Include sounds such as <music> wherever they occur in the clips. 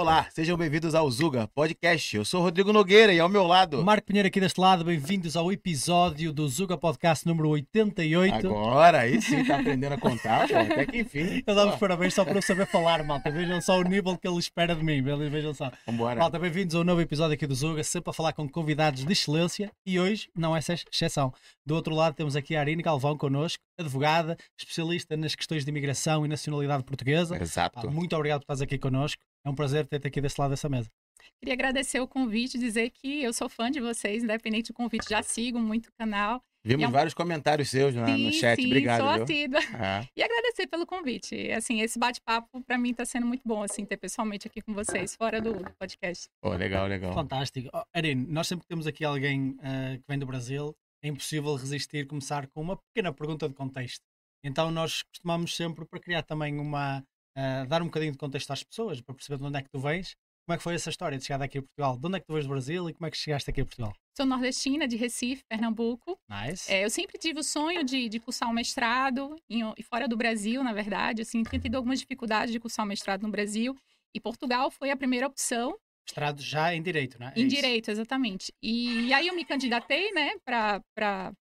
Olá, sejam bem-vindos ao Zuga Podcast. Eu sou Rodrigo Nogueira e ao meu lado. Marco Pinheiro aqui deste lado, bem-vindos ao episódio do Zuga Podcast número 88. Agora, aí sim, tá aprendendo a contar, pô, até que enfim. <laughs> Eu dava os parabéns só para eu saber falar, malta. Vejam só o nível que ele espera de mim, vejam só. Vambora. Malta, bem-vindos ao novo episódio aqui do Zuga, sempre a falar com convidados de excelência e hoje não é exceção. Do outro lado temos aqui a Arine Galvão connosco, advogada, especialista nas questões de imigração e nacionalidade portuguesa. Exato. Muito obrigado por estás aqui connosco. É um prazer ter-te aqui desse lado dessa mesa. Queria agradecer o convite, dizer que eu sou fã de vocês, independente do convite, já sigo muito o canal. Vimos é um... vários comentários seus sim, no chat, sim, obrigado. Sou assídua. É. <laughs> E agradecer pelo convite. Assim, esse bate-papo para mim está sendo muito bom, assim, ter pessoalmente aqui com vocês, fora do podcast. Oh, legal, legal. Fantástico. Oh, Arine, nós sempre temos aqui alguém uh, que vem do Brasil, é impossível resistir começar com uma pequena pergunta de contexto. Então nós costumamos sempre, para criar também uma, uh, dar um bocadinho de contexto às pessoas, para perceber de onde é que tu vens. Como é que foi essa história de chegar daqui a Portugal? De onde é que tu vens do Brasil e como é que chegaste aqui a Portugal? Sou nordestina, de Recife, Pernambuco. Nice. É, eu sempre tive o sonho de, de cursar um mestrado em, fora do Brasil, na verdade. Assim, tinha tido algumas dificuldades de cursar um mestrado no Brasil. E Portugal foi a primeira opção. Mestrado já em Direito, né? É em isso. Direito, exatamente. E, e, aí eu me candidatei, né, para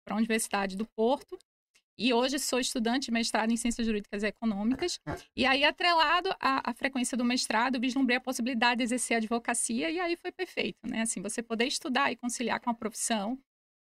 a Universidade do Porto. E hoje sou estudante de mestrado em Ciências Jurídicas e Econômicas. E aí, atrelado à, à, frequência do mestrado, vislumbrei a possibilidade de exercer advocacia. E aí foi perfeito, né? Assim, você poder estudar e conciliar com a profissão.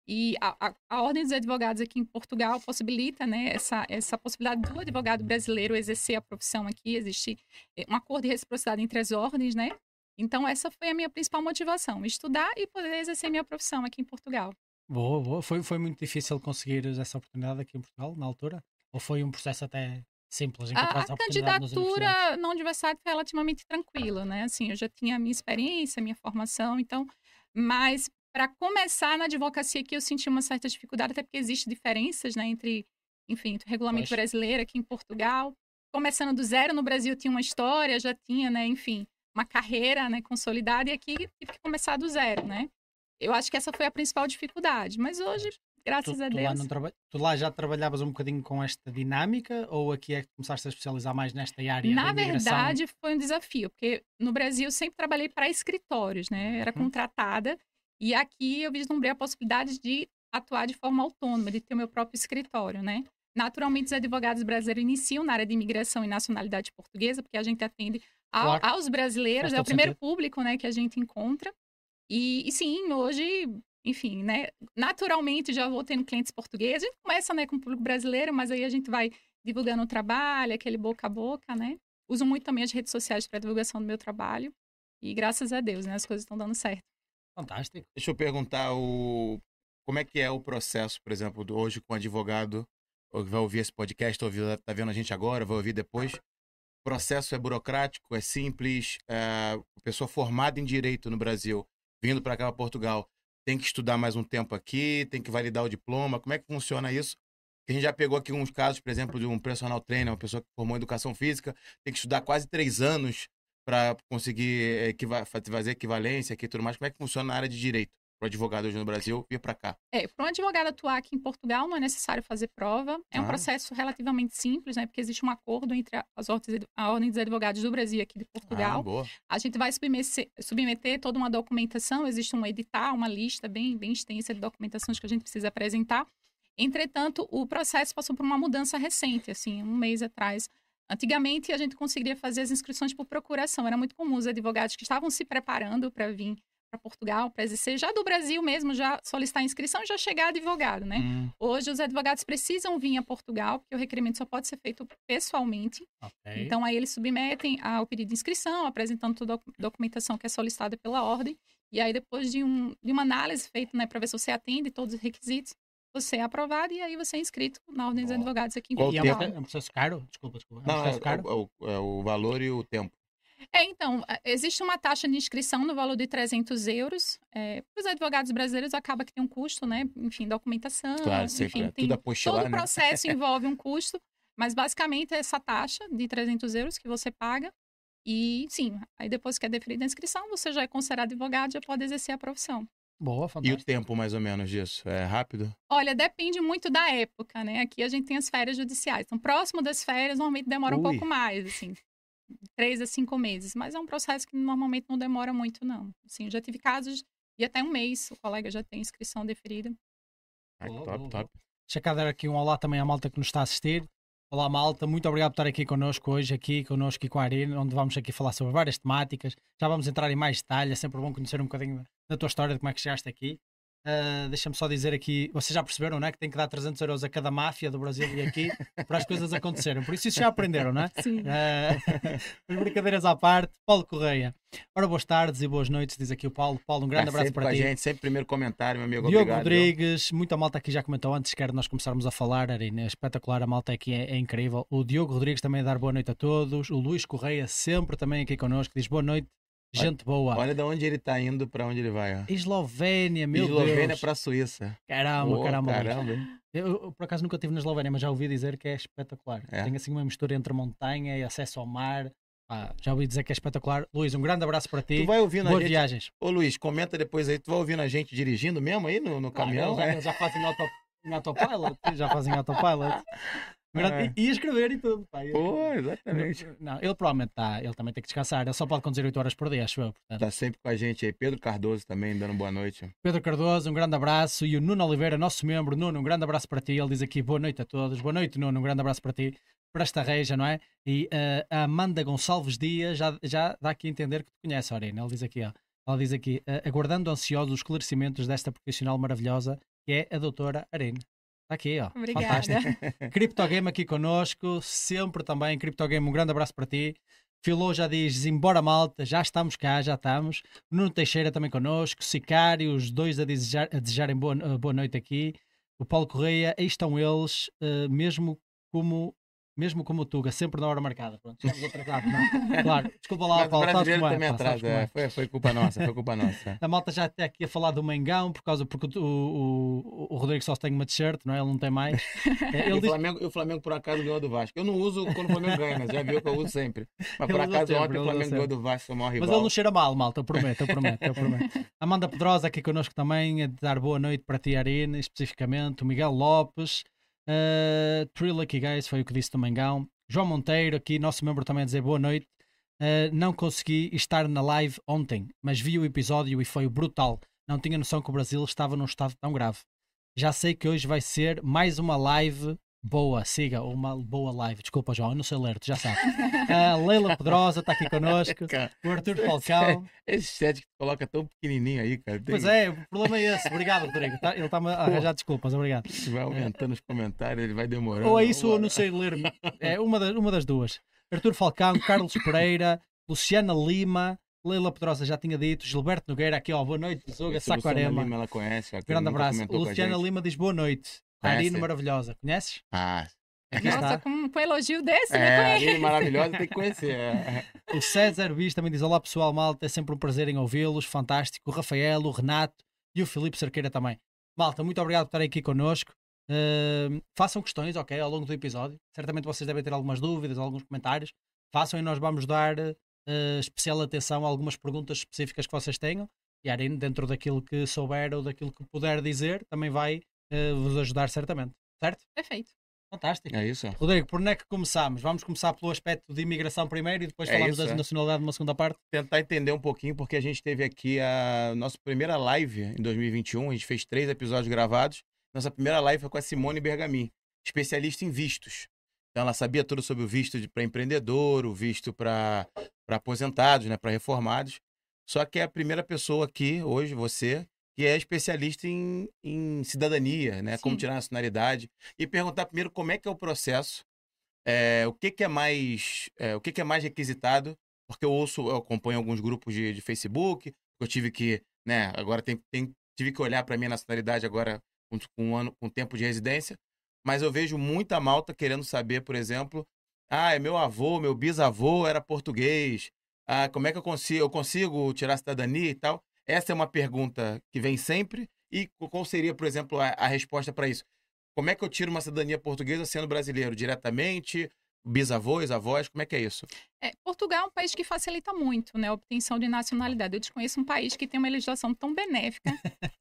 E a, a, a Ordem dos Advogados aqui em Portugal possibilita né, essa, essa possibilidade do advogado brasileiro exercer a profissão aqui. Existe eh, um acordo de reciprocidade entre as ordens, né? Então, essa foi a minha principal motivação: estudar e poder exercer minha profissão aqui em Portugal. Boa, boa. Foi, foi muito difícil conseguir essa oportunidade aqui em Portugal, na altura? Ou foi um processo até simples? A, a candidatura na universidade foi relativamente tranquila, né? Assim, eu já tinha a minha experiência, a minha formação, então... Mas para começar na advocacia aqui eu senti uma certa dificuldade, até porque existem diferenças, né? Entre, enfim, o regulamento Poxa. brasileiro aqui em Portugal. Começando do zero no Brasil tinha uma história, já tinha, né? Enfim, uma carreira né, consolidada e aqui tive que começar do zero, né? Eu acho que essa foi a principal dificuldade. Mas hoje, graças tu, a tu Deus. Lá traba... Tu lá já trabalhavas um bocadinho com esta dinâmica ou aqui é que começaste a especializar mais nesta área? Na verdade, foi um desafio, porque no Brasil eu sempre trabalhei para escritórios, né? Era uhum. contratada. E aqui eu vislumbrei a possibilidade de atuar de forma autônoma, de ter o meu próprio escritório, né? Naturalmente, os advogados brasileiros iniciam na área de imigração e nacionalidade portuguesa, porque a gente atende ao, claro. aos brasileiros, é o primeiro sentido. público né, que a gente encontra. E, e, sim, hoje, enfim, né? Naturalmente já vou tendo clientes portugueses. A gente começa né, com o público brasileiro, mas aí a gente vai divulgando o trabalho, aquele boca a boca, né? Uso muito também as redes sociais para divulgação do meu trabalho. E graças a Deus, né? As coisas estão dando certo. Fantástico. Deixa eu perguntar o... como é que é o processo, por exemplo, hoje com advogado que vai ouvir esse podcast, ouviu, tá vendo a gente agora, vai ouvir depois. O processo é burocrático, é simples. É... Pessoa formada em direito no Brasil vindo para cá, para Portugal, tem que estudar mais um tempo aqui, tem que validar o diploma. Como é que funciona isso? A gente já pegou aqui uns casos, por exemplo, de um personal trainer, uma pessoa que formou educação física, tem que estudar quase três anos para conseguir fazer equivalência aqui e tudo mais. Como é que funciona na área de direito? Para advogado hoje no Brasil vir para cá? É, para um advogado atuar aqui em Portugal não é necessário fazer prova. É um ah. processo relativamente simples, né? Porque existe um acordo entre as ordens, a Ordem dos Advogados do Brasil e aqui de Portugal. Ah, boa. A gente vai submeter, submeter toda uma documentação, existe um edital, uma lista bem, bem extensa de documentações que a gente precisa apresentar. Entretanto, o processo passou por uma mudança recente, assim, um mês atrás. Antigamente, a gente conseguiria fazer as inscrições por procuração. Era muito comum os advogados que estavam se preparando para vir para Portugal, para exercer, já do Brasil mesmo, já solicitar inscrição e já chegar advogado, né? Hum. Hoje os advogados precisam vir a Portugal, porque o requerimento só pode ser feito pessoalmente. Okay. Então aí eles submetem ao pedido de inscrição, apresentando toda a documentação que é solicitada pela ordem. E aí depois de, um, de uma análise feita, né, para ver se você atende todos os requisitos, você é aprovado e aí você é inscrito na Ordem dos Advogados aqui em Portugal. É, é um processo caro? Desculpa, desculpa. É um Não, é, caro? É, o, é o valor e o tempo. É, então, existe uma taxa de inscrição no valor de 300 euros. É, os advogados brasileiros acaba que tem um custo, né? Enfim, documentação. Claro, enfim, é, tem, tudo apostilar, Todo o né? processo <laughs> envolve um custo, mas basicamente é essa taxa de 300 euros que você paga. E sim, aí depois que é deferida a inscrição, você já é considerado advogado, já pode exercer a profissão. Boa, fantástico. E o tempo, mais ou menos, disso? É rápido? Olha, depende muito da época, né? Aqui a gente tem as férias judiciais. Então, próximo das férias, normalmente demora Ui. um pouco mais, assim três a cinco meses, mas é um processo que normalmente não demora muito, não. Assim, já tive casos de até um mês, o colega já tem inscrição deferida. Ai, top, top. Deixa cá dar aqui um olá também à malta que nos está a assistir. Olá malta, muito obrigado por estar aqui connosco hoje, aqui connosco e com a Arena, onde vamos aqui falar sobre várias temáticas. Já vamos entrar em mais detalhe, é sempre bom conhecer um bocadinho da tua história, de como é que chegaste aqui. Uh, Deixa-me só dizer aqui, vocês já perceberam, não é? Que tem que dar 300 euros a cada máfia do Brasil e aqui para as coisas acontecerem. Por isso, isso já aprenderam, não é? Sim. Uh, <laughs> mas brincadeiras à parte, Paulo Correia. Ora, boas tardes e boas noites, diz aqui o Paulo. Paulo, um grande Tá abraço para ti. a gente, sempre primeiro comentário, meu amigo. Diogo obrigado. Rodrigues, muita malta aqui já comentou antes, quer nós começarmos a falar, Arina, é espetacular, a malta aqui é, é incrível. O Diogo Rodrigues também a dar boa noite a todos. O Luís Correia sempre também aqui connosco, diz boa noite, gente boa. Olha de onde ele tá indo, pra onde ele vai. Ó. Eslovénia, meu Eslovênia Deus. pra Suíça. Caramba, caramba. Luís. caramba? Eu, eu, por acaso nunca estive na Eslovénia, mas já ouvi dizer que é espetacular. É? Tem assim uma mistura entre montanha e acesso ao mar. Pá, já ouvi dizer que é espetacular. Luís, um grande abraço para ti. Tu vai ouvindo a Boas gente. viagens. Ô Luiz, comenta depois aí. Tu vai ouvindo a gente dirigindo mesmo aí no, no caminhão? Ah, já, é? já fazem auto, em autopilot. já fazem autopilot. <laughs> Grande- E, e escrever e tudo. Pá, e É. Exatamente. Não, ele provavelmente está. Ele também tem que descansar. Ele só pode conduzir 8 horas por dia, acho eu. Portanto. Tá sempre com a gente aí. Pedro Cardoso também, dando boa noite. Pedro Cardoso, um grande abraço. E o Nuno Oliveira, nosso membro. Nuno, um grande abraço para ti. Ele diz aqui boa noite a todos. Boa noite, Nuno. Um grande abraço para ti. Para esta reja, não é? E eh, a Amanda Gonçalves Dias já, já dá aqui a entender que te conhece, Orina. Ele diz aqui, ó. Ela diz aqui, eh, aguardando ansiosos os esclarecimentos desta profissional maravilhosa que é a doutora Arena. Está aqui, ó. Obrigada. Fantástico. Criptogame aqui connosco, sempre também. Criptogame, um grande abraço para ti. Filô já diz, embora malta, já estamos cá, já estamos. Nuno Teixeira também connosco. Sicário, os dois a, desejar, a desejarem boa, eh, boa noite aqui. O Paulo Correia, aí estão eles, eh, mesmo como mesmo como o Tuga, sempre na hora marcada. Pronto, <laughs> atrasados, não é? Claro, desculpa lá, Mas Paulo, sabes como é, também pá, sabes atrasa. é. é. Foi, foi culpa nossa, foi culpa nossa. <laughs> A malta já está aqui a falar do Mengão, por causa porque o, o, o Rodrigo só tem uma t-shirt, não é? Ele não tem mais. <laughs> E Ele o, diz, Flamengo, o Flamengo, por acaso, ganhou do Vasco. Eu não uso quando o Flamengo ganha, né? Já viu que eu uso sempre. Mas por acaso, sempre, ontem o Flamengo ganhou do Vasco, o maior Mas ele não cheira mal, malta, eu prometo, eu prometo, eu prometo. Amanda Pedrosa aqui connosco também, a dar boa noite para ti, Arina, especificamente. O Miguel Lopes, uh, Three Lucky Guys, foi o que disse do Mengão. João Monteiro, aqui, nosso membro também a dizer boa noite. Uh, não consegui estar na live ontem, mas vi o episódio e foi brutal. Não tinha noção que o Brasil estava num estado tão grave. Já sei que hoje vai ser mais uma live boa. Siga, uma boa live. Desculpa, João, eu não sei ler, tu já sabes. A Leila Pedrosa está aqui connosco. O Arthur Falcão. esse set que coloca tão pequenininho aí, cara. Pois é, o problema é esse. Obrigado, Rodrigo. Tá- Ele está-me a arranjar desculpas, obrigado. Vai aumentando os comentários, ele vai demorando. Ou é isso ou não sei ler. <laughs> É uma das, uma das duas. Arthur Falcão, Carlos Pereira, Luciana Lima, Leila Pedrosa já tinha dito, Gilberto Nogueira, aqui ó, boa noite, Zuga, Saquarema. Lima, ela conhece. Grande abraço. Luciana. Lima diz boa noite. Arina maravilhosa. Conheces? Ah, Aqui Nossa, com, com um elogio desse, é, né? a Aline maravilhosa, tem que conhecer. é. <laughs> O César Bis também diz: Olá pessoal, malta, é sempre um prazer em ouvi-los, fantástico. O Rafael, o Renato e o Filipe Cerqueira também. Malta, muito obrigado por estarem aqui connosco. Ahm, façam questões, ok, ao longo do episódio. Certamente vocês devem ter algumas dúvidas, alguns comentários. Façam e nós vamos dar eh, especial atenção a algumas perguntas específicas que vocês tenham. E a Arine, dentro daquilo que souber ou daquilo que puder dizer, também vai eh, vos ajudar certamente. Certo? Perfeito. Fantástico. É isso? Rodrigo, por onde é que começamos? Vamos começar pelo aspecto de imigração primeiro e depois É falamos isso, da é. nacionalidade numa segunda parte? Tentar entender um pouquinho, porque a gente teve aqui a nossa primeira live em 2021. A gente fez três episódios gravados. Nossa primeira live foi com a Simone Bergamin, especialista em vistos. Então, ela sabia tudo sobre o visto para empreendedor, o visto para aposentados, né, para reformados. Só que é a primeira pessoa aqui, hoje, você, que é especialista em, em cidadania, né? Como Sim. tirar a nacionalidade. E perguntar primeiro como é que é o processo, é, o que, que é mais é, o que, que é mais requisitado, porque eu ouço, eu acompanho alguns grupos de, de Facebook, eu tive que, né, agora tem, tem- tive que olhar para minha nacionalidade agora com, com um ano, com tempo de residência, mas eu vejo muita malta querendo saber, por exemplo, ah, é meu avô, meu bisavô era português, ah, como é que eu consigo, eu consigo tirar a cidadania e tal? Essa é uma pergunta que vem sempre. E qual seria, por exemplo, a, a resposta para isso? Como é que eu tiro uma cidadania portuguesa sendo brasileiro? Diretamente? bisavós, avós, como é que é isso? É, Portugal é um país que facilita muito né, a obtenção de nacionalidade. Eu desconheço um país que tem uma legislação tão benéfica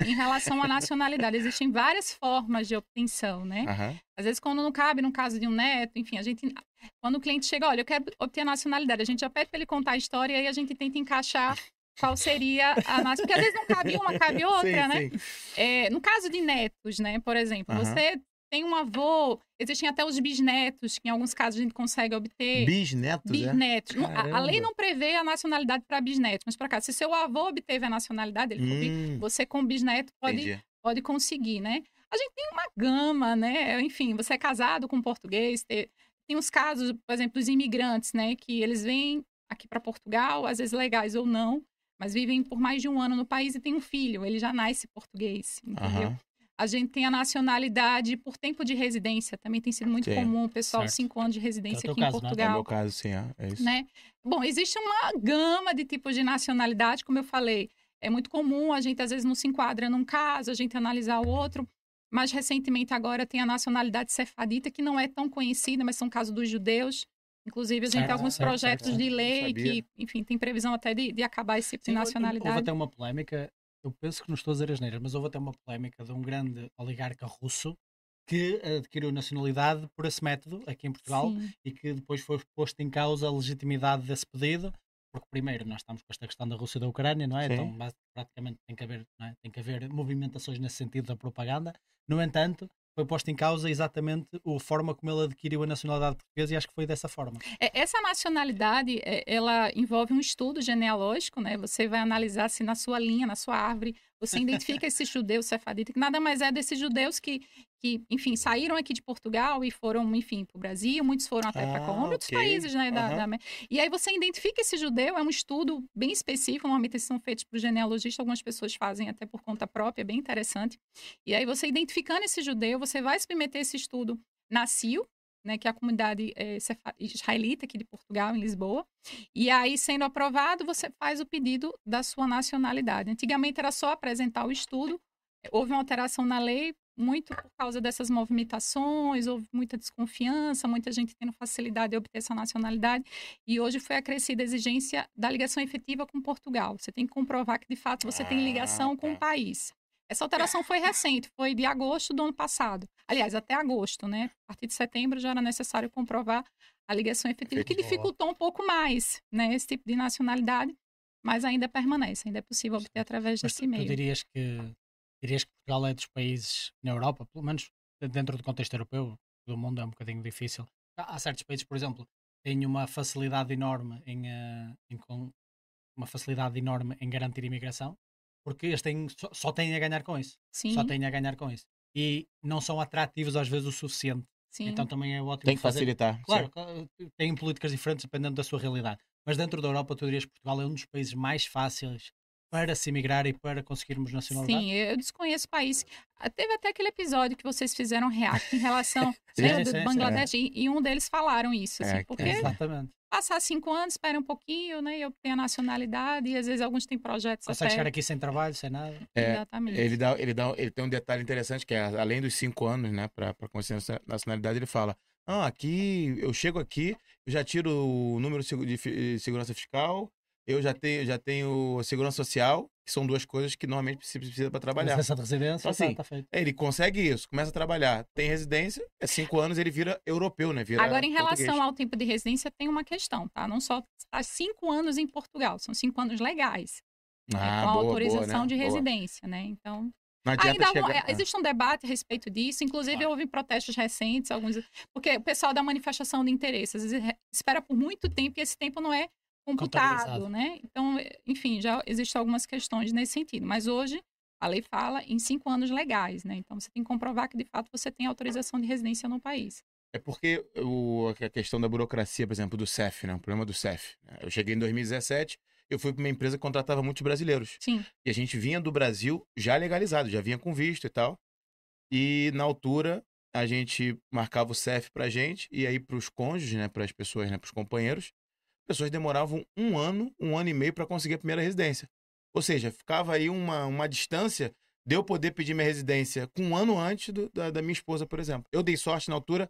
em relação à nacionalidade. Existem várias formas de obtenção, né? Aham. Às vezes, quando não cabe, no caso de um neto, enfim, a gente. Quando o cliente chega, olha, eu quero obter a nacionalidade, a gente já pede para ele contar a história e aí a gente tenta encaixar qual seria a nacionalidade. Porque às vezes não cabe uma, cabe <laughs> outra, Sim, né? sim. É, no caso de netos, né, por exemplo, você tem um avô, existem até os bisnetos, que em alguns casos a gente consegue obter. Bisnetos, é? Bisnetos. Não, a- A, lei não prevê a nacionalidade para bisnetos, mas para cá, se seu avô obteve a nacionalidade, Hum, você com bisneto pode, entendi. pode conseguir, né? A gente tem uma gama, né? Enfim, você é casado com português, te- tem os casos, por exemplo, dos imigrantes, né? Que eles vêm aqui para Portugal, às vezes legais ou não, mas vivem por mais de um ano no país e tem um filho, ele já nasce português, entendeu? Aham. A gente tem a nacionalidade por tempo de residência, também tem sido muito Sim. comum, o pessoal, Certo. cinco anos de é residência aqui em caso, não é? É o Portugal meu caso, sim, é, é isso. né? Bom, existe uma gama de tipos de nacionalidade, como eu falei. É muito comum a gente, às vezes, não se enquadra num caso, a gente analisar o outro. Mais recentemente, agora, tem a nacionalidade sefadita, que não é tão conhecida, mas são casos dos judeus. Inclusive, a gente Certo, tem alguns certo, projetos certo, de lei que, enfim, tem previsão até de, de acabar esse tipo Sim, de houve- Houve nacionalidade. até uma polémica, eu penso que não estou a dizer as neiras, mas houve até uma polémica de um grande oligarca russo que adquiriu nacionalidade por esse método aqui em Portugal Sim. e que depois foi posto em causa a legitimidade desse pedido, porque primeiro nós estamos com esta questão da Rússia e da Ucrânia, não é? Sim. Então praticamente tem que haver, não é? tem que haver movimentações nesse sentido da propaganda. No entanto, foi posto em causa exatamente a forma como ele adquiriu a nacionalidade portuguesa e acho que foi dessa forma. É, Essa nacionalidade, é, ela envolve um estudo genealógico, né? Você vai analisar se na sua linha, na sua árvore, você identifica esse judeu sefadita, que nada mais é desses judeus que, que, enfim, saíram aqui de Portugal e foram, enfim, para o Brasil, muitos foram até para Ah, Colômbia, outros ok. países, né? Da, Aham. da E aí você identifica esse judeu, é um estudo bem específico, normalmente são feitos por genealogista, algumas pessoas fazem até por conta própria, é bem interessante. E aí você identificando esse judeu, você vai submeter esse estudo na CIO, né, que é a comunidade cefa- israelita aqui de Portugal, em Lisboa. E aí, sendo aprovado, você faz o pedido da sua nacionalidade. Antigamente era só apresentar o estudo, houve uma alteração na lei, muito por causa dessas movimentações, houve muita desconfiança, muita gente tendo facilidade de obter essa nacionalidade, e hoje foi acrescida a exigência da ligação efetiva com Portugal. Você tem que comprovar que, de fato, você tem ligação Ah, com o tá. país. Essa alteração foi recente, foi de agosto do ano passado. Aliás, até agosto, né? A partir de setembro já era necessário comprovar a ligação efetiva, que dificultou um pouco mais, né? Esse tipo de nacionalidade, mas ainda permanece, ainda é possível obter através Mas desse tu, tu dirias que dirias que Portugal é dos países na Europa, pelo menos dentro do contexto europeu, do mundo é um bocadinho difícil. Há, há certos países, por exemplo, têm uma facilidade enorme em, eh, em uma facilidade enorme em garantir imigração, porque eles têm, só, só têm a ganhar com isso. Sim, Só têm a ganhar com isso. E não são atrativos às vezes o suficiente. sim. Então também é ótimo Tem que fazer- facilitar. Claro, têm políticas diferentes dependendo da sua realidade. Mas dentro da Europa, tu dirias que Portugal é um dos países mais fáceis para se emigrar e para conseguirmos nacionalidade? Sim, eu desconheço o país. Ah, Teve até aquele episódio que vocês fizeram react em relação <laughs> Sim, né, sim, do sim, sim. Bangladesh, e, e um deles falaram isso, assim, É, porque Exatamente. passar cinco anos, espera um pouquinho, né, e obter a nacionalidade, e às vezes alguns têm projetos Consegue até... chegar aqui sem trabalho, sem nada. É, Exatamente. Ele, dá, ele, dá, ele tem um detalhe interessante que é, além dos cinco anos, né, para conseguir a nacionalidade, ele fala: Ah, aqui, eu chego aqui, eu já tiro o número de segu- de fi- segurança fiscal, eu já tenho, já tenho segurança social, que são duas coisas que normalmente se precisa para trabalhar. Licença de residência, Então, assim, tá, tá feito. Ele consegue isso, começa a trabalhar, tem residência, é cinco anos, ele vira europeu, né? Vira Agora, em relação português. ao tempo de residência, tem uma questão, tá? Não só está cinco anos em Portugal, são cinco anos legais, né, Ah, com a boa, autorização boa, né? de Boa. residência, né? Então, Ainda há um- chegar... é, existe um debate a respeito disso, inclusive Claro. houve protestos recentes, alguns, porque o pessoal da manifestação de interesse às vezes re- espera por muito tempo e esse tempo não é computado, né? Então, eh, enfim, já existem algumas questões nesse sentido, mas hoje a lei fala em cinco anos legais, né? Então você tem que comprovar que de fato você tem autorização de residência no país. É porque o, a questão da burocracia, por exemplo, do CEF, né? O problema do CEF. né? Eu cheguei em 2017, eu fui para uma empresa que contratava muitos brasileiros. Sim, E a gente vinha do Brasil já legalizado, já vinha com visto e tal. E na altura, a gente marcava o CEF pra gente, e aí pros cônjuges, né? Para as pessoas, né? Para os companheiros, pessoas demoravam um ano, um ano e meio para conseguir a primeira residência. Ou seja, ficava aí uma, uma distância de eu poder pedir minha residência com um ano antes do- da, da minha esposa, por exemplo. Eu dei sorte na altura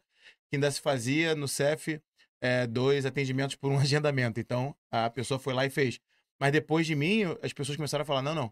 que ainda se fazia no CEF é, dois atendimentos por um <laughs> agendamento. Então, a pessoa foi lá e fez. Mas depois de mim, as pessoas começaram a falar: não, não.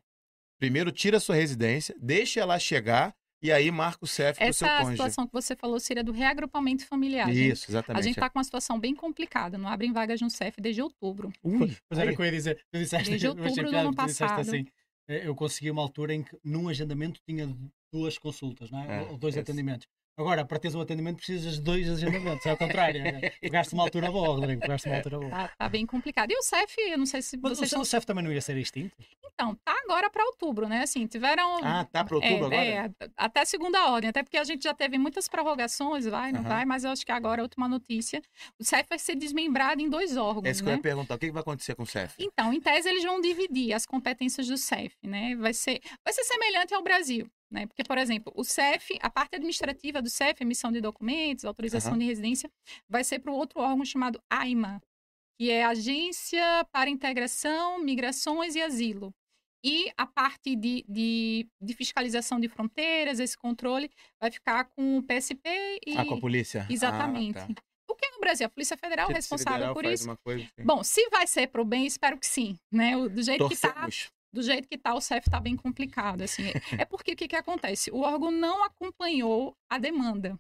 Primeiro tira a sua residência, deixa ela chegar e aí marca o CEF pro seu Essa cônjuge. situação que você falou seria do reagrupamento familiar. gente. Isso, exatamente. A gente está com uma situação bem complicada. Não abrem vagas no CEF desde outubro. Ui, Mas era aí. o que eu ia dizer. Tu disseste, Desde eu achei outubro do ano que tu disseste passado. assim. eh, Eu consegui uma altura em que num agendamento tinha duas consultas, não é? É, Ou dois esse. atendimentos. Agora, para teres um atendimento, precisas de dois agendamentos. É ao contrário. é. Pegaste uma altura boa, Rodrigo. Pegaste uma altura boa. Tá, tá bem complicado. E o CEF, eu não sei se Mas vocês o, estão. o CEF também não ia ser extinto? Então, tá agora para outubro, né? Assim, tiveram. Ah, tá para outubro é, agora? é, até segunda ordem, até porque a gente já teve muitas prorrogações, vai, não Aham. vai, mas eu acho que agora última notícia. O CEF vai ser desmembrado em dois órgãos, É isso que eu né? ia perguntar. O que que vai acontecer com o CEF? Então, em tese, eles vão dividir as competências do CEF, né? Vai ser, vai ser semelhante ao Brasil, né? Porque, por exemplo, o CEF, a parte administrativa do CEF, emissão de documentos, autorização Aham. de residência, vai ser para o outro órgão chamado AIMA, que é Agência para Integração, Migrações e Asilo. E a parte de, de, de fiscalização de fronteiras, esse controle, vai ficar com o PSP e. Ah, com a polícia? Exatamente. Ah, tá. O que é no Brasil? A Polícia Federal é responsável Federal por isso. coisa. Bom, se vai ser pro bem, espero que sim, né? O- Do jeito que tá, Torcemos. Do jeito que tá, o CEF tá bem complicado, assim. É porque o que que acontece? O órgão não acompanhou a demanda,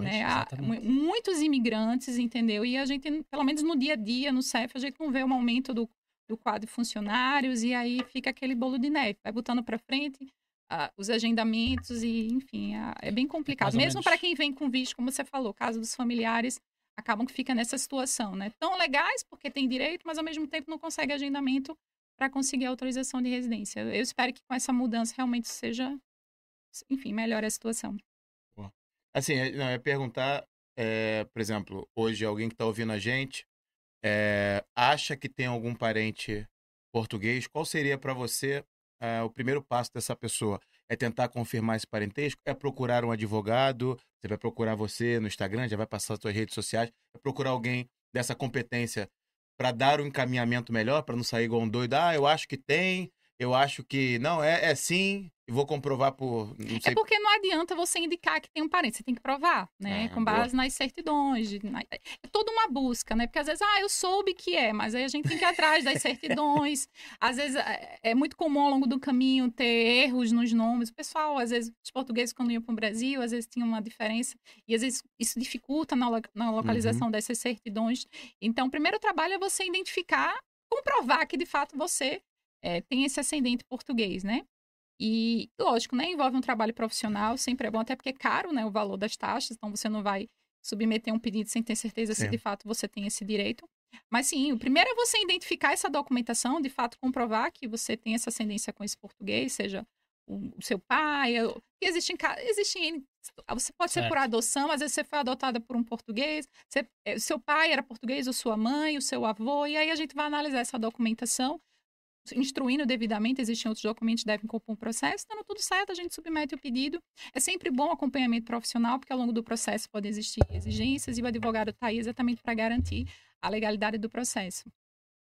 né? Há muitos imigrantes, entendeu? E a gente, pelo menos no dia a dia, no CEF, a gente não vê um aumento do, do quadro de funcionários e aí fica aquele bolo de neve, vai botando para frente ah, os agendamentos e, enfim, ah, é bem complicado. Mais ou Mesmo para quem vem com visto, como você falou, caso dos familiares acabam que fica nessa situação, né? Tão legais porque tem direito, mas ao mesmo tempo não consegue agendamento para conseguir a autorização de residência. Eu espero que com essa mudança realmente seja, enfim, melhore a situação. Assim, é- não, é perguntar, é, por exemplo, hoje alguém que está ouvindo a gente é, acha que tem algum parente português, qual seria para você é, o primeiro passo dessa pessoa? É tentar confirmar esse parentesco? É procurar um advogado? Você vai procurar você no Instagram, já vai passar as suas redes sociais? É procurar alguém dessa competência para dar um encaminhamento melhor, para não sair igual um doido? Ah, eu acho que tem, eu acho que não, é, é sim, vou comprovar por, É porque não adianta você indicar que tem um parente, você tem que provar, né? Ah, Com base nas certidões. na- É toda uma busca, né? Porque às vezes, ah, eu soube que é, mas aí a gente tem que ir atrás das certidões. às vezes é é muito comum ao longo do caminho ter erros nos nomes. O pessoal, às vezes, os portugueses, quando iam para o Brasil, às vezes tinha uma diferença. E às vezes isso dificulta na, lo- na localização dessas certidões. Então, o primeiro trabalho é você identificar, comprovar que de fato você é, tem esse ascendente português, né? E, lógico, né? Envolve um trabalho profissional, sempre é bom, até porque é caro, né? O valor das taxas, então você não vai submeter um pedido sem ter certeza se de fato você tem esse direito. Mas sim, o primeiro é você identificar essa documentação, de fato comprovar que você tem essa ascendência com esse português, seja o, seu pai, que existem, existem N- você pode ser por Certo. adoção, às vezes você foi adotada por um português, você, eh, seu pai era português, ou sua mãe, o seu avô, e aí a gente vai analisar essa documentação instruindo devidamente, existem outros documentos que devem compor um processo, dando tudo certo, a gente submete o pedido. É sempre bom acompanhamento profissional, porque ao longo do processo podem existir exigências e o advogado está aí exatamente para garantir a legalidade do processo.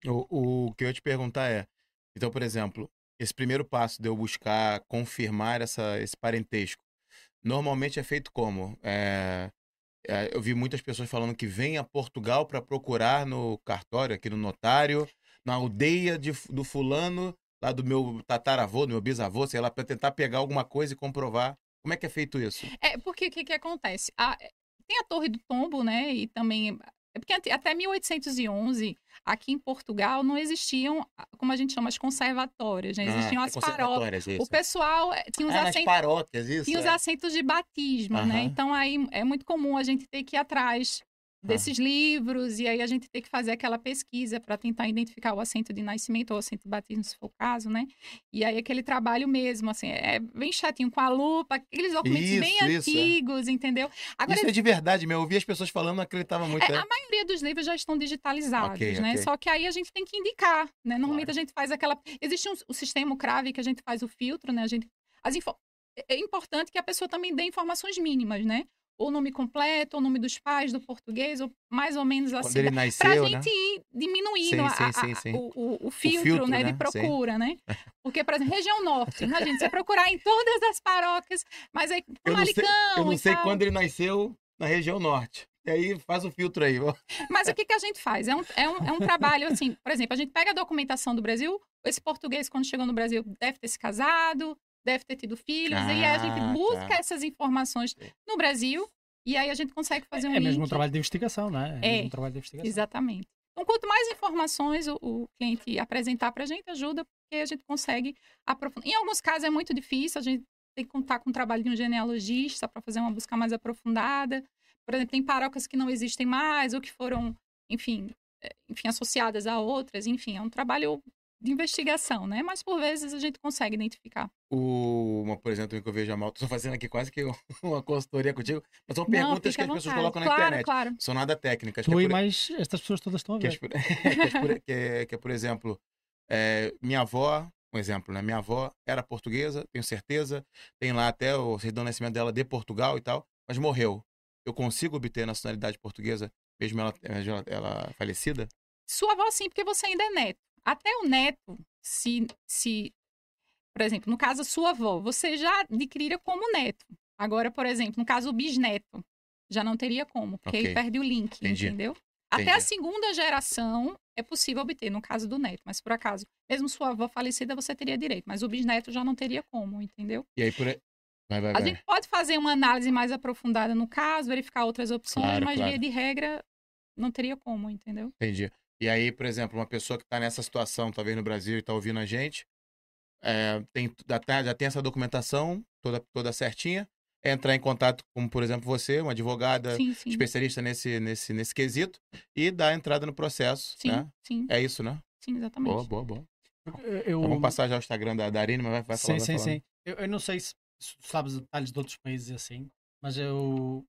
O, o que eu ia te perguntar é, então, por exemplo, esse primeiro passo de eu buscar confirmar essa, esse parentesco, normalmente é feito como? É, é, eu vi muitas pessoas falando que vem a Portugal para procurar no cartório, aqui no notário, na aldeia de, do fulano, lá do meu tataravô, do meu bisavô, sei lá, para tentar pegar alguma coisa e comprovar. Como é que é feito isso? É, porque o que, que acontece? A- tem a Torre do Tombo, né? E também. É porque até 1811, aqui em Portugal, não existiam, como a gente chama, as conservatórias, né? Existiam Ah, as é paróquias. O pessoal eh, tinha os Ah, paróquias, isso. Tinha os é. assentos de batismo, né? Então aí é muito comum a gente ter que ir atrás desses livros e aí a gente ter que fazer aquela pesquisa para tentar identificar o assento de nascimento ou o assento de batismo, se for o caso, né? E aí aquele trabalho mesmo, assim, é bem chatinho com a lupa, aqueles documentos bem Isso, isso, é. antigos, entendeu? Agora Isso é de verdade, meu. Eu ouvi as pessoas falando, não acreditava muito. é, é. a maioria dos livros já estão digitalizados, Ok, né? ok. Só que aí a gente tem que indicar, né? Normalmente a gente faz aquela. Existe um, o sistema CRAVE que a gente faz o filtro, né? A gente. As info... É importante que a pessoa também dê informações mínimas, né? Ou nome completo, ou nome dos pais do português, ou mais ou menos Quando assim. ele Pra nasceu, né? gente ir diminuindo Sim, a- sim, a- sim, a- sim. O, o- o filtro, filtro, né, né? de procura, né? <laughs> Porque, por exemplo, região norte, imagina, você procurar em todas as paróquias, mas aí Eu não sei- Eu não sei tal. quando ele nasceu na região norte. E aí faz o filtro aí. Mas o <laughs> que, que a gente faz? É um, é, um, é um trabalho, assim, por exemplo, a gente pega a documentação do Brasil, esse português, quando chegou no Brasil, deve ter se casado, deve ter tido filhos, e aí a gente Ah, busca tá. essas informações no Brasil, e aí a gente consegue fazer um É mesmo um link. trabalho de investigação, não é? É. mesmo um trabalho de investigação. Exatamente. Então, quanto mais informações o, o cliente apresentar para a gente, ajuda, porque a gente consegue aprofundar. Em alguns casos é muito difícil, a gente tem que contar com o trabalho de um genealogista para fazer uma busca mais aprofundada. Por exemplo, tem paróquias que não existem mais, ou que foram, enfim, eh, enfim, associadas a outras, enfim, é um trabalho de investigação, né? Mas por vezes a gente consegue identificar. O, uma, por exemplo, que eu vejo a mal, <laughs> tô fazendo aqui quase que uma consultoria contigo, mas são Não, perguntas fica que as pessoas colocam na claro, internet. Claro, São nada técnicas. Tu que é por- mais pessoas todas estão a que, ver. é <laughs> por, que, é por, que, é, que é, por exemplo, é, minha avó, um exemplo, né? Minha avó era portuguesa, tenho certeza, tem lá até o certidão de nascimento dela de Portugal e tal, mas morreu. Eu consigo obter a nacionalidade portuguesa, mesmo ela, mesmo ela, ela falecida? Sua avó sim, porque você ainda é neto. Até o neto, se, se, por exemplo, no caso sua avó, você já adquiriria como neto. Agora, por exemplo, no caso o bisneto, já não teria como, porque Ok. ele perde o link, Entendi. entendeu? Até a Entendi. segunda geração é possível obter, no caso do neto, mas por acaso, mesmo sua avó falecida, você teria direito, mas o bisneto já não teria como, entendeu? E aí por aí. Vai, vai, A vai. gente pode fazer uma análise mais aprofundada no caso, verificar outras opções, Claro, mas claro. via de regra não teria como, entendeu? Entendi. E aí, por exemplo, uma pessoa que está nessa situação, talvez no Brasil, e está ouvindo a gente, é, tem, já, tá- já tem essa documentação toda, toda certinha, é entrar em contato com, por exemplo, você, uma advogada Sim, sim. especialista nesse, nesse, nesse quesito, e dar entrada no processo, Sim, né? sim, É isso, né? sim, exatamente. Boa, boa, boa. Eu, Então, vamos passar já o Instagram da, da Arine, mas vai, vai sim, falar, sim, falando. sim. Eu, eu não sei se, sabes detalhes de outros países assim, mas eu,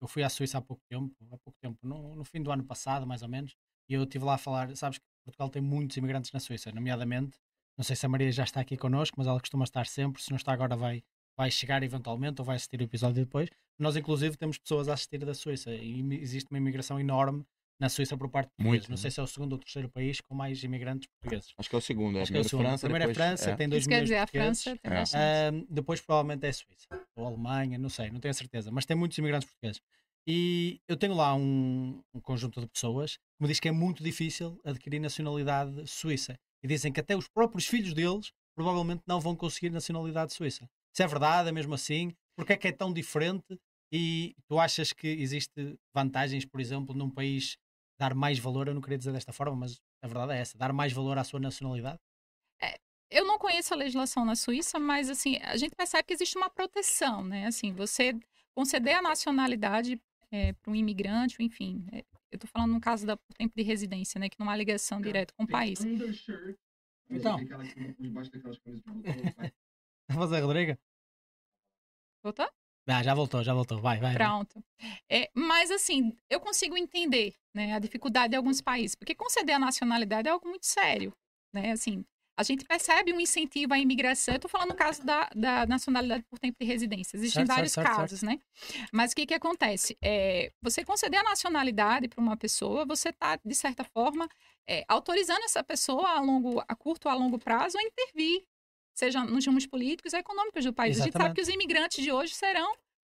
eu fui à Suíça há pouco tempo, há pouco tempo, no, no fim do ano passado, mais ou menos, e eu estive lá a falar, sabes que Portugal tem muitos imigrantes na Suíça, nomeadamente, não sei se a Maria já está aqui connosco, mas ela costuma estar sempre, se não está agora vai, vai chegar eventualmente ou vai assistir o episódio depois. Nós, inclusive, temos pessoas a assistir da Suíça e existe uma imigração enorme na Suíça por parte de portugueses. Muito, Não né? sei se é o segundo ou terceiro país com mais imigrantes portugueses. Acho que é o segundo, é Acho que é o segundo. França, Primeiro é depois, França, é. tem 2 Isso quer milhões dizer, de a portugueses. França tem É. Ahm, depois provavelmente é a Suíça ou a Alemanha, não sei, não tenho a certeza, mas tem muitos imigrantes portugueses. E eu tenho lá um, um conjunto de pessoas que me diz que é muito difícil adquirir nacionalidade suíça. E dizem que até os próprios filhos deles provavelmente não vão conseguir nacionalidade suíça. Se é verdade, é mesmo assim? Porque é que é tão diferente? E tu achas que existe vantagens, por exemplo, num país dar mais valor, eu não queria dizer desta forma, mas a verdade é essa, dar mais valor à sua nacionalidade? Eu não conheço a legislação na Suíça, mas assim, a gente percebe que existe uma proteção, né? Assim, você conceder a nacionalidade para um imigrante, enfim. é, eu estou falando no caso do tempo de residência, né? Que não há ligação direta com o país. Então. A fazer, <laughs> Rodrigo? Voltou? Ah, já voltou, já voltou. Vai, vai. vai. Pronto. É, mas, assim, eu consigo entender né, a dificuldade de alguns países, porque conceder a nacionalidade é algo muito sério. Né? Assim, a gente percebe um incentivo à imigração. Eu estou falando no caso da, da nacionalidade por tempo de residência. Existem Certo, vários certo, certo, casos, né? Mas o que, que acontece? É, você conceder a nacionalidade para uma pessoa, você está, de certa forma, é, autorizando essa pessoa a, longo, a curto ou a longo prazo a intervir, seja nos rumos políticos e econômicos do país. A gente sabe Exatamente. que os imigrantes de hoje serão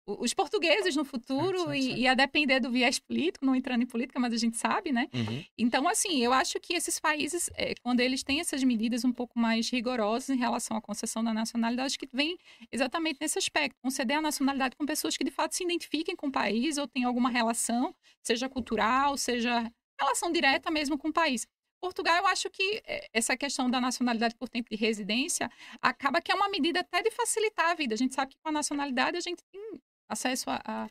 os portugueses no futuro Certo, certo, e, certo. e a depender do viés político, não entrando em política, mas a gente sabe, né? Uhum. Então, assim, eu acho que esses países, eh, quando eles têm essas medidas um pouco mais rigorosas em relação à concessão da nacionalidade, acho que vem exatamente nesse aspecto. Conceder a nacionalidade com pessoas que de fato se identifiquem com o país ou têm alguma relação, seja cultural, seja relação direta mesmo com o país. Portugal, eu acho que eh, essa questão da nacionalidade por tempo de residência acaba que é uma medida até de facilitar a vida. A gente sabe que com a nacionalidade a gente tem acesso a, a-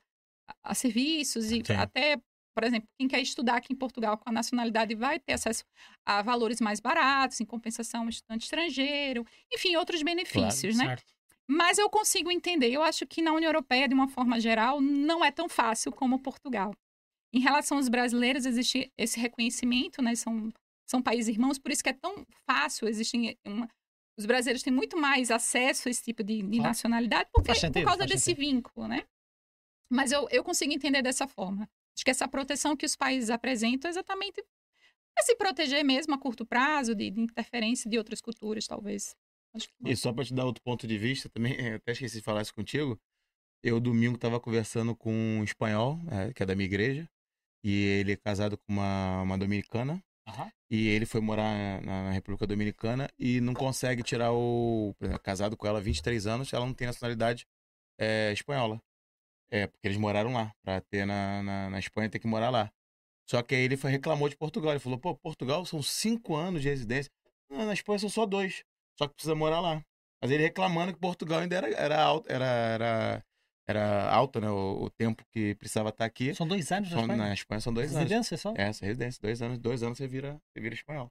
a serviços e Sim. até, por exemplo, quem quer estudar aqui em Portugal com a nacionalidade vai ter acesso a valores mais baratos, em compensação ao estudante estrangeiro, enfim, outros benefícios, né? Certo. Mas eu consigo entender. Eu acho que na União Europeia, de uma forma geral, não é tão fácil como Portugal. Em relação aos brasileiros, existe esse reconhecimento, né? São, são países irmãos, por isso que é tão fácil. Existem uma- os brasileiros têm muito mais acesso a esse tipo de, de Claro. nacionalidade porque, sentido, por causa desse sentido. vínculo, né? Mas eu, eu consigo entender dessa forma. Acho que essa proteção que os países apresentam é exatamente para se proteger mesmo a curto prazo de, de interferência de outras culturas, talvez. E só para te dar outro ponto de vista também, <laughs> eu até esqueci de falar isso contigo. Eu, domingo, tava conversando com um espanhol, é, que é da minha igreja, e ele é casado com uma, uma dominicana, Aham. e ele foi morar na, República Dominicana e não consegue tirar o. exemplo, Casado com ela há 23 anos, ela não tem nacionalidade é, espanhola. É, porque eles moraram lá. Pra ter na, na, na Espanha, tem que morar lá. Só que aí ele foi, reclamou de Portugal. Ele falou: pô, Portugal são cinco anos de residência. Não, na Espanha são só dois. Só que precisa morar lá. Mas ele reclamando que Portugal ainda era, era, alto, era, era, era alto, né? O, o tempo que precisava estar aqui. São dois anos na São- Espanha? na Espanha são dois anos. Residência só? É, residência, dois anos, dois anos você vira, você vira espanhol.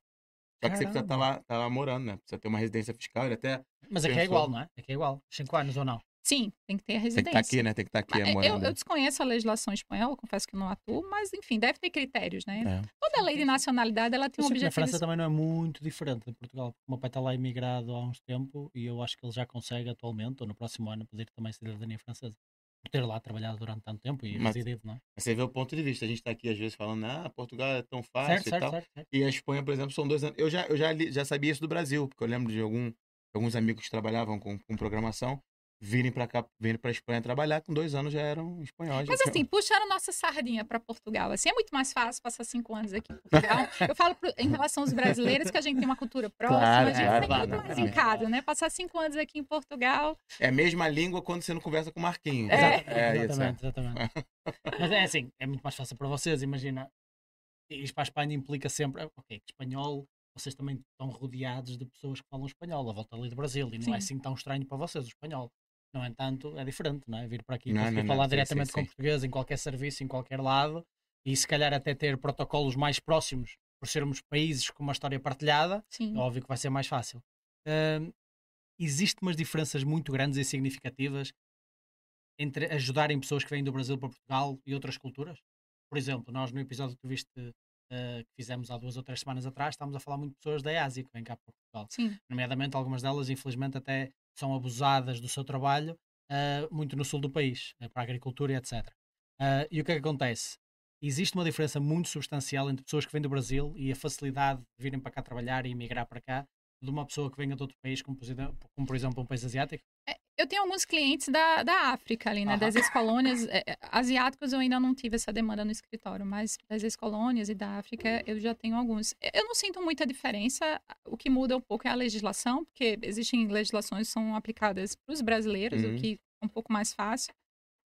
Só que você precisa estar Caramba. lá, tá lá morando, né? Precisa ter uma residência fiscal, ele até Mas aqui é Pensou. igual, não é? Aqui é igual. Cinco anos ou não? Sim, tem que ter a tem que residência. estar aqui, né? Tem que estar aqui Mas, é, eu, eu desconheço a legislação espanhola, confesso que não atuo, mas enfim, deve ter critérios, né? É. Toda lei de nacionalidade ela tem Eu um objetivo. França também não é muito diferente de Portugal. O meu pai está lá imigrado há uns tempos e eu acho que ele já consegue atualmente, ou no próximo ano, pedir também cidadania francesa. Por ter lá trabalhado durante tanto tempo e Mas- residido, não é? Mas Você vê o ponto de vista. A gente tá aqui às vezes falando, ah, Portugal é tão fácil Certo, e certo, tal. certo, certo. E a Espanha, por exemplo, são dois anos. Eu já, eu já, li- já sabia isso do Brasil, porque eu lembro de algum, alguns amigos que trabalhavam com, com programação virem pra cá, virem pra Espanha trabalhar, com dois anos já eram espanhóis. Mas assim, puxando nossa sardinha para Portugal, assim, é muito mais fácil passar cinco anos aqui em <laughs> Portugal. Eu falo pro- em relação aos brasileiros que a gente tem uma cultura próxima, Claro, a gente claro, claro, muito mais em casa, né? Passar cinco anos aqui em Portugal. É a mesma língua quando você não conversa com o Marquinhos. É. é isso. exatamente, exatamente. Mas é assim, é muito mais fácil para vocês, imagina. Ir para a Espanha implica sempre, ok, espanhol, vocês também estão rodeados de pessoas que falam espanhol, a volta ali do Brasil, e não é Sim. assim tão estranho para vocês o espanhol. No entanto, é diferente, não é? Vir para aqui e Não, conseguir não, não, falar sim, diretamente sim, com sim. português em qualquer serviço, em qualquer lado, e se calhar até ter protocolos mais próximos, por sermos países com uma história partilhada, Sim. é óbvio que vai ser mais fácil. Ahm, Existem umas diferenças muito grandes e significativas entre ajudarem pessoas que vêm do Brasil para Portugal e outras culturas? Por exemplo, nós no episódio que tu viste ah, que fizemos há duas ou três semanas atrás, estávamos a falar muito de pessoas da Ásia que vêm cá para Portugal. Sim. Nomeadamente, algumas delas, infelizmente, até são abusadas do seu trabalho ah, muito no sul do país, eh, para a agricultura e etc. E o que é que acontece? Existe uma diferença muito substancial entre pessoas que vêm do Brasil e a facilidade de virem para cá trabalhar e emigrar para cá de uma pessoa que venha de outro país, como, por exemplo um país asiático. Eu tenho alguns clientes da, da África ali, né? Aham. Das ex-colônias. é, é, asiáticos eu ainda não tive essa demanda no escritório, mas das ex-colônias e da África eu já tenho alguns. Eu não sinto muita diferença. O que muda um pouco é a legislação, porque existem legislações que são aplicadas para os brasileiros, Uhum. o que é um pouco mais fácil.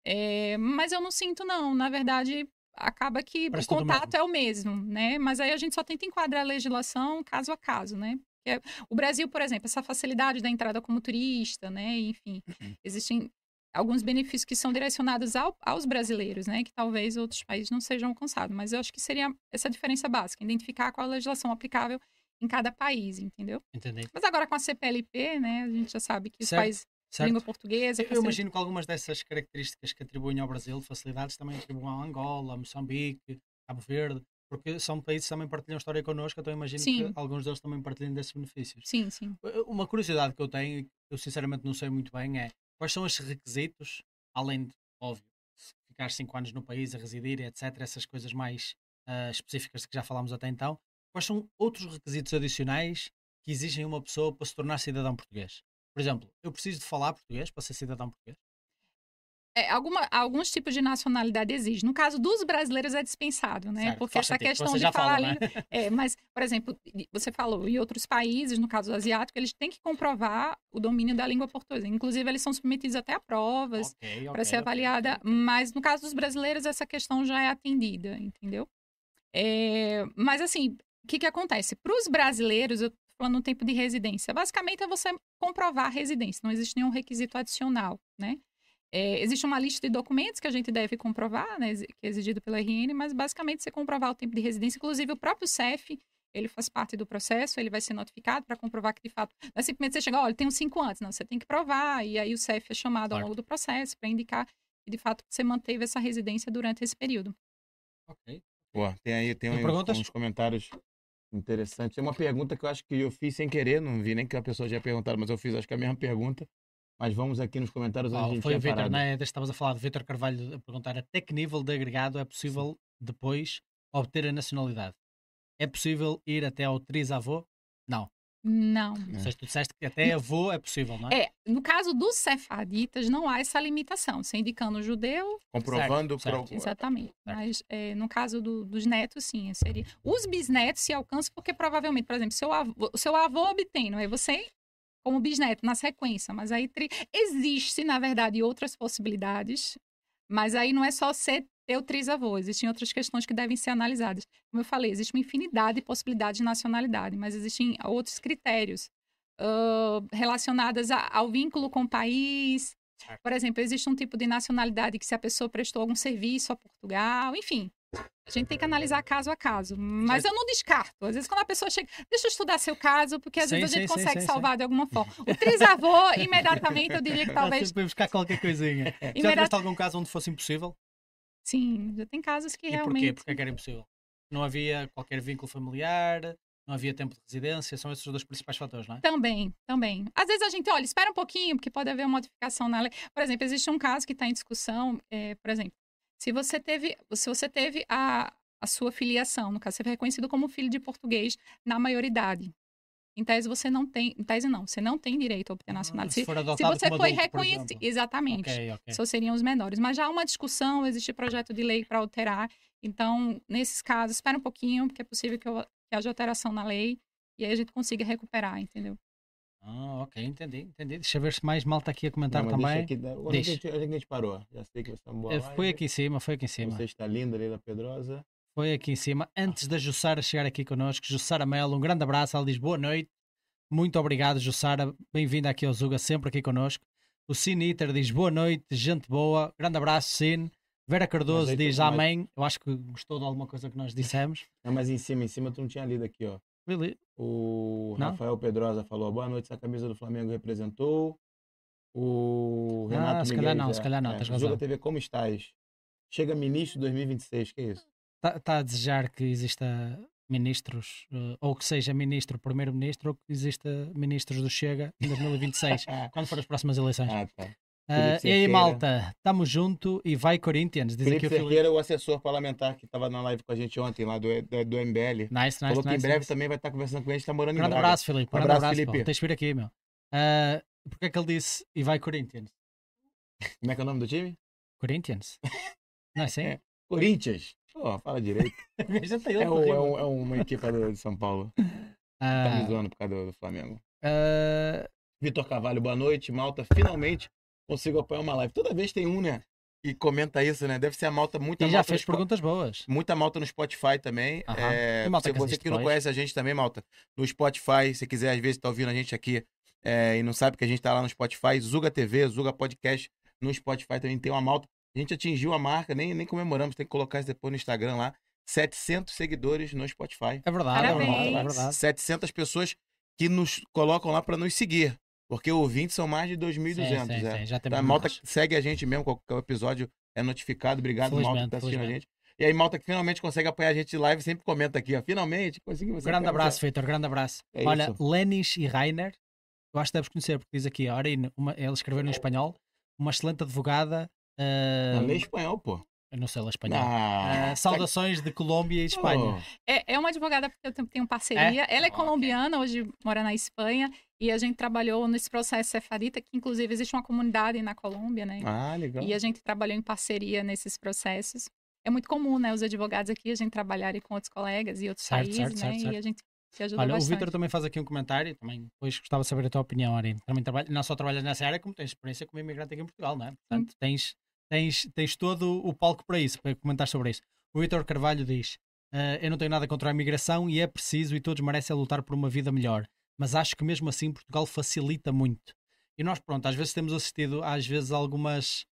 É, mas eu não sinto, não. Na verdade, acaba que Parece o contato é o mesmo, né? Mas aí a gente só tenta enquadrar a legislação caso a caso, né? Porque o Brasil, por exemplo, essa facilidade da entrada como turista, né? Enfim, Uhum. existem alguns benefícios que são direcionados ao- aos brasileiros, né? Que talvez outros países não sejam alcançados. Mas eu acho que seria essa diferença básica, identificar qual a legislação aplicável em cada país, entendeu? Entendi. Mas agora com a CPLP, né? A gente já sabe que os Certo, países Certo? língua portuguesa... Eu, facilita- imagino que algumas dessas características que atribuem ao Brasil, de facilidades, também atribuem a Angola, Moçambique, Cabo Verde, porque são países que também partilham história connosco, então imagino Sim. que alguns deles também partilhem desses benefícios. Sim, sim. Uma curiosidade que eu tenho, que eu sinceramente não sei muito bem, é quais são os requisitos, além de, óbvio, ficar 5 anos no país a residir, etc., essas coisas mais ah, específicas que já falámos até então, quais são outros requisitos adicionais que exigem uma pessoa para se tornar cidadão português? Por exemplo, eu preciso de falar português para ser cidadão português? É, alguma, alguns tipos de nacionalidade exigem. No caso dos brasileiros é dispensado, né? Certo, Porque essa questão de falar fala, ali. né? É, mas, por exemplo, você falou, em outros países, no caso asiático, eles têm que comprovar o domínio da língua portuguesa. Inclusive, eles são submetidos até a provas Ok, para ok, ser avaliada. ok. Mas no caso dos brasileiros, essa questão já é atendida, entendeu? É, mas assim, o que, que acontece? Para os brasileiros, eu falando no tempo de residência, basicamente é você comprovar a residência, não existe nenhum requisito adicional, né? É, existe uma lista de documentos que a gente deve comprovar, né, que é exigido pela RN, mas basicamente você comprovar o tempo de residência, inclusive o próprio CEF, ele faz parte do processo, ele vai ser notificado para comprovar que de fato, não é simplesmente você chegar, olha, tem uns cinco anos, não, você tem que provar, e aí o CEF é chamado ao Claro. longo do processo para indicar que de fato você manteve essa residência durante esse período. Ok. Pô, tem aí, tem Tem uns, perguntas? uns comentários interessantes. Tem uma pergunta que eu acho que eu fiz sem querer, não vi nem que a pessoa já perguntado, mas eu fiz acho que a mesma pergunta. Mas vamos aqui nos comentários onde a Oh, gente foi o Vitor, né? Estavas a falar de Vitor Carvalho a perguntar até que nível de agregado é possível depois obter a nacionalidade. É possível ir até ao trisavô? Não. Não. Ou seja, tu disseste que até avô é possível, não é? É, no caso dos sefaditas, não há essa limitação. Você indicando o judeu, Comprovando Certo, pro- exatamente. Certo. Mas é, no caso do- dos netos, sim, seria. Os bisnetos se alcançam porque provavelmente, por exemplo, seu avô, seu avô obtém, aí você como bisneto na sequência, mas aí tri... existe, na verdade, outras possibilidades, mas aí não é só ser ter o trisavô, existem outras questões que devem ser analisadas. Como eu falei, existe uma infinidade de possibilidades de nacionalidade, mas existem outros critérios relacionadas a- ao vínculo com o país. Por exemplo, existe um tipo de nacionalidade que se a pessoa prestou algum serviço a Portugal, enfim. A gente tem que analisar caso a caso. Mas eu não descarto. Às vezes, quando a pessoa chega, deixa eu estudar seu caso, porque às Sim, vezes a gente sim, consegue sim, salvar de alguma forma. O trisavô, <laughs> imediatamente, eu diria que talvez. para buscar qualquer coisinha. <laughs> Já Imediat- tiveste algum caso onde fosse impossível? Sim, já tem casos que E porquê? realmente. Porque é que era impossível? Não havia qualquer vínculo familiar, não havia tempo de residência, são esses os dois principais fatores, não é? Também, também. Às vezes a gente, olha, espera um pouquinho, porque pode haver uma modificação na lei. Por exemplo, existe um caso que está em discussão, é, por exemplo, se você teve, se você teve a, a sua filiação, no caso, você foi reconhecido como filho de português na maioridade. Em tese, você não tem, em tese não, você não tem direito a obter nacionalidade. se Se, for se adotado você foi reconhecido, exatamente. Ok, ok. Só seriam os menores. Mas já há uma discussão, existe projeto de lei para alterar. Então, nesses casos, espera um pouquinho, porque é possível que, eu- que haja alteração na lei e aí a gente consiga recuperar, entendeu? Ah, ok, entendi, entendi. Deixa eu ver se mais malta aqui a comentar Não, também. deixa aqui, onde, é que a Deixa. que a gente parou? Já sei que você uma boa Eh. Foi aqui em cima, foi aqui em cima. Você está linda, Leila Pedrosa. Foi aqui em cima. Antes da Jussara chegar aqui connosco, Jussara Melo, um grande abraço. Ela diz boa noite. Muito obrigado, Jussara. Bem-vinda aqui ao Zuga, sempre aqui connosco. O Cine Iter diz boa noite, gente boa. Grande abraço, Cine. Vera Cardoso diz amém. Eu acho que gostou de alguma coisa que nós dissemos. Não, mas em cima, em cima tu não tinha lido aqui, ó. Really? O Não? Rafael Pedrosa falou: boa noite, essa camisa do Flamengo representou. O Renato Ah, se calhar Miguel, não, se calhar não, tens razão. Zuga TV, como estás? Chega ministro 2026, que é isso? Está tá a desejar que exista ministros, eh, ou que seja ministro, primeiro-ministro, ou que exista ministros do Chega em 2026, <laughs> quando for as próximas eleições. ah, tá. Felipe e aí, malta, estamos junto e vai Corinthians, diz Felipe aqui o. Cerqueira, o assessor parlamentar que estava na live com a gente ontem, lá do, do, do MBL. Nice, nice, falou que nice, em breve nice. também vai estar conversando com a gente, está morando em Grande Braga. abraço, Filipe. Um Grande abraço, abraço, Filipe. pô. Tens de vir aqui, meu. Ah, porque é que ele disse e vai Corinthians? Como é que é o nome do time? Corinthians? <laughs> Não é assim? É. Corinthians. Pô, fala direito. <laughs> Ele É, rima. é um- é uma equipe do- de São Paulo. Tá me zoando por causa do, do Flamengo. ah, Vitor Carvalho, boa noite. Malta, finalmente consigo apoiar uma live. Toda vez tem um, né? E comenta isso, né? Deve ser a malta, muita e já malta fez perguntas boas. Muita malta no Spotify também. Aham. É, E malta se que você assiste que não depois. conhece a gente também, malta, no Spotify, se quiser, às vezes tá ouvindo a gente aqui é, e não sabe que a gente tá lá no Spotify, Zuga TV, Zuga Podcast, no Spotify também tem uma malta. A gente atingiu a marca, nem, nem comemoramos, tem que colocar isso depois no Instagram lá. 700 seguidores no Spotify. É verdade, é verdade, é verdade. 700 pessoas que nos colocam lá para nos seguir. Porque ouvintes são mais de 2.200. Sim, sim, é. sim, já Então, temos a malta mais. segue a gente mesmo, qualquer episódio é notificado. Obrigado, malta, que tá assistindo a gente. E aí, malta que finalmente consegue apoiar a gente de live, sempre comenta aqui, ó. Finalmente, consegui você. Grande abraço, Vitor, grande abraço. É Olha, isso. Lenis e Rainer, eu acho que deves conhecer, porque diz aqui, a Arine, uma, ele escreveu em espanhol, uma excelente advogada. ah, Não, lê espanhol, pô. Eu não sei. Ah, Ah, saudações de Colômbia e Espanha. Oh, É, é uma advogada porque eu tenho- parceria. Ela é Ok. colombiana, hoje mora na Espanha. E a gente trabalhou nesse processo cefadita, que inclusive existe uma comunidade na Colômbia, né? Ah, legal. E a gente trabalhou em parceria nesses processos. É muito comum, né, os advogados aqui, a gente trabalharem com outros colegas e outros Certo, países, certo, né? certo, certo. E a gente se ajuda Olha, o bastante. Vitor também faz aqui um comentário, também depois gostava de saber a tua opinião, Arine. Também trabalha, não só trabalhas nessa área, como tens experiência como imigrante aqui em Portugal, não é? Portanto, tens, tens, tens todo o palco para isso, para comentar sobre isso. O Vitor Carvalho diz: "Ah, Eu não tenho nada contra a imigração e é preciso e todos merecem lutar por uma vida melhor, mas acho que mesmo assim Portugal facilita muito. E nós, pronto, às vezes temos assistido, às vezes, algumas.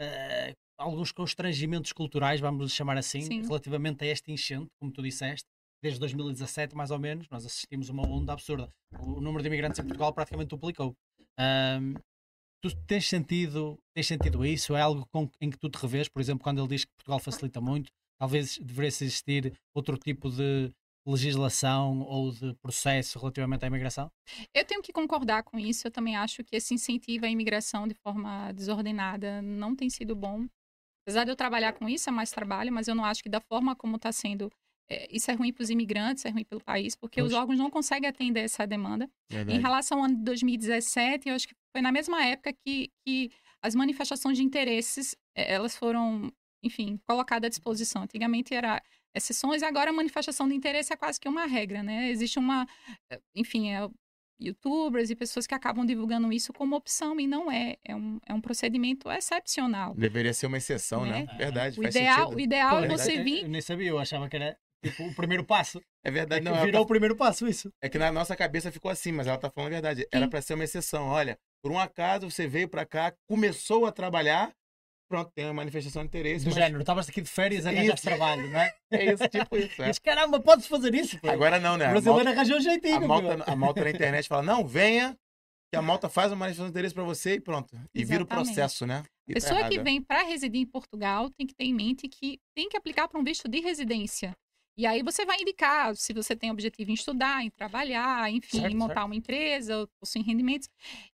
ah, alguns constrangimentos culturais, vamos chamar assim, Sim. relativamente a esta enchente, como tu disseste desde 2017, mais ou menos, nós assistimos uma onda absurda. O número de imigrantes em Portugal praticamente duplicou. Ahm, tu tens sentido, tens sentido isso? É algo com- em que tu te revês? Por exemplo, quando ele diz que Portugal facilita muito, talvez deveria existir outro tipo de legislação ou de processo relativamente à imigração? Eu tenho que concordar com isso. Eu também acho que esse incentivo à imigração de forma desordenada não tem sido bom. Apesar de eu trabalhar com isso, é mais trabalho, mas eu não acho que da forma como está sendo é, isso é ruim para os imigrantes, é ruim pelo país, porque os órgãos não conseguem atender essa demanda. Em Verdade. relação ao ano de 2017, eu acho que foi na mesma época que, que as manifestações de interesses, eh, elas foram, enfim, colocadas à disposição. Antigamente era exceções, agora a manifestação de interesse é quase que uma regra, né? Existe uma, eh, enfim, é, youtubers e pessoas que acabam divulgando isso como opção e não é. É um, é um procedimento excepcional. Deveria ser uma exceção, né? Né? Verdade, O faz ideal, sentido. o ideal é Verdade. você eu, vir eu nem sabia, eu achava que era tipo o primeiro passo. É É verdade, que não. ela virou tá- o primeiro passo isso. É que na nossa cabeça ficou assim, mas ela tá falando a verdade. Era Sim. pra ser uma exceção. Olha, por um acaso você veio pra cá, começou a trabalhar, pronto, tem uma manifestação de interesse. Do mas género, estavas aqui de férias e arranjaste Isso. trabalho, não é? É isso, tipo isso. é. Mas caramba, podes fazer isso? pô. Agora não, né? o A brasileiro malta, arranjou um jeitinho. a, malta, a malta na internet fala, não, venha, que a malta faz uma manifestação de interesse pra você e pronto. E vira o Exatamente. processo, né? E tá pessoa que errado, é. vem para residir em Portugal tem que ter em mente que tem que aplicar para um visto de residência. E aí você vai indicar se você tem objetivo em estudar, em trabalhar, enfim, Certo, em montar uma empresa, ou possuir rendimentos.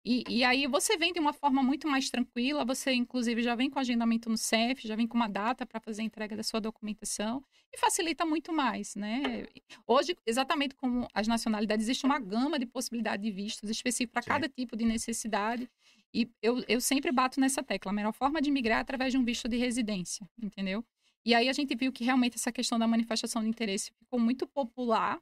E, e aí você vem de uma forma muito mais tranquila, você inclusive já vem com agendamento no CEF, já vem com uma data para fazer a entrega da sua documentação e facilita muito mais, né? Hoje, exatamente como as nacionalidades, existe uma gama de possibilidades de vistos específicos para cada tipo de necessidade. E eu, eu sempre bato nessa tecla. A melhor forma de migrar é através de um visto de residência, entendeu? E aí a gente viu que realmente essa questão da manifestação de interesse ficou muito popular.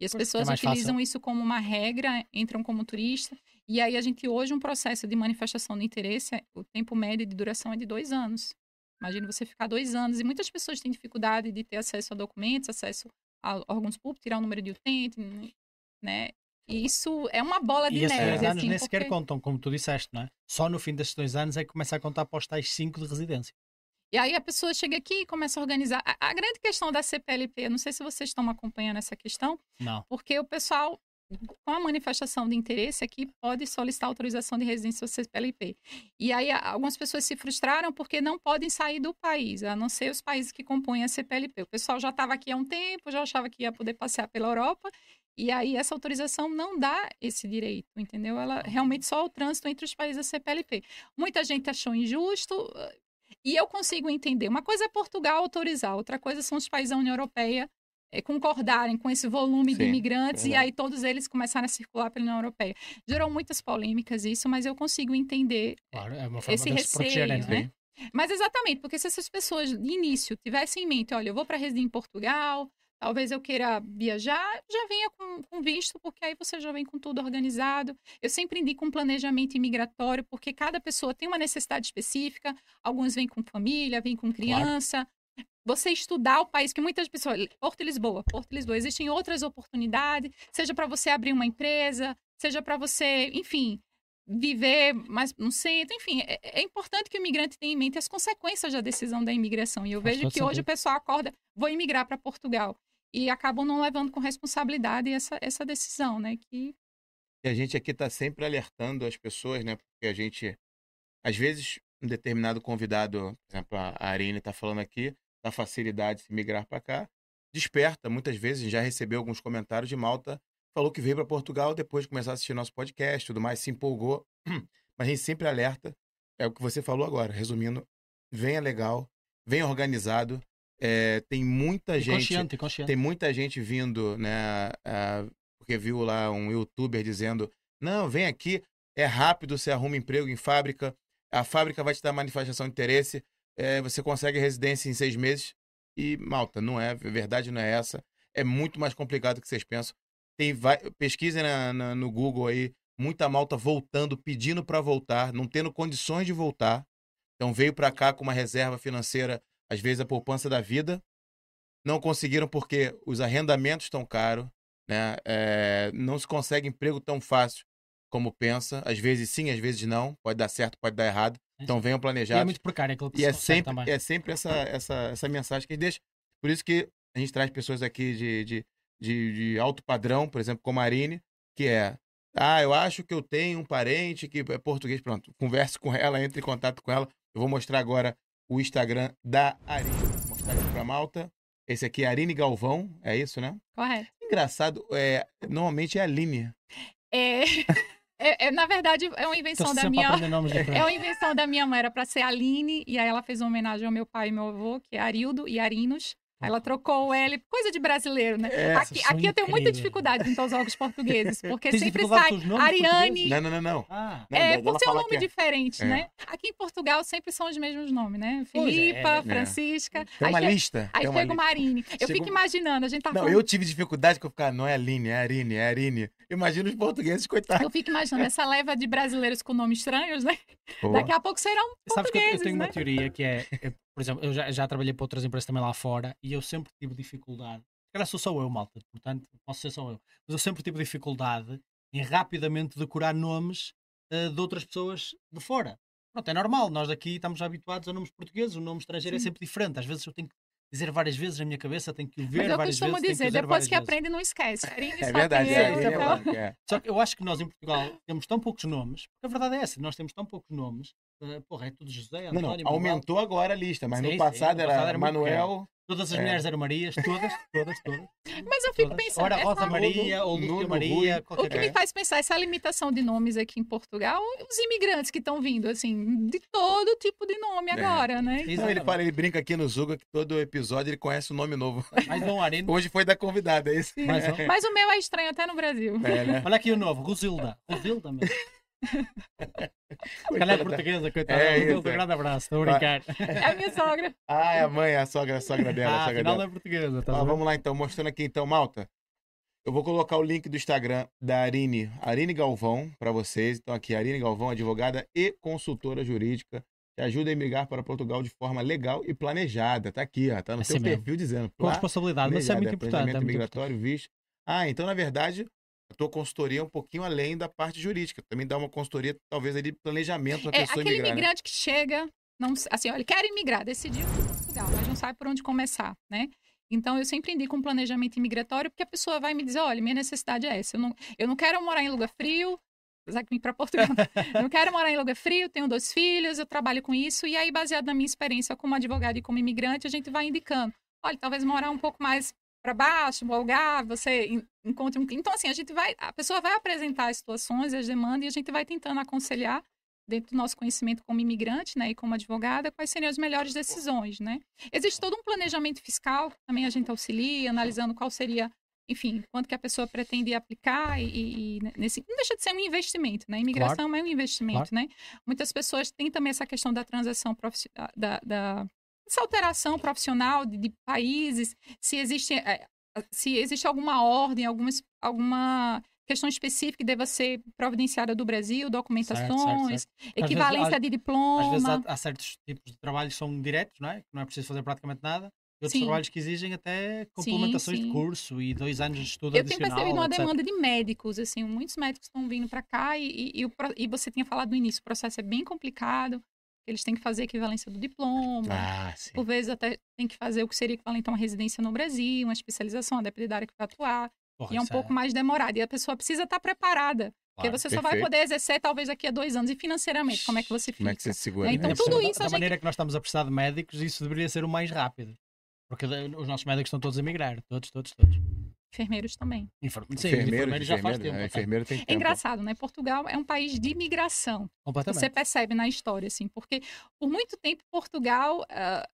E as é pessoas mais utilizam fácil. isso como uma regra, entram como turista. E aí a gente hoje, um processo de manifestação de interesse, o tempo médio de duração é de dois anos. Imagina você ficar dois anos. E muitas pessoas têm dificuldade de ter acesso a documentos, acesso a órgãos públicos, tirar o número de utente, né? E isso é uma bola de E esses neve, dois anos assim, nem sequer porque- contam, como tu disseste, não é? Só no fim desses dois anos é que começa a contar para os tais cinco de residência. E aí a pessoa chega aqui e começa a organizar. A, a grande questão da CPLP, não sei se vocês estão acompanhando essa questão, Não. porque o pessoal, com a manifestação de interesse aqui, pode solicitar autorização de residência ao CPLP. E aí algumas pessoas se frustraram porque não podem sair do país, a não ser os países que compõem a CPLP. O pessoal já estava aqui há um tempo, já achava que ia poder passear pela Europa, e aí essa autorização não dá esse direito, entendeu? Ela realmente só o trânsito entre os países da CPLP. Muita gente achou injusto, e eu consigo entender. Uma coisa é Portugal autorizar, outra coisa são os países da União Europeia eh, concordarem com esse volume de Sim, imigrantes e verdade. aí todos eles começaram a circular pela União Europeia. Gerou muitas polêmicas isso, mas eu consigo entender. Claro, é uma forma Esse de se protegerem. receio, é? né? Mas exatamente, porque se essas pessoas de início tivessem em mente, olha, eu vou para residir em Portugal, talvez eu queira viajar, já venha com, com visto, porque aí você já vem com tudo organizado. Eu sempre indico um planejamento imigratório, porque cada pessoa tem uma necessidade específica. Alguns vêm com família, vêm com criança. Você estudar o país, que muitas pessoas. Porto e Lisboa, Porto e Lisboa, existem outras oportunidades, seja para você abrir uma empresa, seja para você, enfim, viver mais no centro, enfim, é, é importante que o imigrante tenha em mente as consequências da decisão da imigração. E eu vejo que hoje o pessoal acorda, vou imigrar para Portugal. E acabam não levando com responsabilidade essa, essa decisão, né? Que E a gente aqui está sempre alertando as pessoas, né? Porque a gente, às vezes, um determinado convidado, por exemplo, a Arine está falando aqui, da facilidade de se migrar para cá, desperta. Muitas vezes, já recebeu alguns comentários de Malta, falou que veio para Portugal depois de começar a assistir nosso podcast tudo mais, se empolgou. <clears throat> Mas a gente sempre alerta. É o que você falou agora. Resumindo, venha legal, venha organizado. é, tem muita E gente. consciente, consciente. Tem muita gente vindo, né? porque viu lá um youtuber dizendo: não, vem aqui, é rápido, você arruma emprego em fábrica, a fábrica vai te dar manifestação de interesse, eh, você consegue residência em seis meses. E, malta, não é, a verdade não é essa. É muito mais complicado do que vocês pensam. Tem vai, pesquisem na- na- no Google aí, muita malta voltando, pedindo para voltar, não tendo condições de voltar. Então veio para cá com uma reserva financeira, às vezes a poupança da vida, não conseguiram porque os arrendamentos estão caros, né? É, não se consegue emprego tão fácil como pensa. Às vezes sim, às vezes não. Pode dar certo, pode dar errado. Então venham E é planejados. muito precário aquilo que E é sempre, é sempre essa, essa, essa mensagem que a gente deixa. Por isso que a gente traz pessoas aqui de, de, de, de alto padrão, por exemplo, como a Arine, que é. Ah, eu acho que eu tenho um parente que é português. Pronto, converse com ela, entre em contato com ela. Eu vou mostrar agora o Instagram da Arine. Vou mostrar aqui pra Malta. Esse aqui é Arine Galvão, é isso, né? correto. Engraçado, é, normalmente é a Aline. É, <laughs> é- é, na verdade, é uma invenção da minha. É uma invenção da minha mãe, era para ser Aline, e aí ela fez uma homenagem ao meu pai e meu avô, que é Arildo e Arinos. Ela trocou o L, coisa de brasileiro, né? É, aqui, aqui eu tenho muita dificuldade em todos os jogos portugueses, <laughs> porque Tens sempre sai com Ariane. portugueses? Não, não, não, não. Ah, Não, É, ela por ser um nome é. diferente, É. né? Aqui em Portugal sempre são os mesmos nomes, né? É, Filipa, é. Francisca. Tem Aí, uma lista. aí tem uma chega o. Marine. Eu Chega fico imaginando, a gente tá Não, falando. eu tive dificuldade que eu ficava, não é Aline, é Arine, é Arine. Imagina os portugueses, coitados. Eu fico imaginando essa leva de brasileiros com nomes estranhos, né? Pô, Daqui a pouco serão Sabes que eu- eu portugueses, tenho uma né? teoria que é, é, por exemplo, eu já, já trabalhei para outras empresas também lá fora e eu sempre tive dificuldade. Cara, sou só eu, malta, portanto, posso ser só eu. Mas eu sempre tive dificuldade em rapidamente decorar nomes eh, de outras pessoas de fora. Pronto, é normal, nós daqui estamos habituados a nomes portugueses, o nome estrangeiro é Sim. sempre diferente. Às vezes eu tenho que dizer várias vezes na minha cabeça, tenho que o ver Mas eu várias costumo vezes. dizer, depois que vezes. aprende, não esquece. <laughs> É verdade, é, é então- bom, é. Só que eu acho que nós em Portugal temos tão poucos nomes, porque a verdade é essa, nós temos tão poucos nomes. Eh, porra, é tudo José, Não, António, não, Manuel. aumentou agora a lista, mas Sim, no sim, passado no era, passado era Manuel. Todas as É. mulheres eram Marias, todas, todas, todas. <laughs> Mas eu fico todas. pensando, Ora, essa- Rosa Maria, ou Nuno, Lúcia Rui. Maria, o qualquer que É. me faz pensar essa limitação de nomes aqui em Portugal, os imigrantes que estão vindo, assim, de todo tipo de nome É. agora, né? Não, ele fala, ele brinca aqui no Zuga que todo episódio ele conhece um nome novo. Mais um Arena. <laughs> Hoje foi da convidada, é isso? Mais um. Mas o meu é estranho até no Brasil. É, né? Olha aqui o novo, Rosilda. Rosilda, mesmo. <laughs> Calhar é portuguesa, coitada. É isso, é. grande abraço, estou a brincar. É a minha sogra. <laughs> Ah, é a mãe, a sogra, a sogra dela, a Ah, sogra afinal dela. é portuguesa, tá vendo? vamos lá então, mostrando aqui então, Malta. Eu vou colocar o link do Instagram da Arine, Arine Galvão, para vocês. Então aqui, Arine Galvão, advogada e consultora jurídica, que ajuda a emigrar para Portugal de forma legal e planejada. Tá aqui, ó, tá no Assim seu mesmo. perfil dizendo. Com responsabilidade, mas isso é muito importante. É muito importante. migratório, visto. Ah, então na verdade, a tua consultoria é um pouquinho além da parte jurídica. Também dá uma consultoria, talvez, ali de planejamento da É pessoa aquele imigrar. né? imigrante que chega, não, assim, olha, quer imigrar, decidiu Portugal, mas não sabe por onde começar, né? Então, eu sempre indico um planejamento imigratório, porque a pessoa vai me dizer, olha, minha necessidade é essa. Eu não, eu não quero morar em lugar frio, apesar que vim para Portugal. <laughs> <laughs> eu não quero morar em lugar frio, tenho dois filhos, eu trabalho com isso. E aí, baseado na minha experiência como advogada e como imigrante, a gente vai indicando. Olha, talvez morar um pouco mais para baixo, no Algarve, você en- encontre um cliente. Então, assim, a gente vai, a pessoa vai apresentar as situações, as demandas, e a gente vai tentando aconselhar dentro do nosso conhecimento como imigrante, né, e como advogada, quais seriam as melhores decisões, né? Existe todo um planejamento fiscal, que também a gente auxilia, analisando qual seria, enfim, quanto que a pessoa pretende aplicar e, e- e nesse, não deixa de ser um investimento, né? Imigração é um investimento, né? Muitas pessoas têm também essa questão da transação da, da essa alteração profissional de, de países, se existe é, se existe alguma ordem, alguma, es- alguma questão específica que deva ser providenciada do Brasil, documentações, equivalência vezes, de Às diploma. vezes há, há certos tipos de trabalhos que são diretos, não é? Que não é preciso fazer praticamente nada. E outros Sim. trabalhos que exigem até complementações de sim. curso e dois anos de estudo Eu tenho percebido uma etc. demanda de médicos, assim, muitos médicos estão vindo para cá e, e, e o e você tinha falado no início, o processo é bem complicado, eles têm que fazer equivalência do diploma, Ah, por vezes até tem que fazer o que seria equivalente a uma residência no Brasil, uma especialização, a depender da área que vai atuar, Porra, e é um isso pouco mais demorado, e a pessoa precisa estar preparada, porque você só vai Perfeito. poder exercer talvez daqui a dois anos, e financeiramente, como é que você fica? Como é que você se segura? É, então tudo isso da, a da maneira que nós estamos a precisar de médicos, isso deveria ser o mais rápido. Porque da- os nossos médicos estão todos a migrar, todos, todos, todos. Enfermeiros também. Sim, Enfermeiro, enfermeiros já faz enfermeiro, tempo. é, até. enfermeiro tem É tempo. engraçado, né? Portugal é um país de imigração. Você percebe na história, assim, porque por muito tempo Portugal, ah,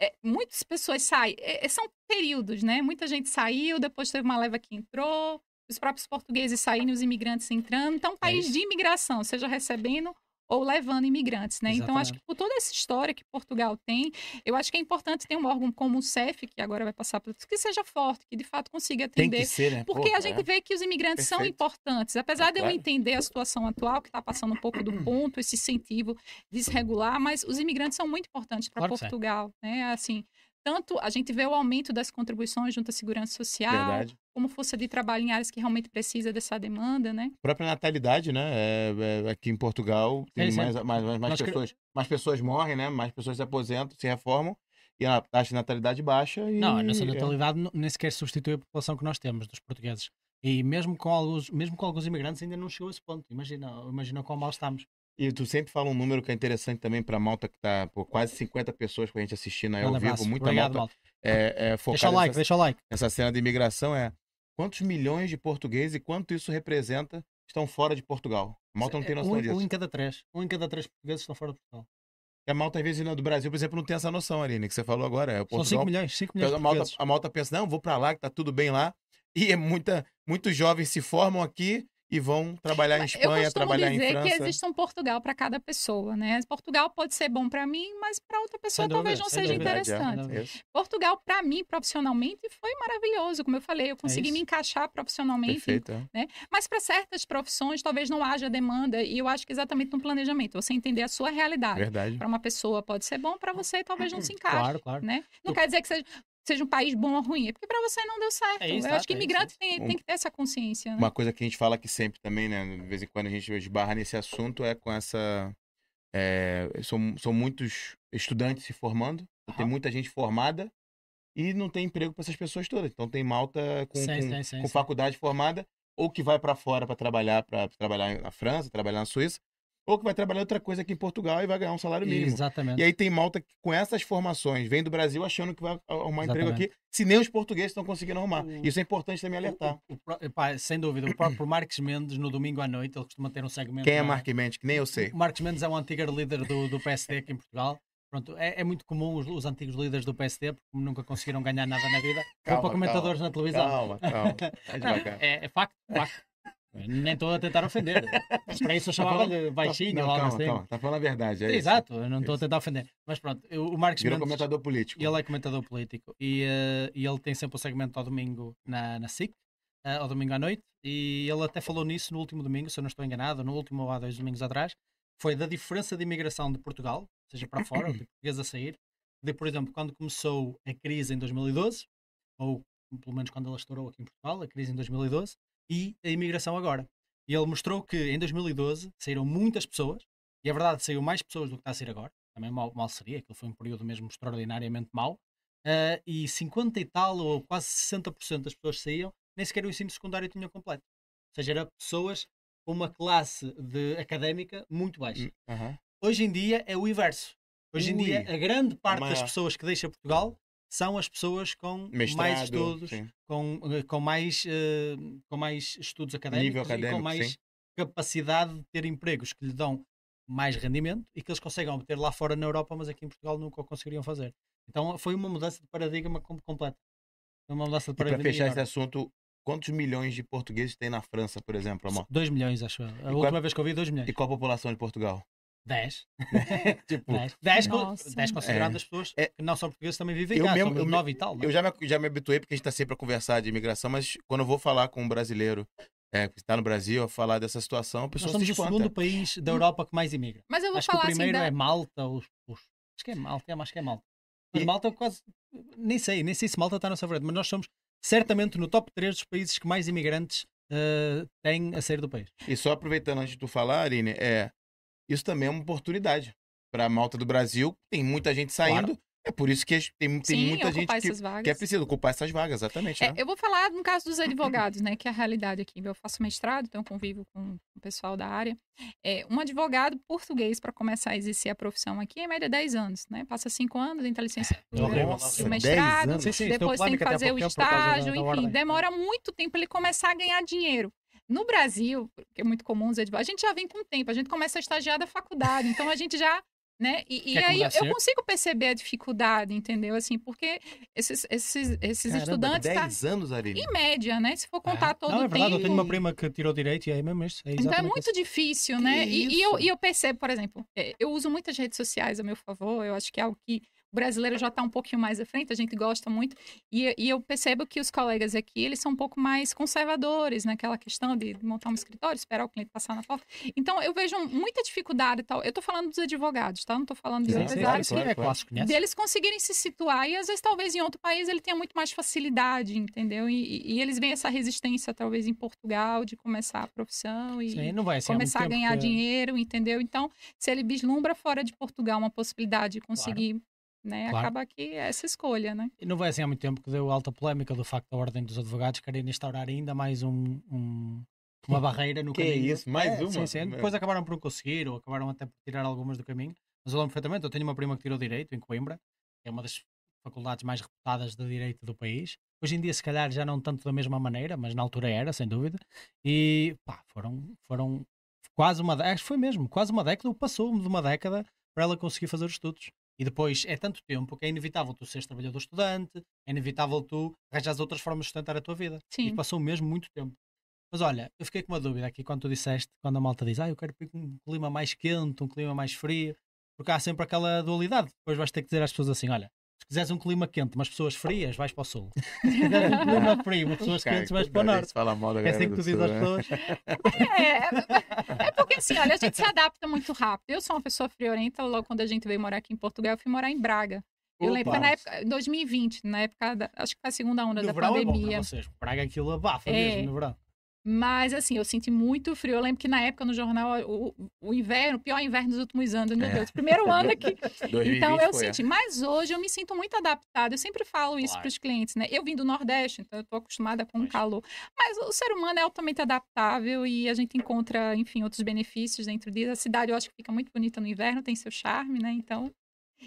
é, muitas pessoas saem, é, é, são períodos, né? Muita gente saiu, depois teve uma leva que entrou, os próprios portugueses saindo, os imigrantes entrando. Então, é um país de imigração, seja recebendo ou levando imigrantes, né? Então, acho Exatamente. que por toda essa história que Portugal tem, eu acho que é importante ter um órgão como o CEF, que agora vai passar por que seja forte, que de fato consiga Tem atender que ser, né? porque Pô, a gente é. vê que os imigrantes são Perfeito. importantes. Apesar É, de eu claro. entender a situação atual, que está passando um pouco do ponto, esse incentivo desregular, mas os imigrantes são muito importantes para Claro. Portugal. Né? Assim, tanto a gente vê o aumento das contribuições junto à segurança social, Verdade. como força de trabalho em áreas que realmente precisa dessa demanda, né? A própria natalidade, né? É, é, aqui em Portugal tem Sim, sim. mais, mais, mais, mais Nós cre- pessoas, mais pessoas morrem, né? Mais pessoas se aposentam, se reformam e a taxa de natalidade baixa. E, Não, a nossa é. natalidade nem sequer substitui a população que nós temos, dos portugueses. E mesmo com alguns, mesmo com alguns imigrantes ainda não chegou a esse ponto. Imagina, imagina quão mal estamos. E tu sempre fala um número que é interessante também para malta que tá por quase 50 pessoas com a gente assistindo aí ao vivo, abraço. muita Obrigado, malta malta. é, é, focada Deixa o like, nessa, deixa o like. nessa cena de imigração é quantos milhões de portugueses e quanto isso representa estão fora de Portugal. A malta não tem noção um, disso. um em cada três. Um em cada três portugueses estão fora de Portugal. E a malta, às vezes, do Brasil, por exemplo, não tem essa noção, Aline, que você falou agora. É, São Portugal, 5 milhões, 5 milhões a, malta, a malta pensa, não, vou pra lá, que tá tudo bem lá. E é muita, muitos jovens se formam aqui e vão trabalhar em Eu Espanha, trabalhar em dizer França. que existe um Portugal para cada pessoa, né? Portugal pode ser bom para mim, mas para outra pessoa Sem talvez dúvida, não seja dúvida. Verdade, interessante. é. Portugal, para mim, profissionalmente, foi maravilhoso. Como eu falei, eu consegui me isso. encaixar profissionalmente. Perfeito. é. Mas para certas profissões, talvez não haja demanda. E eu acho que exatamente no planejamento, você entender a sua realidade. Verdade. Para uma pessoa pode ser bom, para você talvez não se encaixe. Claro, claro. Né? Não Eu- quer dizer que seja, seja um país bom ou ruim, é porque para você não deu certo. É isso, eu acho que é imigrante é tem, tem que ter essa consciência. Né? Uma coisa que a gente fala aqui sempre também, né? De vez em quando a gente esbarra nesse assunto é com essa. É, são, são muitos estudantes se formando, tem Aham. muita gente formada e não tem emprego para essas pessoas todas. Então tem malta com, Sim, com, sim, sim, com sim. faculdade formada ou que vai para fora para trabalhar, para trabalhar na França, trabalhar na Suíça, ou que vai trabalhar outra coisa aqui em Portugal e vai ganhar um salário mínimo. Exatamente. E aí tem malta que com essas formações vem do Brasil achando que vai arrumar emprego Exatamente. aqui, se nem os portugueses estão conseguindo arrumar. O- Isso é importante também alertar. O- o sem dúvida, o próprio Marques Mendes, no domingo à noite, ele costuma ter um segmento. Quem é Mark Mendes? Que nem eu sei. O Marcos Mendes é um antigo líder do, do PSD aqui em Portugal. Pronto, é, é muito comum os, os antigos líderes do PSD, porque nunca conseguiram ganhar nada na vida, vão Calma, para comentadores na televisão. Calma, calma. <laughs> É é, é facto, facto. Nem estou a tentar ofender. Para isso eu chamava-lhe baixinho Não, ou algo calma, assim. calma. Tá falando a verdade. É isso. Exato, eu não estou a tentar ofender. Mas pronto, eu- o Marcos Virou Mendes, comentador político. ele é comentador político e, eh, e ele tem sempre um segmento ao domingo na, na SIC, eh, ao domingo à noite, e ele até falou nisso no último domingo, se eu não estou enganado, no último ou há dois domingos atrás, foi da diferença de imigração de Portugal, ou seja, para fora, de portugueses a sair, de, por exemplo, quando começou a crise em 2012, ou pelo menos quando ela estourou aqui em Portugal, a crise em 2012, e a imigração agora. E ele mostrou que em 2012 saíram muitas pessoas, e é verdade, saiu mais pessoas do que está a sair agora, também mal, mal seria, aquilo foi um período mesmo extraordinariamente mau, eh, e 50 e tal, ou quase 60% das pessoas saíam, nem sequer o ensino secundário tinham completo. Ou seja, eram pessoas com uma classe de académica muito baixa. Aham. Hoje em dia é o inverso. Hoje em Ui, dia, a grande parte das maior. pessoas que deixa Portugal são as pessoas com Mestrado. mais estudos, sim. com, eh, com, mais, eh, com mais estudos académicos e com mais sim. capacidade de ter empregos que lhe dão mais rendimento e que eles conseguem obter lá fora na Europa, mas aqui em Portugal nunca o conseguiriam fazer. Então foi uma mudança de paradigma com- completa. Uma mudança de E para paradigma. fechar esse enorme. assunto, quantos milhões de portugueses tem na França, por exemplo, amor? 2 milhões, acho eu. A qual- última vez que eu vi, 2 milhões. E qual a população de Portugal? 10. <laughs> tipo, 10. 10, Nossa. considerando É. as pessoas É. que não são portugueses também vivem Eu cá. mesmo- eu me- 9 e tal. não é? eu já me, já me habituei, porque a gente está sempre a conversar de imigração, mas quando eu vou falar com um brasileiro é, que está no Brasil, a falar dessa situação, a Nós pessoa somos se o segundo país da Europa que mais imigra. Mas eu vou Acho que o falar assim primeiro da... é Malta. Os, os- acho que é Malta, é, acho que é Malta. Mas E- Malta quase. Nem sei, nem sei se Malta está na nossa frente, mas nós somos certamente no top 3 dos países que mais imigrantes eh, têm a sair do país. E só aproveitando antes de tu falar, Aline, é, isso também é uma oportunidade para a malta do Brasil. Tem muita gente saindo. É por isso que tem, tem Sim, muita gente que, que é preciso ocupar essas vagas, exatamente. É, né? eu vou falar no caso dos advogados, né, que é a realidade aqui. Eu faço mestrado, então eu convivo com o pessoal da área. É, um advogado português para começar a exercer a profissão aqui é em média 10 anos, né? Passa 5 anos, entra a licença É horrível, Nossa, o 10 mestrado. Sim, sim, depois tem que fazer o estágio, enfim, ordem. demora muito tempo para ele começar a ganhar dinheiro. No Brasil, que é muito comum os advogados, a gente já vem com o tempo, a gente começa a estagiar da faculdade, então a gente já né? E, e aí eu, consigo perceber a dificuldade, entendeu? Assim, porque esses, esses, esses Caramba, estudantes tá 10 anos, Aline. em média, né? Se for contar Ah, todo não, é o verdade, tempo. eu tenho uma prima que tirou direito e é mesmo isso. É Então é muito isso. difícil, né? E, e eu, e eu percebo, por exemplo, é, eu uso muitas redes sociais a meu favor, eu acho que é algo que brasileiro já está um pouquinho mais à frente, a gente gosta muito, e, e eu percebo que os colegas aqui, eles são um pouco mais conservadores naquela questão de montar um escritório, esperar o cliente passar na porta. Então eu vejo muita dificuldade e tal. Eu estou falando dos advogados, tá? Não estou falando de outras áreas. claro, é claro. clássico, conhece? Deles conseguirem se situar e às vezes talvez em outro país ele tenha muito mais facilidade, entendeu? E, e- eles veem essa resistência talvez em Portugal de começar a profissão e, Sim, começar a ganhar que- dinheiro, entendeu? Então, se ele vislumbra fora de Portugal uma possibilidade de conseguir, né, Claro. acaba que é essa escolha, né? E não vai assim há muito tempo que deu alta polémica do facto da Ordem dos Advogados querem instaurar ainda mais um, um- uma <laughs> barreira no Que caminho. isso, mais É, uma? Sim, sim. Depois acabaram por não conseguir ou acabaram até por tirar algumas do caminho. Mas eu lembro perfeitamente, eu tenho uma prima que tirou Direito em Coimbra, que é uma das faculdades mais reputadas de Direito do país. Hoje em dia, se calhar, já não tanto da mesma maneira, mas na altura era, sem dúvida. E pá, foram, foram quase uma década, acho que foi mesmo, quase uma década, ou passou de uma década para ela conseguir fazer os estudos. E depois é tanto tempo que é inevitável tu seres trabalhador estudante, é inevitável tu arranjares outras formas de sustentar a tua vida. Sim. E passou mesmo muito tempo. Mas olha, eu fiquei com uma dúvida aqui quando tu disseste, quando a malta diz, ah, eu quero um clima mais quente, um clima mais frio, porque há sempre aquela dualidade. Depois vais ter que dizer às pessoas assim: olha, se quiseres um clima quente, mas pessoas frias, vais para o sul. <laughs> Se quiseres um clima frio, mas pessoas quentes, vais para o norte. Fala mal da É assim que tu dizes às né? pessoas. É, é porque assim, olha, a gente se <laughs> adapta muito rápido. Eu sou uma pessoa friorenta, logo quando a gente veio morar aqui em Portugal, eu fui morar em Braga. Eu lembro que foi na época, em 2020, na época, da- acho que foi a segunda onda No da verão é bom pandemia. para vocês. Praga aquilo abafa É. mesmo no verão. Mas assim, eu senti muito frio. Eu lembro que na época no jornal, o, o inverno, o pior inverno dos últimos anos, meu É. Deus, primeiro ano aqui. <laughs> 2020 Então eu é. senti. Mas hoje eu me sinto muito adaptada. Eu sempre falo isso Claro. para os clientes, né? Eu vim do Nordeste, então eu estou acostumada com o calor. Mas o ser humano é altamente adaptável e a gente encontra, enfim, outros benefícios dentro disso. A cidade eu acho que fica muito bonita no inverno, tem seu charme, né? Então.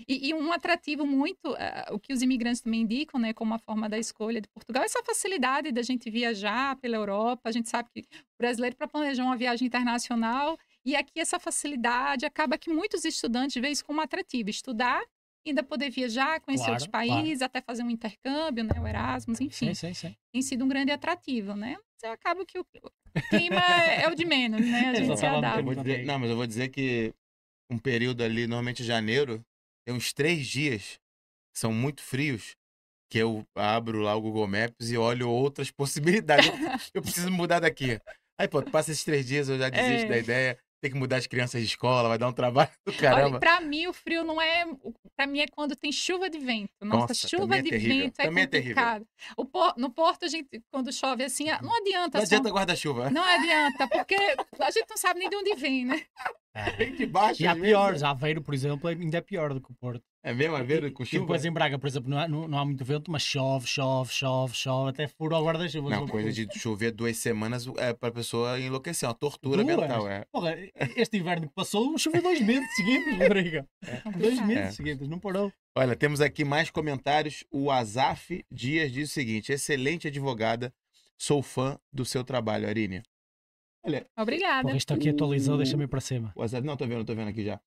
E, e um atrativo muito, eh, o que os imigrantes também indicam, né, como uma forma da escolha de Portugal, é essa facilidade da gente viajar pela Europa. A gente sabe que o brasileiro, para planejar uma viagem internacional, e aqui essa facilidade acaba que muitos estudantes veem isso como atrativo. Estudar, ainda poder viajar, conhecer Claro, outros claro. países, até fazer um intercâmbio, né, o Erasmus, enfim. Sim, sim, sim. Tem sido um grande atrativo, né? Mas acaba que o clima é o de menos, né? A <laughs> gente se. Eu adapta. não, mas eu vou dizer que um período ali, normalmente janeiro, tem uns três dias são muito frios, que eu abro lá o Google Maps e olho outras <laughs> possibilidades. Eu- preciso mudar daqui. Aí, pô, passa esses três dias, eu já desisto É. da ideia. Tem que mudar as crianças de escola, vai dar um trabalho <laughs> do Olha, caramba. pra mim, o frio não é. Pra mim é quando tem chuva de vento. Nossa, Nossa, chuva é de terrível. vento é Também é terrível. complicado. Por- no porto, a gente, quando chove assim, não adianta. Não só- adianta guarda-chuva. Não adianta, porque a gente não sabe nem de onde vem, né? <laughs> Vem de baixo. E há às vezes. piores. Aveiro, por exemplo, ainda é pior do que o Porto. É mesmo, a ver com E chuva? depois em Braga, por exemplo, não há, não, não há muito vento, mas chove, chove, chove, chove, até fura o guarda-chuva. Não, coisa de chover duas semanas é pra pessoa enlouquecer, uma tortura Duas? mental. É. Porra, este inverno que passou, choveu dois meses seguidos, <laughs> Rodrigo. Dois complicado. meses É. seguidos, não parou. Olha, temos aqui mais comentários. O Azaf Dias diz o seguinte: excelente advogada, sou fã do seu trabalho, Arínia. Olha, Obrigada. Porra, isto aqui atualizou, deixa-me ir para cima. o Azaf, não, tô vendo, tô vendo aqui já.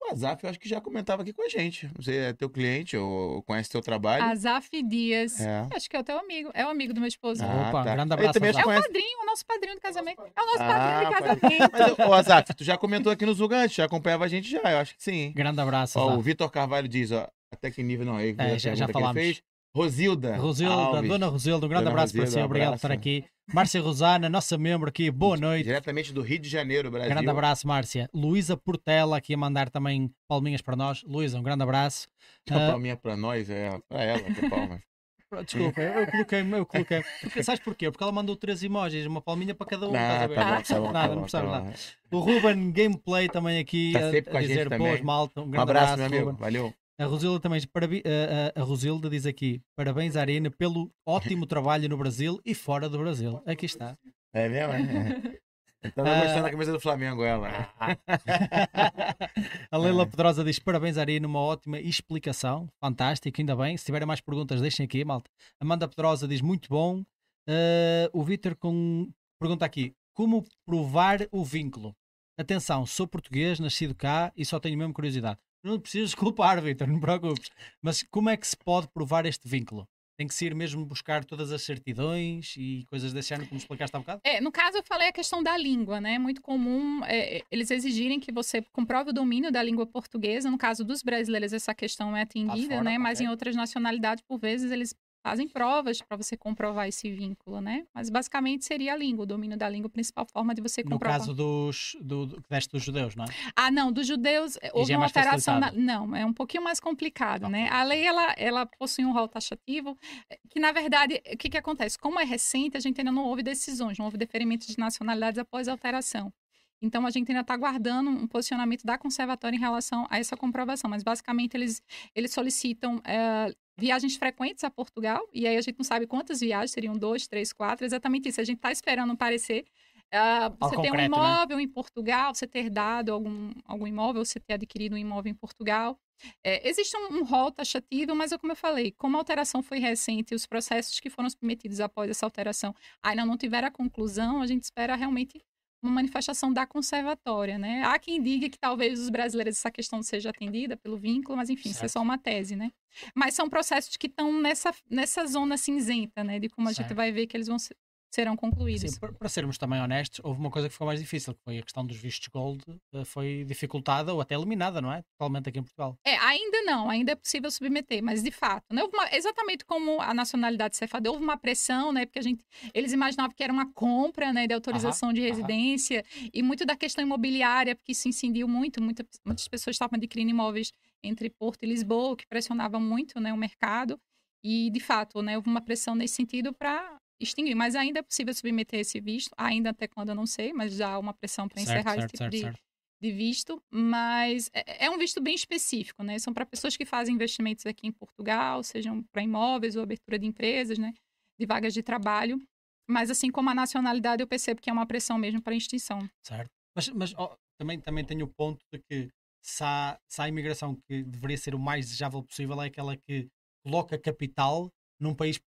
O Azaf, eu acho que já comentava aqui com a gente. Não sei, é teu cliente ou conhece teu trabalho. Azaf Dias. É. Acho que é o teu amigo. É o amigo do meu esposo. Ah, Opa, tá. grande Ele abraço, É o padrinho, o nosso padrinho de casamento. É o nosso Ah, padrinho de pode- casamento. Mas, ô Azaf, tu já comentou aqui no Zugante, já acompanhava a gente já, eu acho que sim. Grande abraço. Ó, o. Vitor Carvalho diz, ó, até que nível não, aí, É, a já- já pergunta que ele falámos. fez. Rosilda. Rosilda, Alves, Dona Rosilda, um grande Dona abraço para Rosilda, si, um obrigado por estar abraço. aqui. Márcia Rosana, nossa membro aqui, boa noite. Diretamente do Rio de Janeiro, Brasil. Grande abraço, Márcia. Luísa Portela aqui a mandar também palminhas para nós. Luísa, um grande abraço. Uma Ah, palminha pra nós, é pra ela, que palma. <laughs> Desculpa, eu coloquei, eu coloquei. Porque, sabes porquê? Porque ela mandou três emojis, uma palminha para cada um. ver? tá bom, tá bom, Nada, tá não precisava tá nada. bom. O Ruben Gameplay também aqui Tá a, a dizer boas, malta. Um Um grande abraço, abraço, meu amigo. Ruben. Valeu. A Rosilda também, a, a- a Rosilda diz aqui, parabéns Arena pelo ótimo <laughs> trabalho no Brasil e fora do Brasil. Aqui está. É mesmo? É. <laughs> Então Ah. tá gostando da camisa do Flamengo, ela. <laughs> A Leila É. Pedrosa diz parabéns Arena, uma ótima explicação, fantástico, ainda bem. Se tiverem mais perguntas, deixem aqui, malta. Amanda Pedrosa diz muito bom. Ah, o Vítor com... pergunta aqui, como provar o vínculo? Atenção, sou português, nascido cá e só tenho mesmo curiosidade. Não precisas <laughs> culpar, Vítor, não preocupes. Mas como é que se pode provar este vínculo? Tem que se ir mesmo buscar todas as certidões e coisas desse ano, como explicaste há um bocado? É, no caso, eu falei a questão da língua, né? É muito comum é, eles exigirem que você comprove o domínio da língua portuguesa. No caso dos brasileiros, essa questão é atendida, fora, né? Mas em outras nacionalidades, por vezes, eles fazem provas para você comprovar esse vínculo, né? Mas basicamente seria a língua, o domínio da língua, a principal forma de você No comprovar. caso dos, do, do, dos judeus, não é? Ah, não, dos judeus eh, houve é uma alteração. Na... Não, é um pouquinho mais complicado, né? A lei, ela, ela possui um rol taxativo, eh, que na verdade, o que, que acontece? Como é recente, a gente ainda não houve decisões, não houve deferimento de nacionalidades após a alteração. Então, a gente ainda está aguardando um posicionamento da conservatória em relação a essa comprovação. Mas, basicamente, eles, eles solicitam eh, viagens frequentes a Portugal, e aí a gente não sabe quantas viagens, seriam dois, três, quatro, exatamente isso. A gente está esperando um parecer. ah, você tem um concreto, né? imóvel em Portugal, você ter dado algum, algum imóvel, você ter adquirido um imóvel em Portugal. É, existe um, um rol taxativo, mas é como eu falei, como a alteração foi recente os processos que foram submetidos após essa alteração ainda não tiveram a conclusão, a gente espera realmente uma manifestação da conservatória, né? Há quem diga que talvez os brasileiros essa questão seja atendida pelo vínculo, mas enfim, certo. isso é só uma tese, né? Mas são processos que estão nessa, nessa zona cinzenta, né? De como a certo. gente vai ver que eles vão ser, serão concluídos. Sim, para sermos também honestos, houve uma coisa que ficou mais difícil, que foi a questão dos vistos gold, eh, foi dificultada ou até eliminada, não é? Totalmente aqui em Portugal. É, ainda não, ainda é possível submeter, mas de fato, né? Uma, exatamente como a nacionalidade cefada, houve uma pressão, né? Porque a gente, eles imaginavam que era uma compra, né, de autorização aham, de residência aham. e muito da questão imobiliária, porque isso incidiu muito, muita, muitas pessoas estavam adquirindo imóveis entre Porto e Lisboa, que pressionava muito, né, o mercado. E, de fato, né, houve uma pressão nesse sentido para extinguir. Mas ainda é possível submeter esse visto, ainda até quando eu não sei, mas já há uma pressão para encerrar certo, esse tipo certo, de, certo. de, visto. Mas é, é, um visto bem específico, né? São para pessoas que fazem investimentos aqui em Portugal, sejam para imóveis ou abertura de empresas, né? De vagas de trabalho. Mas assim como a nacionalidade, eu percebo que é uma pressão mesmo para a extinção. Certo. Mas, mas oh, também, também tenho o ponto de que se há, se há a imigração que deveria ser o mais desejável possível, é aquela que coloca capital num país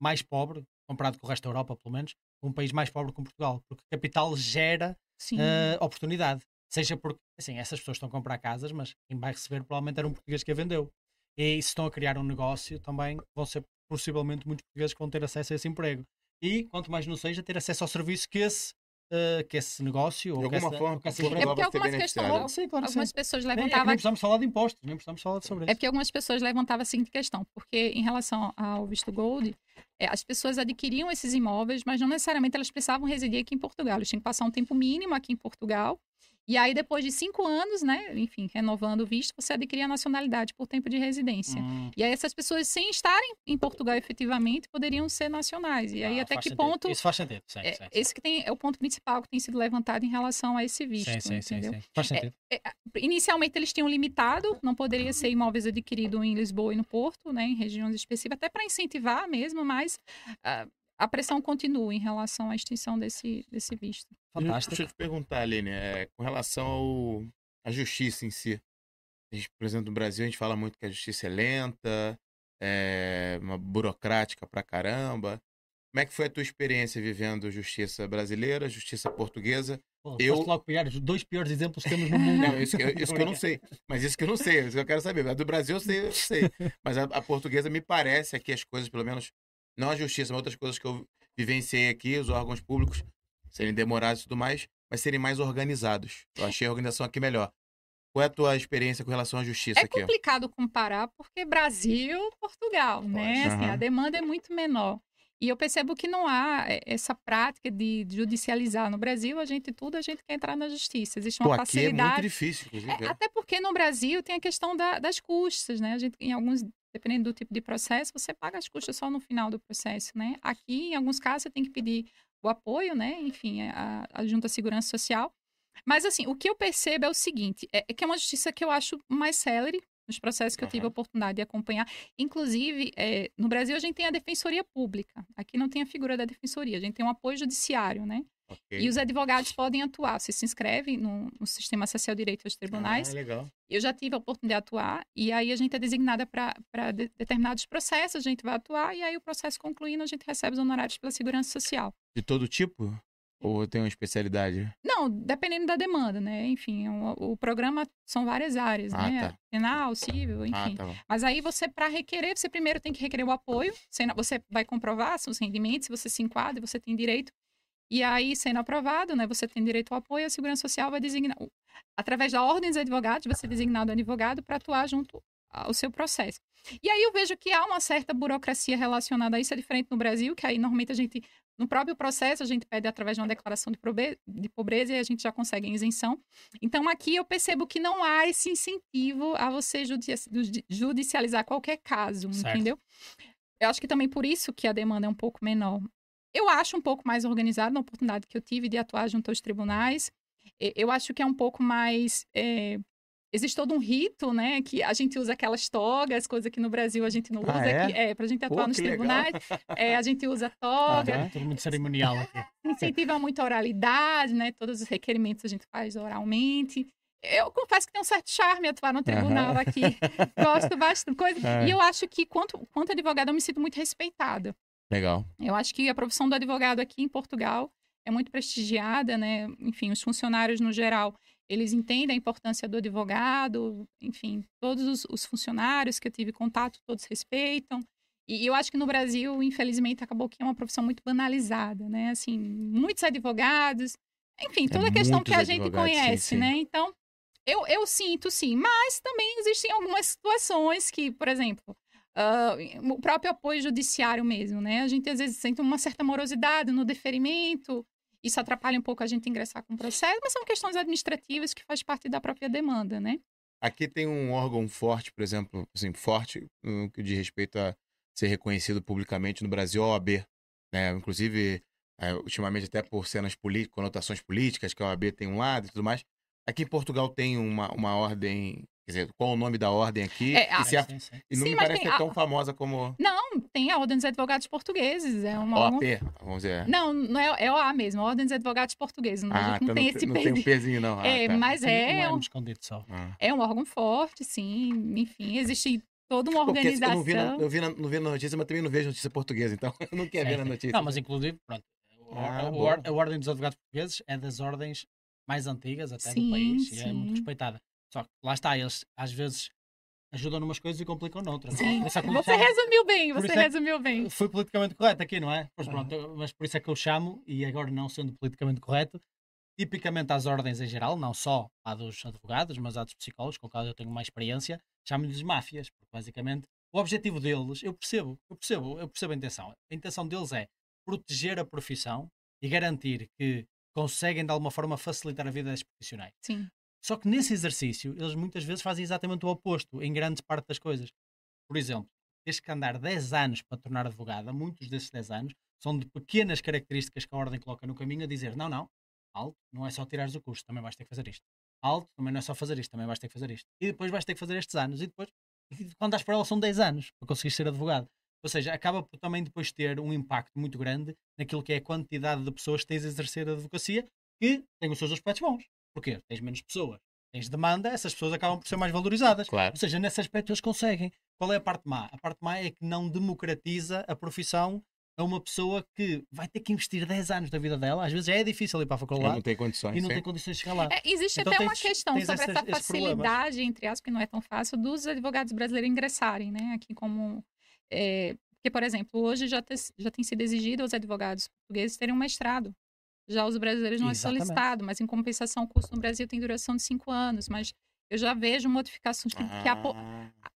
mais pobre, comparado com o resto da Europa, pelo menos, um país mais pobre que Portugal, porque capital gera uh, oportunidade. Seja porque, assim, essas pessoas estão a comprar casas, mas quem vai receber provavelmente era um português que a vendeu. E se estão a criar um negócio, também vão ser possivelmente muitos portugueses que vão ter acesso a esse emprego. E, quanto mais não seja, ter acesso ao serviço que esse uh, que esse negócio de ou alguma que forma que essa é porque algumas questões sim, claro, algumas sim. pessoas levantavam nem, precisamos falar de impostos nem precisamos falar sobre isso. é porque algumas pessoas levantavam a seguinte questão porque em relação ao visto gold é, as pessoas adquiriam esses imóveis mas não necessariamente elas precisavam residir aqui em Portugal. Eles tinham que passar um tempo mínimo aqui em Portugal e aí, depois de cinco anos, né, enfim, renovando o visto, você adquiria a nacionalidade por tempo de residência. Hum. E aí, essas pessoas, sem estarem em Portugal efetivamente, poderiam ser nacionais. E aí, ah, até que sentido. ponto. Isso faz sentido. Sim, é, sim, sim. Esse que tem, é o ponto principal que tem sido levantado em relação a esse visto. Sim, sim, entendeu? sim, Faz sentido. É, é, inicialmente, eles tinham limitado, não poderia ser imóveis adquiridos em Lisboa e no Porto, né, em regiões específicas, até para incentivar mesmo, mas. Uh, a pressão continua em relação à extinção desse, desse visto. Fantástico. Deixa eu te perguntar, Aline, é, com relação ao, à justiça em si. A gente, por exemplo, no Brasil, a gente fala muito que a justiça é lenta, é uma burocrática pra caramba. Como é que foi a tua experiência vivendo justiça brasileira, justiça portuguesa? Pô, eu logo pegar os dois piores exemplos que temos no mundo. Não, isso, que, <laughs> isso que eu não sei. Mas isso que eu não sei, isso que eu quero saber. A do Brasil eu sei, eu sei. Mas a, a portuguesa me parece aqui as coisas, pelo menos não a justiça, mas outras coisas que eu vivenciei aqui, os órgãos públicos serem demorados e tudo mais, mas serem mais organizados. Eu achei a organização aqui melhor. Qual é a tua experiência com relação à justiça é aqui? É complicado comparar porque Brasil, Portugal, né? Assim, A demanda é muito menor. E eu percebo que não há é, essa prática de judicializar no Brasil. A gente tudo a gente quer entrar na justiça. Existe uma Pô, facilidade. Aqui é muito difícil, inclusive. É, até porque no Brasil tem a questão da, das custas, né? A gente em alguns dependendo do tipo de processo, você paga as custas só no final do processo, né? Aqui, em alguns casos, você tem que pedir o apoio, né? Enfim, a, a Junta de Segurança Social. Mas, assim, o que eu percebo é o seguinte: é, é que é uma justiça que eu acho mais célere nos processos que uhum. eu tive a oportunidade de acompanhar. Inclusive, é, no Brasil, a gente tem a Defensoria Pública. Aqui não tem a figura da Defensoria, a gente tem um apoio judiciário, né? Okay. E os advogados podem atuar. Você se inscreve no, no Sistema Social Direito aos Tribunais. Ah, legal. Eu já tive a oportunidade de atuar, e aí a gente é designada para de, determinados processos, a gente vai atuar, e aí o processo concluindo, a gente recebe os honorários pela Segurança Social. De todo tipo? Ou tem uma especialidade? Não, dependendo da demanda, né? Enfim, o, o programa são várias áreas, ah, né? Tá. Penal, civil, ah, enfim. Ah, tá Mas aí você, para requerer, você primeiro tem que requerer o apoio. Você vai comprovar seus rendimentos, se você se enquadra, você tem direito. E aí, sendo aprovado, né, você tem direito ao apoio, a Segurança Social vai designar, através da ordem dos advogados, vai ser designado advogado para atuar junto ao seu processo. E aí eu vejo que há uma certa burocracia relacionada a isso, é diferente no Brasil, que aí normalmente a gente, no próprio processo, a gente pede através de uma declaração de pobreza, de pobreza e a gente já consegue isenção. Então aqui eu percebo que não há esse incentivo a você judicializar qualquer caso, certo. entendeu? Eu acho que também por isso que a demanda é um pouco menor. Eu acho um pouco mais organizado na oportunidade que eu tive de atuar junto aos tribunais. Eu acho que é um pouco mais. É... Existe todo um rito, né? Que a gente usa aquelas togas, coisa que no Brasil a gente não ah, usa. É? Que, é, pra gente atuar Pô, nos tribunais, é, a gente usa toga. Ah, todo mundo cerimonial aqui. Incentiva muito a oralidade, né? Todos os requerimentos a gente faz oralmente. Eu confesso que tem um certo charme atuar no tribunal uhum. aqui. Gosto bastante. Coisa... <laughs> É. E eu acho que, quanto, quanto advogada, eu me sinto muito respeitada. Legal. Eu acho que a profissão do advogado aqui em Portugal é muito prestigiada, né? Enfim, os funcionários no geral, eles entendem a importância do advogado, enfim, todos os, os funcionários que eu tive contato, todos respeitam. E eu acho que no Brasil, infelizmente, acabou que é uma profissão muito banalizada, né? Assim, muitos advogados, enfim, toda É a questão que a gente advogados, sim, conhece, sim. né? Então, eu, eu sinto sim, mas também existem algumas situações que, por exemplo, ah, o próprio apoio judiciário mesmo, né? A gente às vezes sente uma certa morosidade no deferimento, isso atrapalha um pouco a gente ingressar com o processo, mas são questões administrativas que faz parte da própria demanda, né? Aqui tem um órgão forte, por exemplo, assim, forte no que respeito a ser reconhecido publicamente no Brasil, a OAB. Né? Inclusive, é, ultimamente até por cenas políticas, conotações políticas, que a OAB tem um lado e tudo mais. Aqui em Portugal tem uma, uma ordem, quer dizer, qual o nome da ordem aqui? É, a- e, se a- Sim, sim. e não Sim, me parece tem ser a- tão famosa como Não, tem a Ordem dos Advogados Portugueses, é uma OAP, vamos dizer. Não, não é, é OA mesmo, a Ordem dos Advogados Portugueses. Não, ah, gente não então tem não, esse não tem um pezinho, não. Ah, É, tá. mas Tem é um M escondido só. Ah. é um órgão forte, sim. Enfim, existe toda uma Porque assim, eu organização. não vi, na, eu vi na, não vi na notícia, mas também não vejo notícia portuguesa, então <laughs> eu não quero ver na Sim, sim. notícia. Não, mas inclusive, pronto. Ah, a, o- boa. a Ordem dos Advogados Portugueses é das ordens mais antigas até Sim, do país e é muito sim. respeitada. Só que lá está, eles às vezes ajudam numas coisas e complicam noutras. Sim. É Você resumiu bem, você é resumiu bem. Foi politicamente correto aqui, não é? Pois pronto, eu- mas por isso é que eu chamo, e agora não sendo politicamente correto, tipicamente às ordens em geral, não só à dos advogados, mas à dos psicólogos, com os quais eu tenho mais experiência, chamo-lhes máfias, porque basicamente o objetivo deles, eu percebo, eu percebo, eu percebo a intenção. A intenção deles é proteger a profissão e garantir que conseguem de alguma forma facilitar a vida das profissionais. Sim. Só que nesse exercício, eles muitas vezes fazem exatamente o oposto, em grande parte das coisas. Por exemplo, tens que andar 10 anos para tornar advogada, muitos desses 10 anos são de pequenas características que a ordem coloca no caminho a dizer: não, não, alto, não é só tirares o curso, também vais ter que fazer isto. Alto, também não é só fazer isto, também vais ter que fazer isto. E depois vais ter que fazer estes anos. E depois, e quando estás para ela, são 10 anos para conseguir ser advogado. Ou seja, acaba por também depois ter um impacto muito grande naquilo que é a quantidade de pessoas que tens a exercer a advocacia, que tem os seus aspectos bons. Porquê? Tens menos pessoas, tens demanda, essas pessoas acabam por ser mais valorizadas. Claro. Ou seja, nesse aspecto eles conseguem. Qual é a parte má? A parte má é que não democratiza a profissão a uma pessoa que vai ter que investir 10 anos da vida dela. Às vezes é difícil ir para a faculdade não tenho condições. e não sim. tem condições de chegar lá. É, existe Então até uma tens- questão tens sobre essas- essa facilidade, entre aspas, que não é tão fácil, dos advogados brasileiros ingressarem, né? Aqui como. É, porque, por exemplo, hoje já, te- já tem sido exigido aos advogados portugueses terem um mestrado. Já os brasileiros não Exatamente. é solicitado, mas em compensação o curso no Brasil tem duração de cinco anos. Mas eu já vejo modificações que, que a,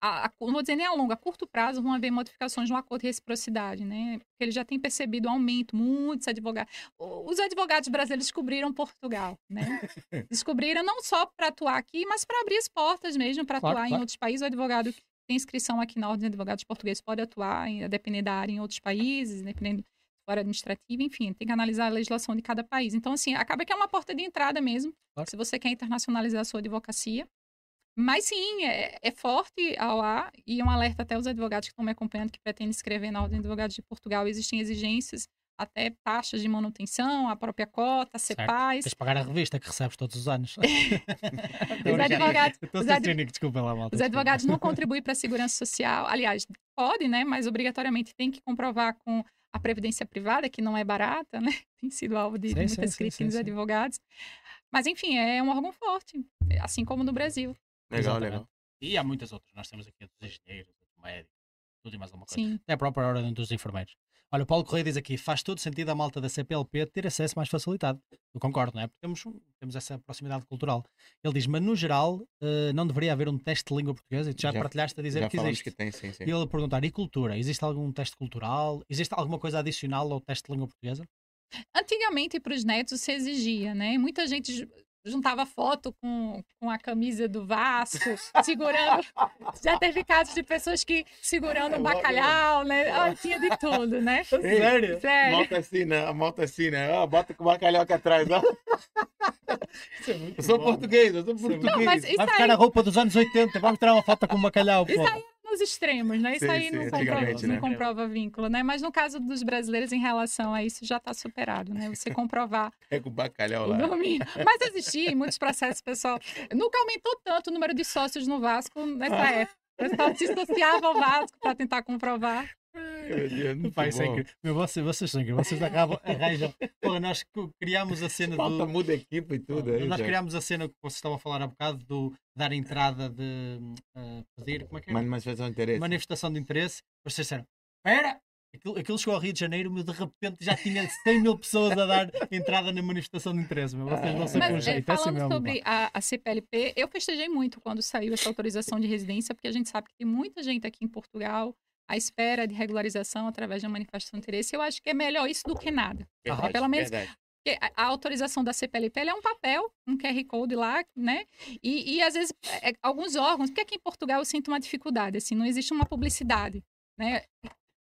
Ah, a, não vou dizer nem a longo, a curto prazo vão haver modificações no acordo de reciprocidade, né? Porque ele já tem percebido o aumento, muitos advogados. Os advogados brasileiros descobriram Portugal, né? <laughs> Descobriram não só para atuar aqui, mas para abrir as portas mesmo, para Claro, atuar em claro. outros países. O advogado que tem inscrição aqui na Ordem de Advogados Portugueses pode atuar, em- depender da área, em outros países, dependendo área administrativa, enfim, tem que analisar a legislação de cada país. Então, assim, acaba que é uma porta de entrada mesmo, Claro. se você quer internacionalizar a sua advocacia. Mas sim, é, é forte a OA e um alerta até os advogados que estão me acompanhando que pretendem escrever na Ordem de Advogados de Portugal. Existem exigências, até taxas de manutenção, a própria cota, a CEPAS. Tens de pagar a revista que recebes todos os anos. <laughs> <laughs> Os advogados, os ad- desculpa lá, malta. os advogados não <laughs> contribuem para a segurança social. Aliás, pode, né? Mas obrigatoriamente tem que comprovar com a previdência privada, que não é barata, né? <laughs> Tem sido alvo de Sim, muitas sim, críticas dos advogados. Mas, enfim, é um órgão forte, assim como no Brasil. legal, Exatamente. legal. E há muitas outras. Nós temos aqui a dos engenheiros, a do médico, tudo e mais alguma coisa. Sim. Até a própria ordem dos enfermeiros. Olha, o Paulo Correia diz aqui: faz todo sentido a malta da CPLP ter acesso mais facilitado. Eu concordo, não é? Porque temos, temos essa proximidade cultural. Ele diz, mas no geral, eh, não deveria haver um teste de língua portuguesa? E tu já, Já- partilhaste a dizer Já que existe. que tem, sim, sim. E ele a perguntar: e cultura? Existe algum teste cultural? Existe alguma coisa adicional ao teste de língua portuguesa? Antigamente, para os netos, se exigia, né? Muita gente juntava foto com, com a camisa do Vasco, segurando. <laughs> Já teve casos de pessoas que segurando um bacalhau, né? Ah, tinha de tudo, né? <laughs> Sério? Sério. Malta assim, né? A malta assim, né? Ó, bota com o bacalhau aqui atrás, ó. Eu sou português, eu sou português. Não, mas isso Vai buscar aí, a roupa dos anos 80, vamos tirar uma foto com um bacalhau. Isso pô. aí nos extremos, né? Isso Sim, aí sim, não, comprova, antigamente, não né? comprova vínculo, né? Mas no caso dos brasileiros, em relação a isso, já está superado, né? Você comprovar <laughs> É com o bacalhau lá. domínio. Mas existia em muitos processos, pessoal. Nunca aumentou tanto o número de sócios no Vasco nessa época. O pessoal se associava ao Vasco para tentar comprovar. Meu Deus, muito Pai, é bom. incrível. Meu, vocês, vocês são incríveis. Vocês acabam, arranjam. Porra, nós criámos a cena Falta do. muda equipe e tudo aí. nós já. criámos a cena que vocês estavam a falar há bocado do dar entrada de uh, pedir. Como é que é? Manifestação de interesse. manifestação de interesse, vocês disseram: Espera! Aquilo, aquilo chegou ao Rio de Janeiro, mas de repente já tinha 100 mil pessoas a dar entrada na manifestação de interesse. Meu. Vocês não sabem um Mas é, jeito. É assim falando sobre a, a CPLP, eu festejei muito quando saiu essa autorização de residência, porque a gente sabe que tem muita gente aqui em Portugal à espera de regularização através de uma manifestação de interesse. Eu acho que é melhor isso do que nada. Verdade, pelo menos- verdade. A, autorização da CPLP é um papel, um QR Code lá, né? E, e às vezes, é, alguns órgãos, porque aqui em Portugal eu sinto uma dificuldade, assim, não existe uma publicidade, né?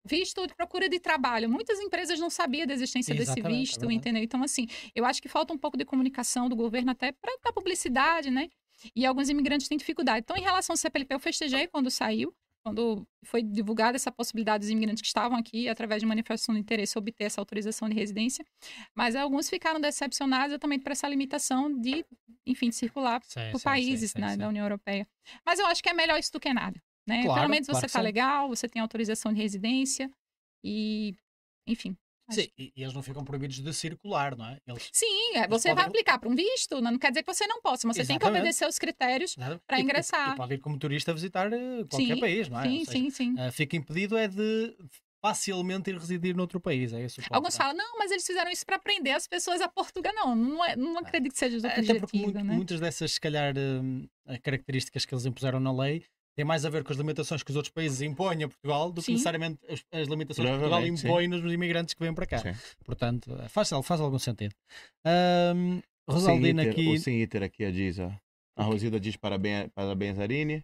Visto de procura de trabalho. Muitas empresas não sabiam da existência desse Exatamente, é visto, verdade. entendeu? Então, assim, eu acho que falta um pouco de comunicação do governo até para publicidade, né? E alguns imigrantes têm dificuldade. Então, em relação ao CPLP, eu festejei quando saiu, quando foi divulgada essa possibilidade dos imigrantes que estavam aqui, através de manifestação de interesse, obter essa autorização de residência. Mas alguns ficaram decepcionados exatamente por essa limitação de, enfim, de circular Sim, por sim, países sim, né, da União Europeia. Mas eu acho que é melhor isso do que nada. Né? Claro, Pelo menos claro você tá sim. legal, você tem autorização de residência e, enfim. Sim, e, e eles não ficam proibidos de circular, não é? Eles, Sim, é, você podem- vai aplicar para um visto, não quer dizer que você não possa, mas você tem que Exatamente. obedecer os critérios. nada, Pra e- e- ingressar. E, pode ir como turista visitar eh, qualquer Sim, país, não é? Sim, seja, sim, sim. eh, fica impedido é de facilmente ir residir noutro país. É esse o ponto, Alguns é? falam, não, mas eles fizeram isso para prender as pessoas a Portugal. Não, não, é, não acredito que seja o Até objetivo, porque muito- né? muitas dessas, se calhar, eh, características que eles impuseram na lei têm mais a ver com as limitações que os outros países impõem a Portugal do que Sim. necessariamente as, as limitações que Portugal impõe nos imigrantes que vêm para cá. Sim. Portanto, eh, faz, faz algum sentido. O Rosaldina Sim aqui. O Sim Iter aqui ó, diz, ó. A Rosilda diz parabéns, parabéns Arine.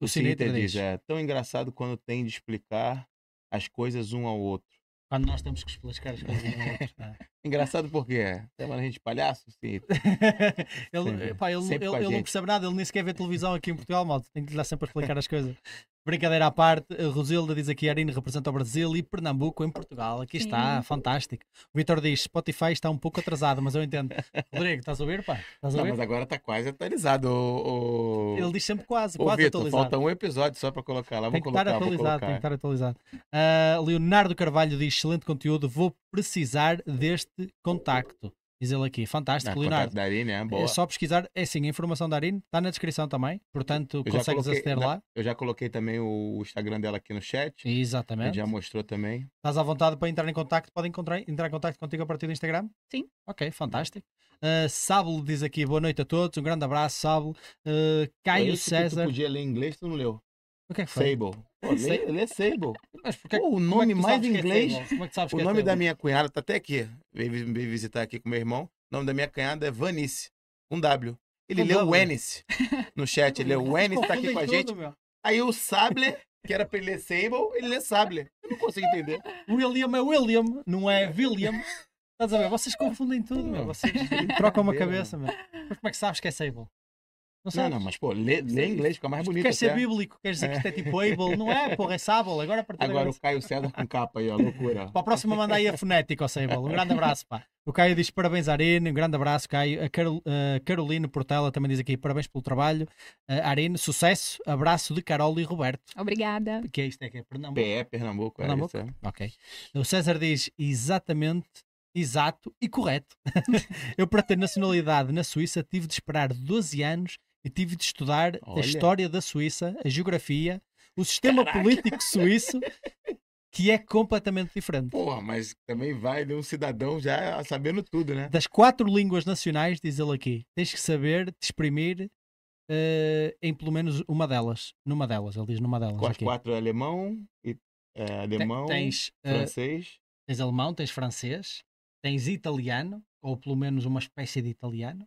O Sim Sim Iter diz, diz. é tão engraçado quando tem de explicar as coisas um ao outro. Quando nós temos que explicar as coisas ao outro. não é? Engraçado porque é. Chama a gente de palhaço? Sim. <laughs> ele, Sempre. pá, ele, ele- ele não percebe nada, ele nem sequer vê televisão aqui em Portugal, malta. Tem que lhe dar sempre a explicar as coisas. Brincadeira à parte, a Rosilda diz aqui: Arine representa o Brasil e Pernambuco em Portugal. Aqui está, Sim. fantástico. O Vitor diz: Spotify está um pouco atrasado, mas eu entendo. <laughs> Rodrigo, estás a ouvir, pá? Estás a Não, ouvir? mas agora tá quase atualizado. O, o... Ele diz sempre quase, Ô, quase Vitor, atualizado. falta um episódio só pra colocar lá. Tem que estar colocar, atualizado, tem que colocar. estar atualizado. Ah, Leonardo Carvalho diz: excelente conteúdo, vou precisar deste contacto. Diz ele aqui, fantástico, Ah, Leonardo. contato da Arine, é boa. É só pesquisar, é sim, a informação da Arine está na descrição também, portanto Eu consegues coloquei- aceder na- lá. Eu já coloquei também o Instagram dela aqui no chat. Exatamente. já mostrou também. Estás à vontade para entrar em contacto, podem encontrar, entrar em contacto contigo a partir do Instagram? Sim. Ok, fantástico. Uh, Sábulo diz aqui, boa noite a todos, um grande abraço, Sábulo. Uh, Caio Esse que César, Tu podia ler em inglês, tu não leu. O que é que foi? Sable. Pô, lê, lê Sable. Mas porquê- Pô, o é nome mais que é inglês. Como é que tu sabes O é nome da minha cunhada tá até aqui. Veio, vi- veio visitar aqui com meu irmão. O nome da minha cunhada é Vanice. Um W. Ele Com leu W. Wenice no chat. Ele leu <laughs> Wenice, tá aqui com a gente. tudo. Aí o Sable, que era pra ele ler Sable, ele lê Sable. Eu não consigo entender. William é William, não é William. Estás a ver? Vocês confundem tudo, meu. Vocês <laughs> trocam uma cabeça, meu. Mas como é que sabes que é Sable? Não Não, sabes? não, mas pô, lê, lê em inglês, fica mais bonito. Queres ser até. bíblico? Queres dizer que isto é tipo able? Não é, porra, é Sable. Agora a partir Agora o Caio César com capa aí, ó, loucura. Para a próxima manda aí a fonética ao Sable. Um grande abraço, pá. O Caio diz parabéns, Arine. Um grande abraço, Caio. A Carol, a Carolina Portela também diz aqui parabéns pelo trabalho. Uh, Arine, sucesso. Abraço de Carol e Roberto. Obrigada. Que é isto? É que é Pernambuco. PE Pernambuco, é Pernambuco? isso. é. Ok. O César diz exatamente, exato e correto. <laughs> Eu, para ter nacionalidade na Suíça, tive de esperar 12 anos e tive de estudar a Olha. história da Suíça, a geografia, o sistema político suíço, que é completamente diferente. Porra, mas também vai de um cidadão já sabendo tudo, né? Das quatro línguas nacionais, diz ele aqui, tens que saber te exprimir eh, em pelo menos uma delas. Numa delas, ele diz numa delas. Com as aqui. quatro alemão, e, é, alemão, tens, eh, francês. tens alemão, tens francês, tens italiano, ou pelo menos uma espécie de italiano,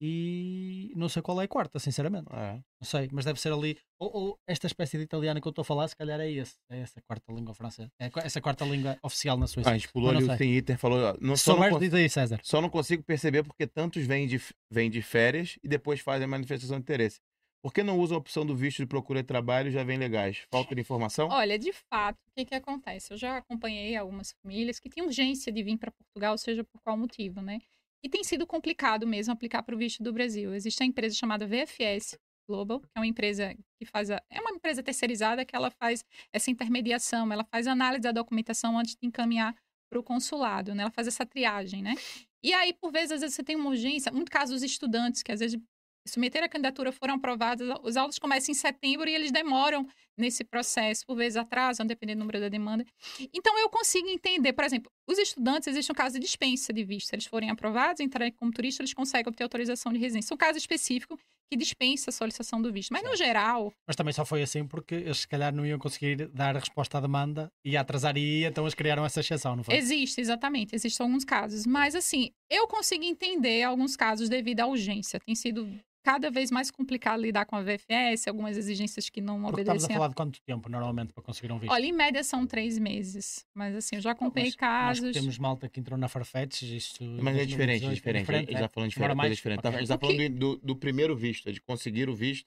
e não sei qual é a quarta, sinceramente. É. Não sei, mas deve ser ali. Ou, ou esta espécie de italiano que eu estou a falar, se calhar é esse. É essa quarta língua francesa. É a- essa quarta língua oficial na Suíça. Ah, a gente pulou Mas ali não o sei. Sem Iter falou. Não, só, não diz aí, César. só não consigo perceber porque tantos vêm de, vêm de férias e depois fazem a manifestação de interesse. Por que não usam a opção do visto de procura de trabalho e já vem legais? Falta de informação? Olha, de fato, o que, que acontece? Eu já acompanhei algumas famílias que têm urgência de vir para Portugal, seja por qual motivo, né? E tem sido complicado mesmo aplicar para o visto do Brasil. Existe a empresa chamada VFS, Global, que é uma empresa que faz a, é uma empresa terceirizada que ela faz essa intermediação, ela faz análise da documentação antes de encaminhar para o consulado, né? Ela faz essa triagem, né? E aí, por vezes, às vezes você tem uma urgência, muito caso dos estudantes que às vezes submeteram a candidatura, foram aprovados, os aulas começam em setembro e eles demoram nesse processo, por vezes atrasam, dependendo do número da demanda. Então, eu consigo entender, por exemplo, os estudantes, existe um caso de dispensa de visto. Se eles forem aprovados, entrarem como turista, eles conseguem obter autorização de residência. É um caso específico que dispensa a solicitação do visto. Mas, certo. no geral... Mas também só foi assim porque eles, se calhar, não iam conseguir dar a resposta à demanda e atrasar e então eles criaram essa exceção, não foi? Existe, exatamente. Existem alguns casos. Mas, assim, eu consigo entender alguns casos devido à urgência. Tem sido cada vez mais complicado lidar com a VFS, algumas exigências que não Porque obedecem. Estamos a falar de quanto tempo normalmente para conseguir um visto? Olha, em média são três meses. Mas assim, eu já acompanhei Mas, casos. temos malta que entrou na Farfetch, isto. Mas é diferente, 2018, é diferente. É diferente. Já falando de coisa diferente. Okay. Já falando do, do primeiro visto, de conseguir o visto.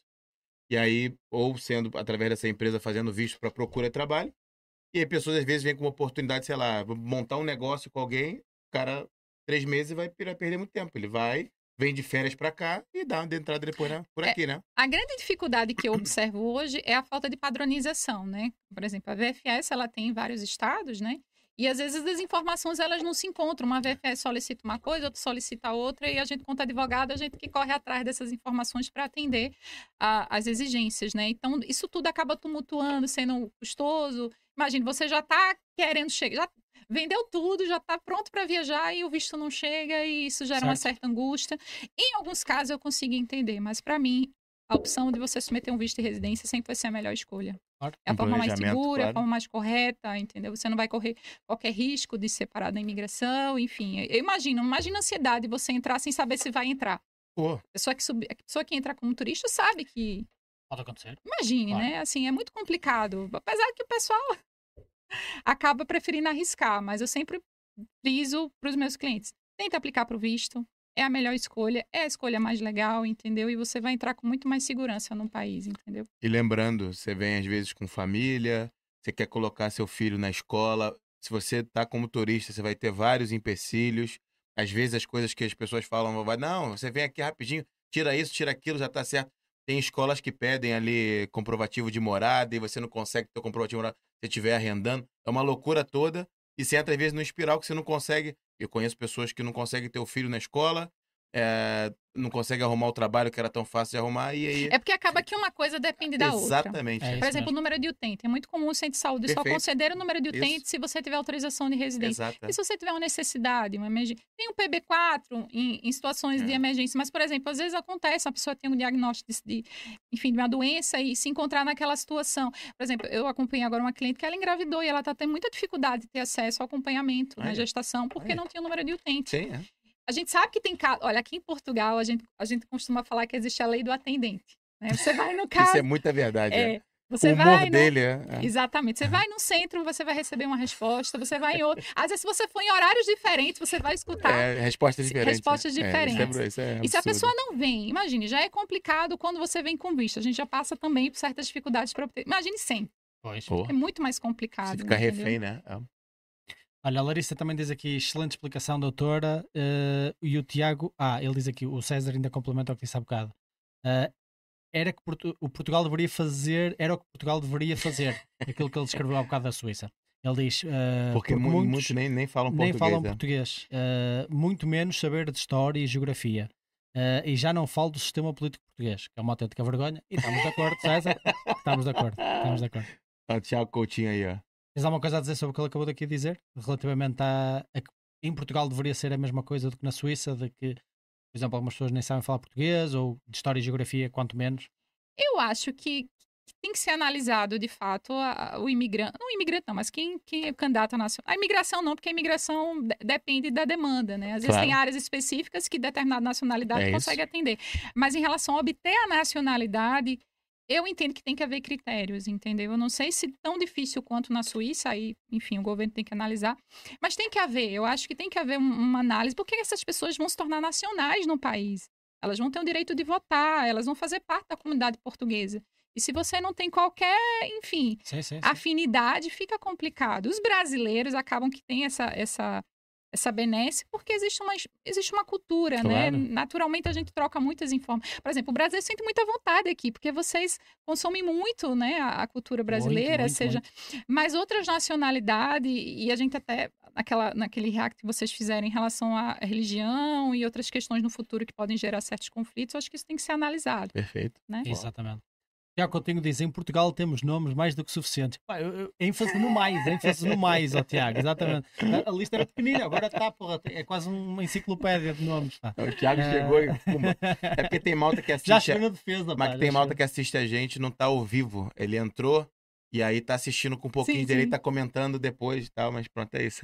E aí, ou sendo através dessa empresa fazendo visto para procura de trabalho. E aí, pessoas às vezes vêm com uma oportunidade, sei lá, montar um negócio com alguém, o cara, três meses, vai perder muito tempo. Ele vai, vem de férias para cá e dá uma entrada depois né? por é, aqui, é, né? A grande dificuldade que eu observo hoje é a falta de padronização, né? Por exemplo, a VFS ela tem em vários estados, né? E às vezes as informações elas não se encontram. Uma VFS solicita uma coisa, outra solicita outra, e a gente, quanto advogado, a gente que corre atrás dessas informações para atender as exigências, né? Então, isso tudo acaba tumultuando, sendo custoso. Imagine, você já está querendo chegar, já vendeu tudo, já está pronto para viajar e o visto não chega e isso gera certo. uma certa angústia. Em alguns casos eu consigo entender, mas para mim a opção de você submeter um visto de residência sempre vai ser a melhor escolha. Claro. É a um forma mais segura, claro. a forma mais correta, entendeu? Você não vai correr qualquer risco de ser parado na imigração, enfim. Eu imagino, imagina a ansiedade de você entrar sem saber se vai entrar. Pô. A pessoa que, sub... a pessoa que entra como turista sabe que. Pode acontecer. Imagine, claro. né? Assim, é muito complicado. Apesar que o pessoal acaba preferindo arriscar, mas eu sempre friso para os meus clientes. Tenta aplicar para o visto, é a melhor escolha, é a escolha mais legal, entendeu? E você vai entrar com muito mais segurança no país, entendeu? E lembrando, você vem às vezes com família, você quer colocar seu filho na escola, se você está como turista, você vai ter vários empecilhos. Às vezes as coisas que as pessoas falam, vai, não, você vem aqui rapidinho, tira isso, tira aquilo, já está certo. Tem escolas que pedem ali comprovativo de morada e você não consegue ter o comprovativo de morada se estiver arrendando. É uma loucura toda. E você entra, às vezes, no espiral que você não consegue. Eu conheço pessoas que não conseguem ter o filho na escola, é, não consegue arrumar o trabalho que era tão fácil de arrumar e aí... É porque acaba que uma coisa depende da outra. Exatamente. É Por exemplo, o número de utente. É muito comum o centro de saúde Perfeito. só conceder o número de utente se você tiver autorização de residência. Exato. E se você tiver uma necessidade, uma emergência... Tem um PB4 em, em situações é. de emergência, mas, por exemplo, às vezes acontece, a pessoa tem um diagnóstico de, de, enfim, de uma doença e se encontrar naquela situação. Por exemplo, eu acompanhei agora uma cliente que ela engravidou e ela está tendo muita dificuldade de ter acesso ao acompanhamento na gestação porque não tinha o número de utente. Sim, é. A gente sabe que tem caso. Olha, aqui em Portugal, a gente, a gente costuma falar que existe a lei do atendente. Né? Você vai no caso. <laughs> Isso é muita verdade. É. é. Você o humor vai, dele né? é, Exatamente. Você vai no centro, você vai receber uma resposta, você vai em outro. Às vezes, se você for em horários diferentes, você vai escutar. É, respostas diferentes. Respostas né? diferentes. É, isso é, isso e se a pessoa não vem, imagine, já é complicado quando você vem com visto. A gente já passa também por certas dificuldades para obter. Imagine sem. Pois. É muito mais complicado. Você fica refém, né? Olha, a Larissa também diz aqui, excelente explicação, doutora. Uh, e o Tiago, ah, ele diz aqui, o César ainda complementa o que disse há bocado. Uh, era que Portu o Portugal deveria fazer, era o que Portugal deveria fazer, aquilo que ele descreveu há bocado da Suíça. Ele diz. Uh, porque, porque muitos, muitos nem, nem falam nem português. Falam é? português uh, muito menos saber de história e geografia. Uh, e já não falo do sistema político português, que é uma autêntica vergonha. E estamos de acordo, César? estamos de acordo. Estamos de acordo. <laughs> Ah, Tiago Coutinho aí, ó. Tens alguma coisa a dizer sobre o que ele acabou daqui a dizer? Relativamente a, a que em Portugal deveria ser a mesma coisa do que na Suíça, de que, por exemplo, algumas pessoas nem sabem falar português, ou de história e geografia, quanto menos? Eu acho que tem que ser analisado, de fato, a, o imigrante. Não o imigrante, não, mas quem, quem é candidato nacional. A imigração não, porque a imigração depende da demanda, né? Às vezes claro. tem áreas específicas que determinada nacionalidade é consegue atender. Mas em relação a obter a nacionalidade, eu entendo que tem que haver critérios, entendeu? Eu não sei se tão difícil quanto na Suíça, aí, enfim, o governo tem que analisar, mas tem que haver, eu acho que tem que haver uma análise, porque essas pessoas vão se tornar nacionais no país. Elas vão ter o direito de votar, elas vão fazer parte da comunidade portuguesa. E se você não tem qualquer, enfim, sim, sim, sim. afinidade, fica complicado. Os brasileiros acabam que têm essa, essa essa benesse, porque existe uma, existe uma cultura, né? Claro. Naturalmente a gente troca muitas informações. Por exemplo, o Brasil sente muita vontade aqui, porque vocês consomem muito, né, a, a cultura brasileira, muito, seja, mas outras nacionalidades, e a gente até naquela, naquele react que vocês fizeram em relação à religião e outras questões no futuro que podem gerar certos conflitos, eu acho que isso tem que ser analisado, Perfeito. né? Exatamente. Tiago Coutinho diz, em Portugal temos nomes mais do que suficientes. Pá, eu, eu, ênfase no mais, ênfase no mais, ó Tiago, exatamente. A, a lista era pequenina, agora está, porra, é quase uma enciclopédia de nomes. Pá. O Thiago É. chegou e. pumba. É porque tem malta que assiste. Já chegou na defesa, Mas pá, que já tem malta chegou. que assiste a gente, não tá ao vivo. Ele entrou e aí tá assistindo com um pouquinho Sim, de direito, tá comentando depois e tal, mas pronto, é isso.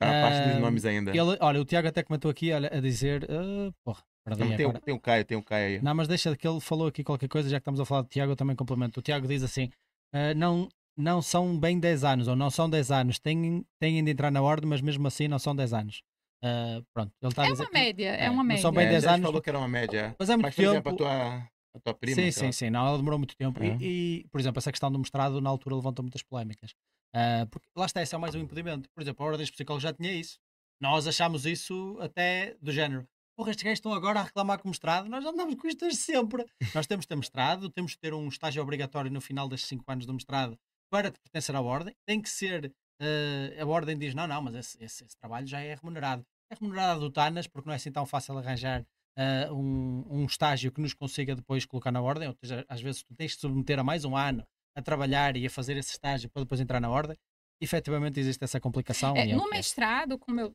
Tá na parte dos nomes ainda. Ele- olha, o Tiago até comentou aqui olha, a dizer, ah, porra, perdi tem, agora. tem o Caio, tem o Caio aí. Não, mas deixa que ele falou aqui qualquer coisa, já que estamos a falar de Tiago, eu também complemento. O Tiago diz assim: ah, não, não são bem 10 anos, ou não são 10 anos, têm, têm de entrar na ordem, mas mesmo assim não são 10 anos. Ah, pronto, ele está a É dizer. uma média, é, é, uma não média. são bem É, 10 já te anos. falou que era uma média. Mas é muito Mas, por exemplo, a tempo. tua, a tua prima. sim, sei lá. sim, sim, não, ela demorou muito tempo. É. E, e, por exemplo, essa questão do mestrado na altura levantou muitas polémicas. Ah, porque lá está, esse é mais um impedimento. Por exemplo, a Ordem dos Psicólogos já tinha isso. Nós achámos isso até do género. Porra, estes gajos estão agora a reclamar com o mestrado. Nós andamos com isto sempre. Nós temos de ter mestrado, temos de ter um estágio obrigatório no final destes 5 anos do mestrado para pertencer à Ordem. Tem que ser. ah, a Ordem diz: não, não, mas esse, esse- esse trabalho já é remunerado. É remunerado do TANAS, porque não é assim tão fácil arranjar ah, um, um estágio que nos consiga depois colocar na ordem, ou seja, às vezes tu tens de submeter a mais um ano a trabalhar e a fazer esse estágio para depois entrar na ordem. Efetivamente existe essa complicação. É, é no é. mestrado, como eu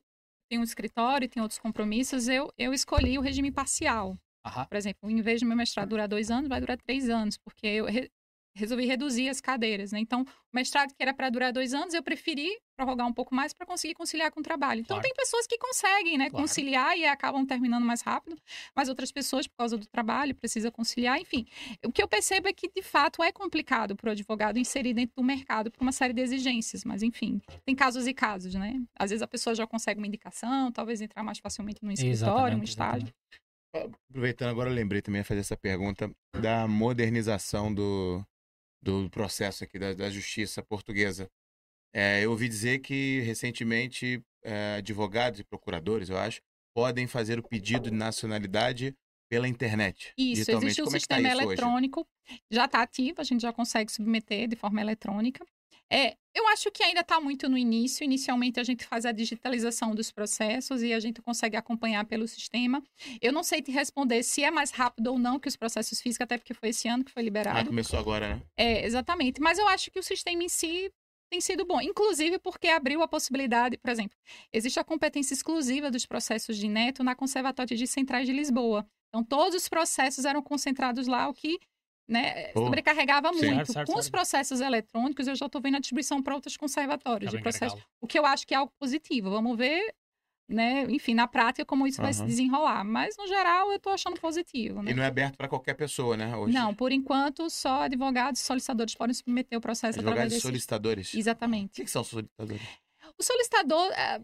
tenho um escritório tenho outros compromissos, eu, eu escolhi o regime parcial. Aham. Por exemplo, em vez de meu mestrado durar dois anos, vai durar três anos, porque eu resolvi reduzir as cadeiras, né? Então, o mestrado que era para durar dois anos, eu preferi prorrogar um pouco mais para conseguir conciliar com o trabalho. Então, Claro. tem pessoas que conseguem, né, Claro. conciliar e acabam terminando mais rápido, mas outras pessoas, por causa do trabalho, precisa conciliar. Enfim, o que eu percebo é que, de fato, é complicado para o advogado inserir dentro do mercado por uma série de exigências, mas, enfim, tem casos e casos, né? Às vezes a pessoa já consegue uma indicação, talvez entrar mais facilmente no escritório, um estágio. exatamente. Aproveitando agora, eu lembrei também de fazer essa pergunta da modernização do, do processo aqui da, da justiça portuguesa. É, eu ouvi dizer que recentemente é, advogados e procuradores, eu acho, podem fazer o pedido de nacionalidade pela internet. Isso, existe um Como é tá sistema isso hoje? eletrônico, já está ativo, a gente já consegue submeter de forma eletrônica. É, eu acho que ainda está muito no início. Inicialmente, a gente faz a digitalização dos processos e a gente consegue acompanhar pelo sistema. Eu não sei te responder se é mais rápido ou não que os processos físicos, até porque foi esse ano que foi Ah, liberado. começou agora, né? É, exatamente. Mas eu acho que o sistema em si tem sido bom, inclusive porque abriu a possibilidade, por exemplo, existe a competência exclusiva dos processos de neto na Conservatória de Centrais de Lisboa. Então, todos os processos eram concentrados lá, o que né, sobrecarregava sim. muito. Certo, certo, Com os processos eletrônicos, eu já estou vendo a distribuição para outros conservatórios Tá de processos, gargalo. o que eu acho que é algo positivo. Vamos ver, né, enfim, na prática, como isso vai se desenrolar. Mas, no geral, eu estou achando positivo. Né? E não é aberto para qualquer pessoa, né? Hoje. Não, por enquanto, só advogados e solicitadores podem submeter o processo através Advogados desse... solicitadores. O Exatamente. que, que são solicitadores? O solicitador, é,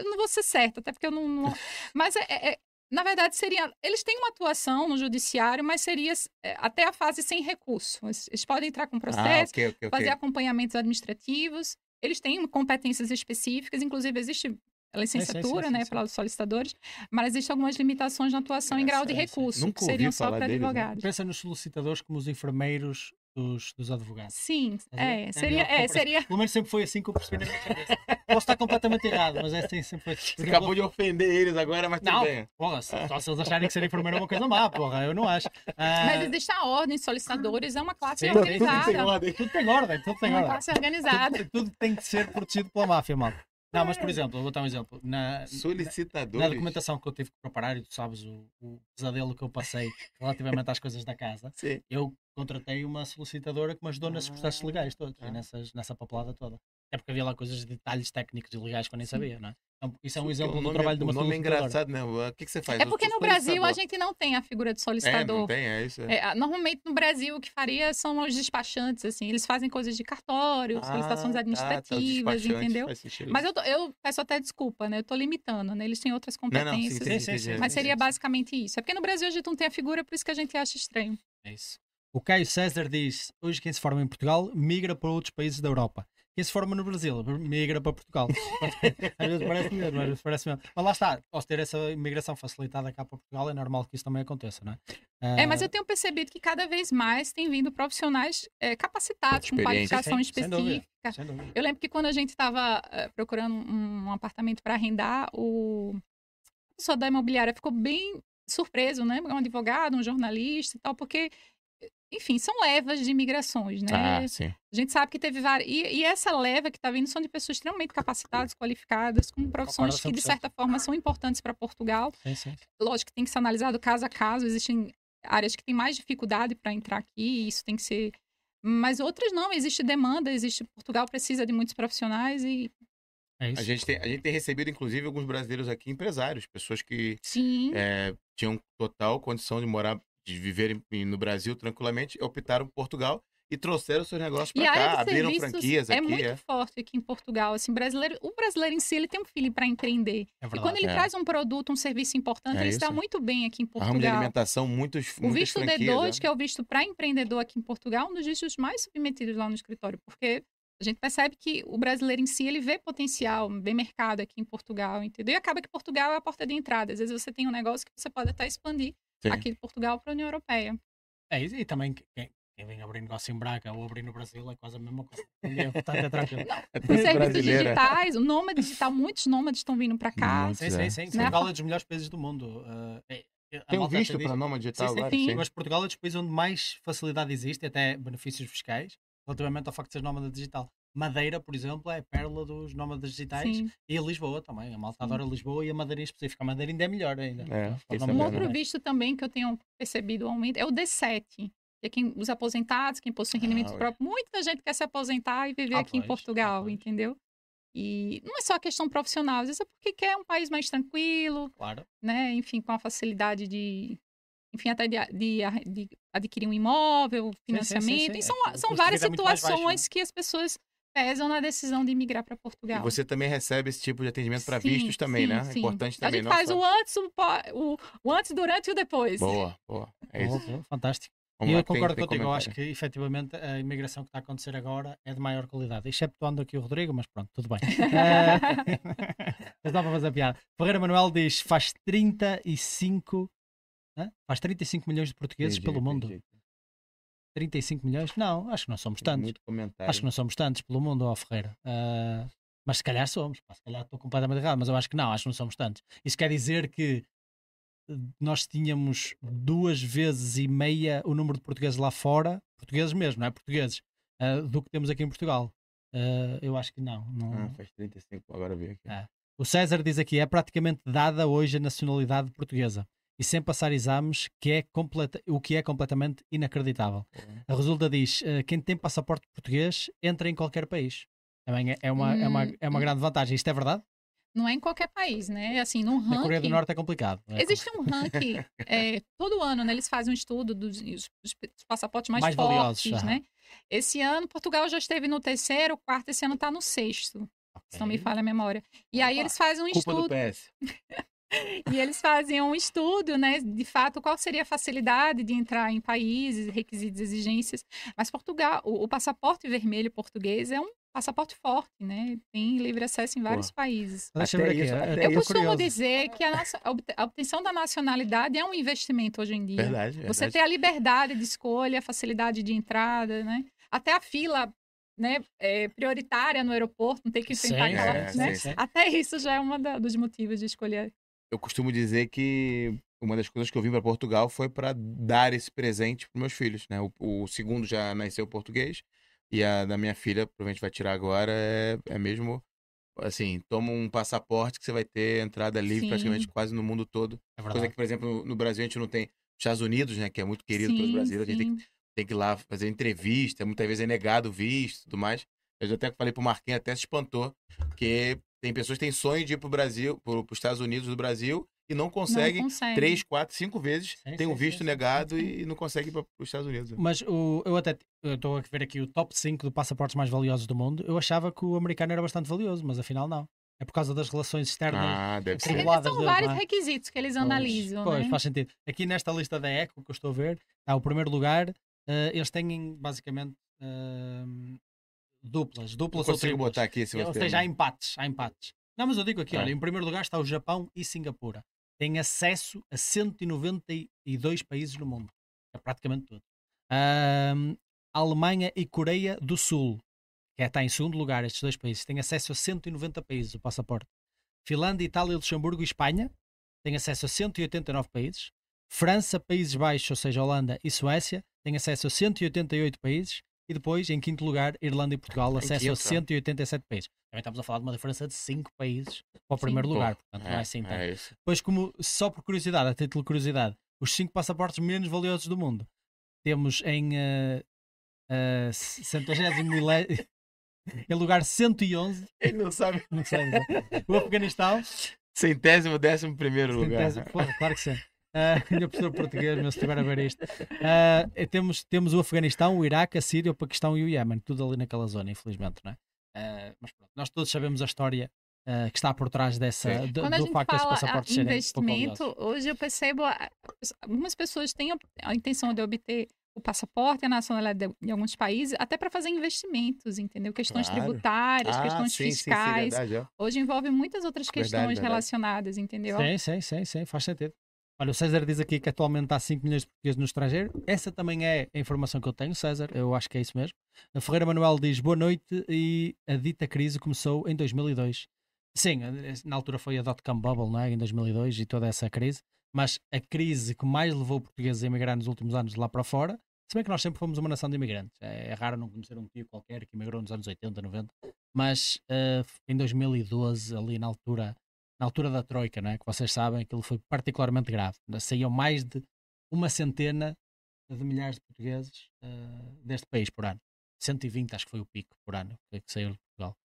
eu não vou ser certa, até porque eu não... não- <laughs> mas, é, é- é- na verdade, seria... Eles têm uma atuação no judiciário, mas seria é, até a fase sem recurso. Eles, podem entrar com Ah, processo, ok, ok, ok. fazer acompanhamentos administrativos. Eles têm competências específicas, inclusive existe a licenciatura, sim, né, para os solicitadores, mas existem algumas limitações na atuação em grau de essa- recurso, que seriam só para deles, né? advogados. Pensa nos solicitadores como os enfermeiros dos, dos advogados. Sim, é, É seria, é, seria, Pelo menos sempre foi assim que eu percebi na minha cabeça. Posso estar completamente errado, mas é assim sempre foi. <laughs> Você acabou de ofender eles agora, mas tudo Não, bem. porra, só se eles acharem que ser enfermeiro é uma coisa má, porra, eu não acho. Ah, Mas existe a ordem de solicitadores, é uma classe Sim, organizada. ordem. tudo tem ordem, tudo É tem uma ordem. classe organizada. Tudo, tudo tem que ser protegido pela máfia, mal. Não, mas por exemplo, eu vou dar um exemplo. Na, Solicitadores. na documentação que eu tive que preparar, e tu sabes o, o pesadelo que eu passei <laughs> relativamente às coisas da casa, Sim. eu contratei uma solicitadora que me ajudou nesses processos legais todos, Ah. nessas, nessa papelada toda. É porque havia lá coisas de detalhes técnicos e legais que eu nem sabia, não é? Então, isso é um exemplo do nome, trabalho de uma O nome é engraçado, né? O que, que você faz? É porque no Brasil a gente não tem a figura de É, solicitador. não tem, é isso. É. É, normalmente no Brasil o que faria são os despachantes, assim, eles fazem coisas de cartório, solicitações Ah, tá, tá, administrativas, entendeu? Mas eu, tô- eu peço até desculpa, né? Eu tô limitando, né? Eles têm outras Não, não, sim, competências. sim, Sim, sim, sim, sim, sim. Mas seria basicamente isso. É porque no Brasil a gente não tem a figura, por isso que a gente acha estranho. É isso. O Caio César diz: hoje quem se forma em Portugal migra para outros países da Europa. Quem se forma no Brasil migra para Portugal. <laughs> às vezes parece mesmo, às vezes parece mesmo. Mas lá está, ao ter essa imigração facilitada cá para Portugal, é normal que isso também aconteça, não é? É, mas Ah, eu tenho percebido que cada vez mais tem vindo profissionais é, capacitados, com qualificação Sim, sem dúvida. específica. sem dúvida. Eu lembro que quando a gente estava procurando um, um apartamento para arrendar, o a pessoa da imobiliária ficou bem surpreso, né? Um advogado, um jornalista e tal, porque, enfim, são levas de imigrações, né? Ah, sim. A gente sabe que teve várias. E, e essa leva que está vindo são de pessoas extremamente capacitadas, qualificadas, com profissões que, de 100%. certa forma, são importantes para Portugal. Sim, sim. Lógico que tem que ser analisado caso a caso, existem áreas que têm mais dificuldade para entrar aqui, e isso tem que ser. Mas outras não, existe demanda, existe. Portugal precisa de muitos profissionais e É isso. A gente, tem, a gente tem recebido, inclusive, alguns brasileiros aqui, empresários, pessoas que sim. é, tinham total condição de morar, de viver em- no Brasil tranquilamente, optaram por Portugal e trouxeram seus negócios E para cá, de abriram franquias é aqui. muito é. forte aqui em Portugal. Assim, brasileiro, o brasileiro em si ele tem um feeling para empreender. É E quando ele É. traz um produto, um serviço importante, É ele isso. muito bem aqui em A ramo de Portugal. alimentação, muitos, O visto franquias. D2, é. que é o visto para empreendedor aqui em Portugal, um dos vistos mais submetidos lá no escritório, porque a gente percebe que o brasileiro em si, ele vê potencial, vê mercado aqui em Portugal, entendeu? E acaba que Portugal é a porta de entrada. Às vezes você tem um negócio que você pode até expandir Sim. aqui de Portugal para a União Europeia. É isso. E também quem, quem vem abrir negócio em Braga ou abrir no Brasil é quase a mesma coisa. Portanto, é tranquilo. Os <laughs> serviços Brasileira. digitais, o nômade digital, muitos nômades estão vindo para cá. Muitos, Sim, é. sim, sim. Né? Portugal é dos melhores países do mundo. Uh, é- é- Tem um visto para nome digital Sim, sim, agora? sim. sim. Mas Portugal é dos países onde mais facilidade existe, até benefícios fiscais, relativamente ao facto de ser nómada digital. Madeira, por exemplo, é a pérola dos nómadas digitais. Sim. E Lisboa também. A malta Sim. adora Lisboa e a Madeira em específico. A Madeira ainda é melhor ainda. É, Um outro visto também que eu tenho percebido o aumento é o D7. Que é quem, os aposentados, quem possui rendimento Ah, próprio. Muita gente quer se aposentar e viver Ah, aqui em pois, ah, Portugal, pois. entendeu? E não é só questão profissional, às vezes é porque quer um país mais tranquilo, Claro. né? Enfim, com a facilidade de. Enfim, até de, de- de adquirir um imóvel, sim, sim, financiamento. sim. E são, É, são várias é muito mais baixo, situações que as pessoas pesam na decisão de migrar para E Portugal. você também recebe esse tipo de atendimento para vistos também, sim, né? sim. Importante A também. gente não faz só- o antes, o, o, o antes, durante e o depois. Boa, boa. É isso. Boa, fantástico. Vamos e lá, eu tem- concordo tem contigo, eu acho que efetivamente a imigração que está a acontecer agora é de maior qualidade, exceptuando aqui o Rodrigo, mas pronto, tudo bem. <laughs> Eh, <laughs> mas dá para fazer piada. Ferreira Manuel diz: faz 35, hã? faz 35 milhões de portugueses Entendi, pelo mundo. entendi. 35 milhões? Não, acho que não somos Tem tantos. Acho que não somos tantos pelo mundo, ó Ferreira. Ah, mas se calhar somos, pá, se calhar estou completamente errado, mas eu acho que não, acho que não somos tantos. Isso quer dizer que eh, nós tínhamos duas vezes e meia o número de portugueses lá fora, portugueses mesmo, não é portugueses, ah, do que temos aqui em Portugal. Ah, eu acho que não. não- Ah, faz 35, agora vi aqui. Ah. O César diz aqui: é praticamente dada hoje a nacionalidade portuguesa e sem passar exames, que é completa, o que é completamente inacreditável. A Resulta diz: eh, quem tem passaporte português entra em qualquer país. Também é, é uma, é uma, é uma Hum, grande vantagem. Isto é verdade? Não é em qualquer país, né? Assim, num Na Coreia do ranking. Norte é complicado. É Existe um ranking, é, todo ano, né, eles fazem um estudo dos, dos- dos passaportes mais, Mais valiosos, fortes, aham. né? Esse ano, Portugal já esteve no terceiro, quarto, esse ano está no sexto, se não me falha a memória. E aí Opa, eles fazem um Culpa do estudo, PS. <laughs> e eles fazem um estudo, né, de fato, qual seria a facilidade de entrar em países, requisitos, exigências. Mas Portugal, o, o passaporte vermelho português é um passaporte forte, né? Tem livre acesso em vários países. Deixa eu Até aqui. isso- eu- até eu costumo curioso. dizer que a, nossa, a obte- a obtenção da nacionalidade é um investimento hoje em dia. Verdade, verdade. Você ter a liberdade de escolha, a facilidade de entrada, né? Até a fila né, é, prioritária no aeroporto, não tem que enfrentar Sim, aquela. é, né? sim, sim. Até isso já é um dos motivos de escolher. Eu costumo dizer que uma das coisas que eu vim para Portugal foi para dar esse presente para meus filhos, né? O, o segundo já nasceu português e a da minha filha, provavelmente vai tirar agora, é, é mesmo assim, toma um passaporte que você vai ter entrada livre Sim. praticamente quase no mundo todo. É Coisa que, por exemplo, no- no Brasil a gente não tem. Estados Unidos, né, que é muito querido pelos Sim, brasileiros, a gente tem que tem que ir lá fazer entrevista, muitas vezes é negado o visto e tudo mais. Eu já até falei pro Marquinhos, até se espantou, porque tem pessoas que têm sonho de ir pro Brasil, pro, pros Estados Unidos do Brasil, e não Não conseguem consegue. três, quatro, cinco vezes, Sim, tem um visto sim, negado sim. e não consegue ir para os Estados Unidos. Mas o, eu até estou a ver aqui o top 5 de passaportes mais valiosos do mundo. Eu achava que o americano era bastante valioso, mas afinal não. É por causa das relações externas. Ah, deve ser. são deles, vários é? requisitos que eles analisam, Pois, né? faz sentido. Aqui nesta lista da Eco que eu estou a ver, está o primeiro lugar. eh, eles têm basicamente eh, duplas, Eu duplas ou triplas. botar aqui se Ou seja, há empates, há empates. Não, mas eu digo aqui, Ah. olha, em primeiro lugar está o Japão e Singapura. Têm acesso a 192 países no mundo. É praticamente tudo. Ahm, Alemanha e Coreia do Sul, que é, está em segundo lugar, estes dois países, têm acesso a 190 países o passaporte. Finlândia, Itália, Luxemburgo e Espanha têm acesso a 189 países. França, Países Baixos, ou seja, Holanda e Suécia, têm acesso a 188 países. E depois, em quinto lugar, Irlanda e Portugal, Em acesso a quinto, 187 países. Também estamos a falar de uma diferença de 5 países para o Sim. primeiro Pô, lugar, portanto não é assim tanto. é isso. Pois como, só por curiosidade, a título de curiosidade, os 5 passaportes menos valiosos do mundo. Temos em uh, uh, centagésimo milé- <laughs> em lugar 111, Ele não sabe. não sei, o Afeganistão, Centésimo, décimo primeiro lugar. Centésimo- Porra, claro que sim. Uh, ainda professor português, meu, se estiver a ver isto. Uh, e temos, temos o Afeganistão, o Iraque, a Síria, o Paquistão e o Iémen, tudo ali naquela zona, infelizmente, não é? Uh, mas pronto, nós todos sabemos a história uh, que está por trás dessa, Sim. do, Quando a do facto serem pouco investimento, hoje eu percebo algumas pessoas têm a- a intenção de obter o passaporte, a nacionalidade de, de alguns países, até para fazer investimentos, entendeu? Questões Claro. tributárias, Ah, questões sim, sim, sim, fiscais. verdade, hoje envolve muitas outras Verdade, questões verdade. relacionadas, entendeu? Sim, sim, sim, sim, faz sentido. Olha, o César diz aqui que atualmente há 5 milhões de portugueses no estrangeiro. Essa também é a informação que eu tenho, César. Eu acho que é isso mesmo. A Ferreira Manuel diz boa noite e a dita crise começou em 2002. Sim, na altura foi a dot-com bubble, não é? Em 2002 e toda essa crise. Mas a crise que mais levou portugueses a emigrar nos últimos anos de lá para fora, se bem que nós sempre fomos uma nação de imigrantes. É, é raro não conhecer um tio qualquer que imigrou nos anos 80, 90. Mas eh, em 2012, ali na altura na altura da Troika, não é? que vocês sabem, aquilo foi particularmente grave. Saíam mais de uma centena de milhares de portugueses uh, deste país por ano. 120, acho que foi o pico por ano que saiu de Portugal.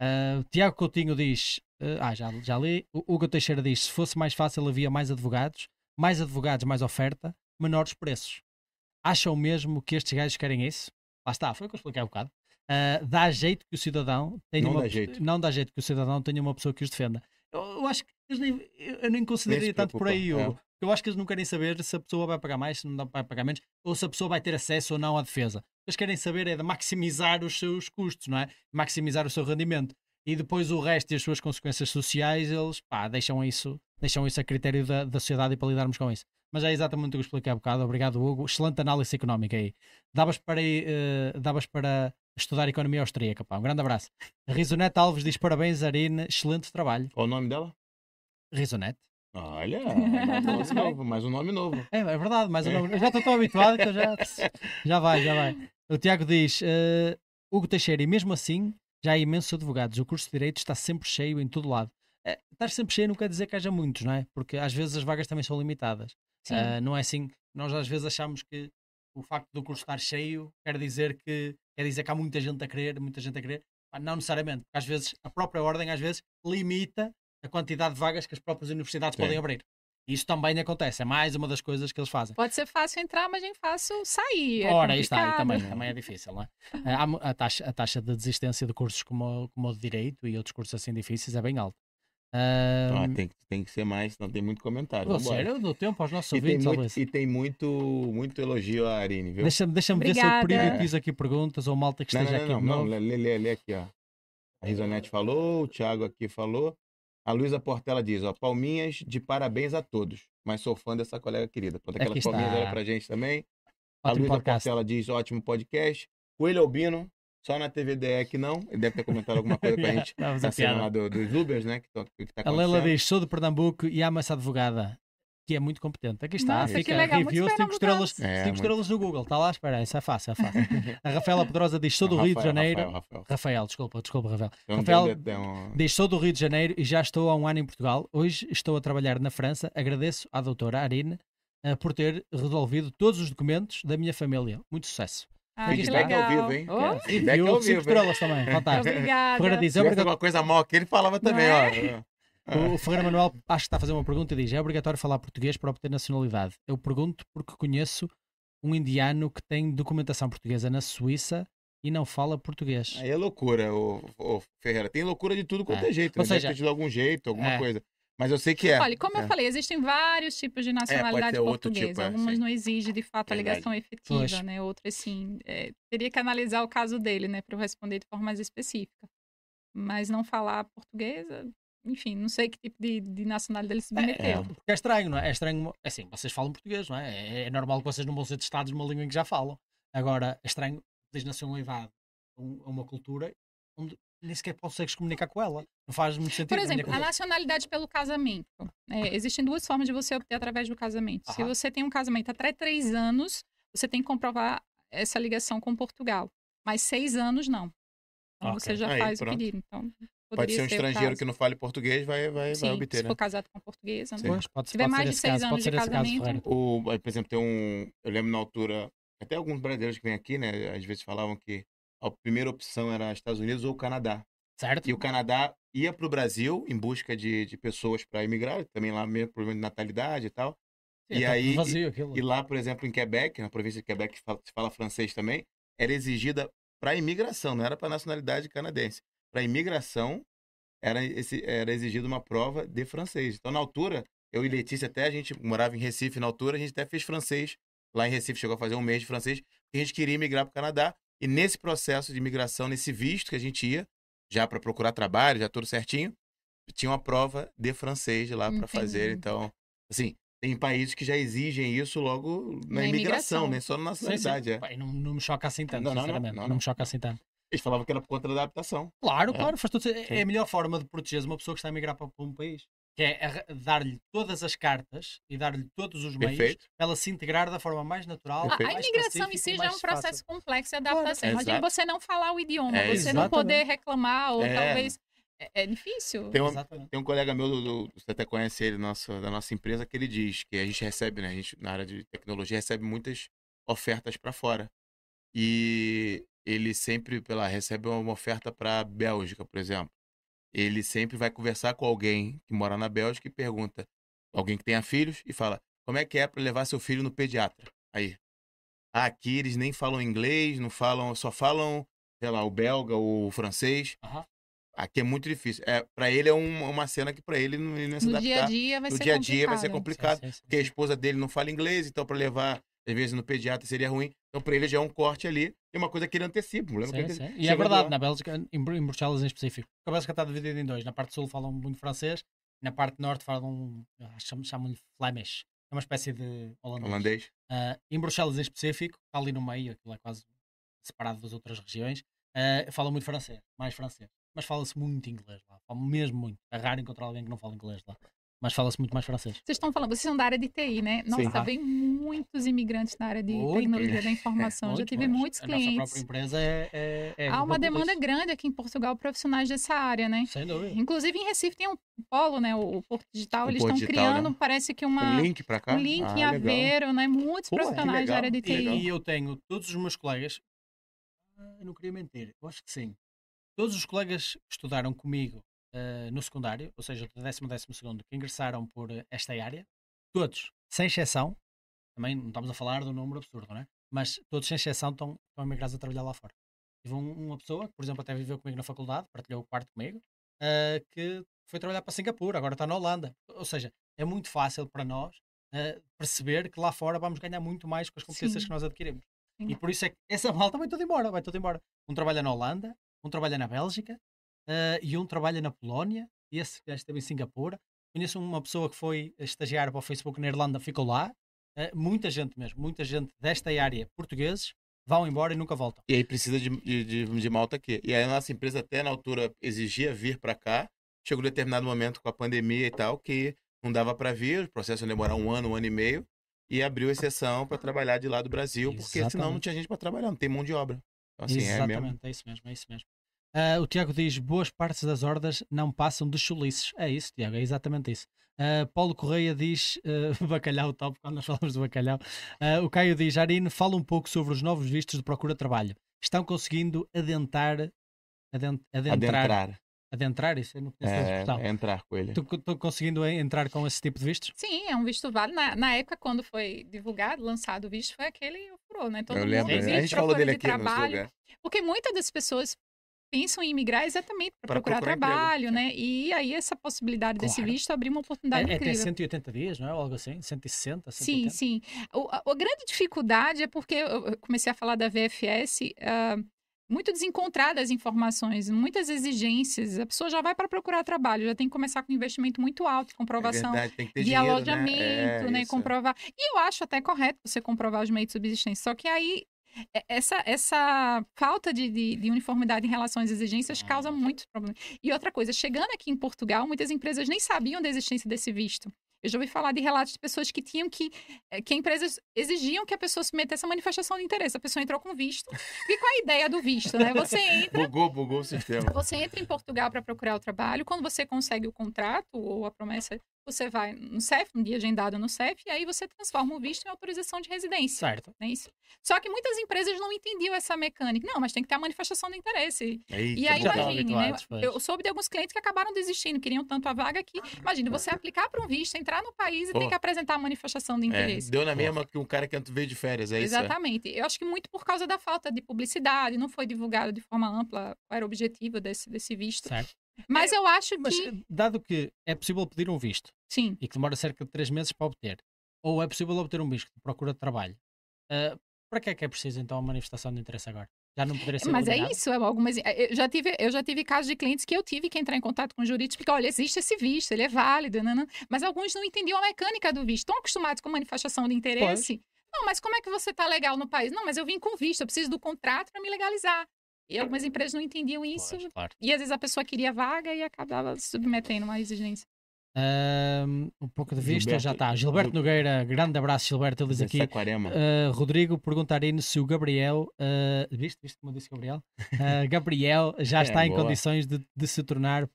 Uh, Tiago Coutinho diz: uh, Ah, já, já li. O Hugo Teixeira diz: Se fosse mais fácil, havia mais advogados. Mais advogados, mais oferta, menores preços. Acham mesmo que estes gajos querem isso? Lá está, foi o que eu expliquei há um bocado. Uh, dá jeito que o cidadão tenha Não uma dá jeito. não dá jeito que o cidadão tenha uma pessoa que os defenda. Eu, eu acho que eles nem, eu, eu nem consideraria tanto por aí, preocupam, Hugo. Eu acho que eles não querem saber se a pessoa vai pagar mais, se não vai pagar menos, ou se a pessoa vai ter acesso ou não à defesa. O que eles querem saber é de maximizar os seus custos, não é? Maximizar o seu rendimento. E depois o resto e as suas consequências sociais, eles pá, deixam, isso, deixam isso a critério da, da sociedade e para lidarmos com isso. Mas é exatamente o que eu expliquei há bocado. Obrigado, Hugo. Excelente análise económica aí. Davas para, ir, eh, davas para estudar economia austríaca. Pá. Um grande abraço. Risonete Alves diz parabéns, Arine. Excelente trabalho. Qual o nome dela? Risonete. Olha, <laughs> mais um nome novo, mais um nome novo. É, é verdade, mas eu, não- eu já estou tão habituado que eu já, <laughs> já vai, já vai. O Tiago diz: eh, Hugo Teixeira, e mesmo assim já há imensos advogados. O curso de Direito está sempre cheio em todo lado. Eh, estar sempre cheio não quer dizer que haja muitos, não é? Porque às vezes as vagas também são limitadas. Ah, não é assim. Nós às vezes achamos que o facto do curso estar cheio quer dizer que quer dizer que há muita gente a querer, muita gente a querer. Não necessariamente, porque às vezes a própria ordem às vezes limita a quantidade de vagas que as próprias universidades Sim. podem abrir. E Isso também acontece, é mais uma das coisas que eles fazem. Pode ser fácil entrar, mas nem fácil sair. é Ora, aí está, aí complicado. também, também é difícil, não é? <laughs> Mu- a, taxa, a taxa de desistência de cursos como, o- como o de Direito e outros cursos assim difíceis é bem alta. Ah, Ah, tem, que- tem que ser mais, senão tem muito comentário. Ô, Vambora. sério, eu dou tempo aos nossos E tem, ouvintes, ó, muito, e tem muito, muito elogio a Arine, viu? Deixa-me deixa ver se eu prioritizo aqui perguntas ou malta que não, esteja não, aqui não, não, novo. lê, lê, lê, aqui, ó. A Risonete falou, o Thiago aqui falou. A Luísa Portela diz, ó, palminhas de parabéns a todos. Mas sou fã dessa colega querida. Pronto, aquelas Aqui palminhas olha pra gente também. A Ótimo Luísa podcast. Portela diz, ótimo podcast. Coelho Albino, só na TVDE que não. Ele deve ter comentado alguma coisa com a gente. Vamos a sendo piada. lá do- dos Ubers, né? Que, tô, que tá A Leila diz: sou de Pernambuco e amo essa advogada, que é muito competente. Aqui está, Nossa, fica legal, review 5 estrelas. É, cinco muito. estrelas no Google. Está lá, espera, isso é fácil, é fácil. <laughs> A Rafaela Pedrosa diz: sou do Não, Rio de Janeiro. Rafael, Rafael. Rafael, desculpa, desculpa, Rafael. Então, Rafael um- diz: sou do Rio de Janeiro e já estou há um ano em Portugal. Hoje estou a trabalhar na França. Agradeço à doutora Arine eh, por ter resolvido todos os documentos da minha família. Muito sucesso. Ah, que Feedback ao vivo, hein? Oh, Feedback ao de cinco vivo, hein? estrelas também, fantástico. Obrigada. Ferreira diz: é obrigatório. coisa mal aqui, ele falava também, ó. O o Ferreira Manuel acho que está a fazer uma pergunta e diz: é obrigatório falar português para obter nacionalidade? Eu pergunto porque conheço um indiano que tem documentação portuguesa na Suíça e não fala português. Aí é loucura, o, Ferreira. Tem loucura de tudo quanto É. é jeito. Ou Né? Deve seja, ter tido algum jeito, alguma é. coisa. Mas eu sei que é. Olha, como é. eu falei, existem vários tipos de nacionalidade ser outro portuguesa. tipo, é, Algumas sim. não exigem, de fato, a Verdade. ligação efetiva, Pois. né? Outras, sim. é, teria que analisar o caso dele, né? Para eu responder de forma mais específica. Mas não falar portuguesa, enfim, não sei que tipo de, de nacionalidade ele se submeteu. Porque é estranho, não é? É estranho, assim, vocês falam português, não é? É, é normal que vocês não vão ser testados numa língua em que já falam. Agora, é estranho desde nacionalidade a um- a uma cultura onde nem sequer consegues comunicar com ela. Não faz muito sentido. Por exemplo, a nacionalidade pelo casamento. É, existem duas formas de você obter através do casamento. Se Aham. você tem um casamento até três anos, você tem que comprovar essa ligação com Portugal. Mas seis anos, não. Então Ok. você já Aí, faz pronto. o pedido. Então, Pode poderia ser um estrangeiro caso. que não fale português, vai, vai, Sim, vai obter, se né? for casado com portuguesa. né? Pois, pode, Se tiver pode mais ser de seis caso, anos pode de caso, casamento, Ferreira. O, por exemplo, tem um. Eu lembro na altura, até alguns brasileiros que vêm aqui, né? Às vezes falavam que a primeira opção era Estados Unidos ou Canadá. Certo? E o Canadá ia para o Brasil em busca de, de pessoas para imigrar, também lá mesmo problema de natalidade e tal. E tá aí- Vazio aquilo. E lá, por exemplo, em Quebec, na província de Quebec, que fala- se fala francês também, era exigida para imigração, não era para nacionalidade canadense. Para imigração, era, esse, era exigida uma prova de francês. Então, na altura, eu e Letícia até, a gente morava em Recife na altura, a gente até fez francês. Lá em Recife chegou a fazer um mês de francês, porque a gente queria migrar para o Canadá. E nesse processo de imigração, nesse visto que a gente ia, já para procurar trabalho, já tudo certinho, tinha uma prova de francês lá para fazer. Então, assim, tem países que já exigem isso logo na, Na imigração, imigração. nem só na nacionalidade. é. Não, não me choca assim tanto, Não, não, sinceramente. não, Não, não. me choca assim tanto. Eles falavam que era por conta da adaptação. Claro, É. claro, faz sentido. É a melhor forma de proteger uma pessoa que está a migrar para um país. Que é dar-lhe todas as cartas e dar-lhe todos os meios Perfeito. para ela se integrar da forma mais natural. A, a Perfeito. mais imigração em si já é um processo fácil. complexo de Claro. adaptação. Imagina Exato. você não falar o idioma, É, você não exatamente. poder reclamar, ou É. talvez. É, é difícil. Tem um, tem um colega meu, do, do- você até conhece ele, nosso, da nossa empresa, que ele diz que a gente recebe, né? A gente, na área de tecnologia, recebe muitas ofertas para fora. E ele sempre, pela recebe uma oferta para Bélgica, por exemplo. Ele sempre vai conversar com alguém que mora na Bélgica e pergunta, alguém que tenha filhos, e fala: como é que é para levar seu filho no pediatra? Aí. Ah, aqui eles nem falam inglês, não falam, só falam, sei lá, o belga, o francês. Aham. Aqui é muito difícil. É, para ele é um- uma cena que para ele não, ele não se No adaptar. dia a dia vai no ser dia a dia vai ser complicado. Sim, sim, sim, porque a esposa dele não fala inglês, então para levar às vezes no pediatra seria ruim. Então para ele já é um corte ali e uma coisa que ele antecipa. Lembra que Sim, ele sim. E é verdade, na Bélgica, em, Bru- em Bruxelas em específico. A Bélgica está dividida em dois. Na parte sul falam muito francês, na parte norte falam, ah, chamam- chamam-lhe Flemish. É uma espécie de holandês. holandês. Ah, em Bruxelas em específico, está ali no meio, aquilo é quase separado das outras regiões, ah, falam muito francês, mais francês. Mas fala-se muito inglês lá, falam mesmo muito. É raro encontrar alguém que não fala inglês lá. Mas fala-se muito mais francês. Vocês estão falando, vocês são da área de TI, né? Nossa, Sim. vem muitos imigrantes na área de Muito. tecnologia da <laughs> informação. Já Muito tive mais. muitos A nossa clientes. própria empresa é. é, é Há uma demanda Police. grande aqui em Portugal, profissionais dessa área, né? Sem dúvida. Inclusive em Recife tem um polo, né? O, o Porto Digital. O Eles Porto estão Digital, criando, né? parece que Um uma, link para cá. um link ah, em legal. Aveiro, né? Muitos Pô, profissionais da legal, área de legal. TI. E eu tenho todos os meus colegas, ah, eu não queria mentir, eu acho que sim. Todos os colegas que estudaram comigo ah, no secundário, ou seja, do décimo décimo segundo, que ingressaram por eh, esta área, todos, sem exceção, também não estamos a falar um número absurdo, não é? Mas todos, sem exceção, estão, estão emigrados a trabalhar lá fora. Tive um- uma pessoa que, por exemplo, até viveu comigo na faculdade, partilhou o quarto comigo, ah, que foi trabalhar para Singapura, agora está na Holanda. Ou seja, é muito fácil para nós ah, perceber que lá fora vamos ganhar muito mais com as competências Sim. que nós adquirimos. Sim. E por isso é que essa <laughs> malta vai tudo embora, vai tudo embora. Um trabalha na Holanda, um trabalha na Bélgica ah, e um trabalha na Polónia, e esse gajo esteve em Singapura. Conheço uma pessoa que foi estagiar para o Facebook na Irlanda, ficou lá. Ah, muita gente mesmo, muita gente desta área, portugueses, vão embora e nunca voltam. E aí precisa de, de, de- malta aqui. E aí a nossa empresa até na altura exigia vir para cá. Chegou um determinado momento com a pandemia e tal que não dava para vir, o processo ia demorar um ano, um ano e meio. E abriu exceção para trabalhar de lá do Brasil, porque senão não Exatamente. tinha gente para trabalhar, não tem mão de obra. Então, assim, é Exatamente, mesmo. é, isso mesmo, é isso mesmo. Ah, o Tiago diz: boas partes das hordas não passam de chulices. É isso, Tiago, é exatamente isso. Ah, Paulo Correia diz: ah, <laughs> bacalhau top, quando nós falamos de bacalhau. O Caio diz: Arine, fala um pouco sobre os novos vistos de procura de trabalho. Estão conseguindo adentrar. aden- adentrar. Adentrar. Adentrar, isso eu não conheço É, expressão. é entrar com ele. Estão conseguindo entrar com esse tipo de vistos? Sim, é um visto válido. Na, na época, quando foi divulgado, lançado o visto, foi aquele furou, né? Todo Eu mundo lembro. Visto, A gente falou procura dele de aqui no trabalho. Porque muitas das pessoas pensam em imigrar exatamente para procurar, procurar emprego. trabalho, né? E aí essa possibilidade desse Claro. visto abriu uma oportunidade É, é até incrível. 180 dias, não é? Algo assim? 160, Sim, 180? sim. O- a, a grande dificuldade é porque eu comecei a falar da VFS, ah, muito desencontrada as informações, muitas exigências. A pessoa já vai para procurar trabalho, já tem que começar com um investimento muito alto, comprovação É verdade, tem que ter de dinheiro, alojamento, né? né? É, isso. comprovar. E eu acho até correto você comprovar os meios de subsistência. Só que aí é- essa, essa falta de, de, de uniformidade em relação às exigências causa Ah. muitos problemas. E outra coisa, chegando aqui em Portugal, muitas empresas nem sabiam da existência desse visto. Eu já ouvi falar de relatos de pessoas que tinham que. eh, que empresas exigiam que a pessoa submetesse a manifestação de interesse. A pessoa entrou com visto. E qual a ideia do visto, né? Você entra. Bugou, bugou o sistema. Você entra em Portugal para procurar o trabalho. Quando você consegue o contrato ou a promessa, você vai no CEF, um dia agendado no CEF, e aí você transforma o visto em autorização de residência. Certo. Não é isso? Só que muitas empresas não entendiam essa mecânica. Não, mas tem que ter a manifestação de interesse. Eita, E aí, imagine, né? Eu soube de alguns clientes que acabaram desistindo, queriam tanto a vaga que. Imagine, você aplicar para um visto, entrar no país e Pô. ter que apresentar a manifestação de É, interesse. deu na mesma que um cara que veio de férias, é isso? é? Exatamente. Eu acho que muito por causa da falta de publicidade, não foi divulgado de forma ampla qual era o objetivo desse, desse visto. Certo. Mas eu acho Mas que. dado que é possível pedir um visto Sim. e que demora cerca de 3 meses para obter, ou é possível obter um visto de procura de trabalho, ah, para que é que é preciso então a manifestação de interesse agora? Já não poderia ser Mas é eliminado? isso, é algumas. Eu já, tive, eu já tive casos de clientes que eu tive que entrar em contato com o jurídico e explicar: olha, existe esse visto, ele é válido, nanã. mas alguns não entendiam a mecânica do visto. Estão acostumados com manifestação de interesse. Não, mas como é que você está legal no país? Não, mas eu vim com visto, eu preciso do contrato para me legalizar. E algumas empresas não entendiam isso. Pois, claro. E às vezes a pessoa queria vaga e acabava se submetendo a uma exigência. Um pouco de vista, já Gilberto- está. Gilberto Gil- Nogueira, grande abraço, Gilberto. Ele diz aqui. Uh, Rodrigo pergunta a se o Gabriel, uh, viste, viste como eu disse Gabriel? Uh, <laughs> Gabriel já É, está em boa. condições de, de se tornar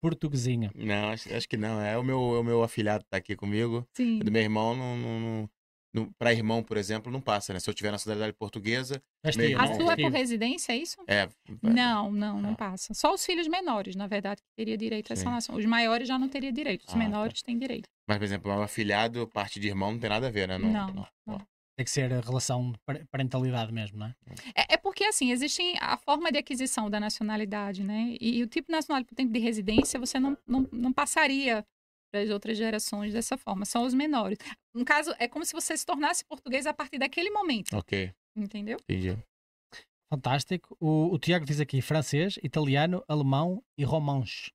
portuguesinho. Não, acho, acho que não. É o meu, é o meu afilhado que tá aqui comigo. Sim. Do meu irmão, não, não, não, não- pra irmão, por exemplo, não passa, né? Se eu tiver nacionalidade portuguesa, Meu A irmão- não? sua é por residência, é isso? é. Não, não, não Ah. passa. Só os filhos menores, na verdade, que teria direito a essa nação. Os maiores já não teriam direito. Os Ah, tá. menores têm direito. Mas, por exemplo, meu afilhado, parte de irmão, não tem nada a ver, né? Não, não. Tem que ser a relação de par- parentalidade mesmo, não é? É, é porque, assim, existe a forma de aquisição da nacionalidade, né? E, e o tipo nacional por tempo de residência, você não, não, não passaria para as outras gerações dessa forma. São os menores. No caso, é como se você se tornasse português a partir daquele momento, Ok, entendeu? entendi. Fantástico. O, o Tiago diz aqui francês, italiano, alemão e romanche.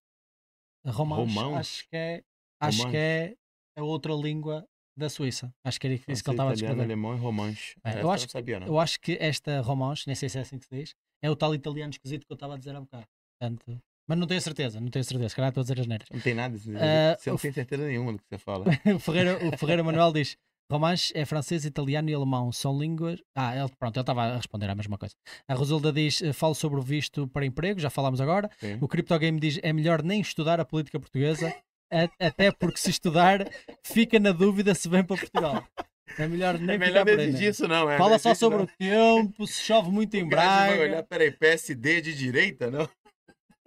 Romanche, Romanche? acho que é, acho Romanche. que é a outra língua da Suíça. Acho que era isso que ele estava a italiano, descrever. alemão e romanche. É, eu acho não sabia, não. Eu acho que esta romanche, nem sei se é assim que se diz, é o tal italiano esquisito que eu estava a dizer há bocado. Portanto, mas não tenho certeza, não tenho certeza. Se calhar estou a dizer as neiras. Não tem nada. Ah, você não tem certeza nenhuma do que você fala. <laughs> o, Ferreira, o Ferreira Manuel diz: Romanche é francês, italiano e alemão. São línguas. Ah, ele, pronto, ele estava a responder a mesma coisa. A Rosilda diz: eh, Falo sobre o visto para emprego, já falámos agora. Sim. O CryptoGame diz: É melhor nem estudar a política portuguesa, a- até porque se estudar, fica na dúvida se vem para Portugal. É melhor nem É melhor aí, exigir né? isso, não. É, Fala só sobre não. o tempo, se chove muito em vai olhar, Braga. peraí, PSD de direita, não?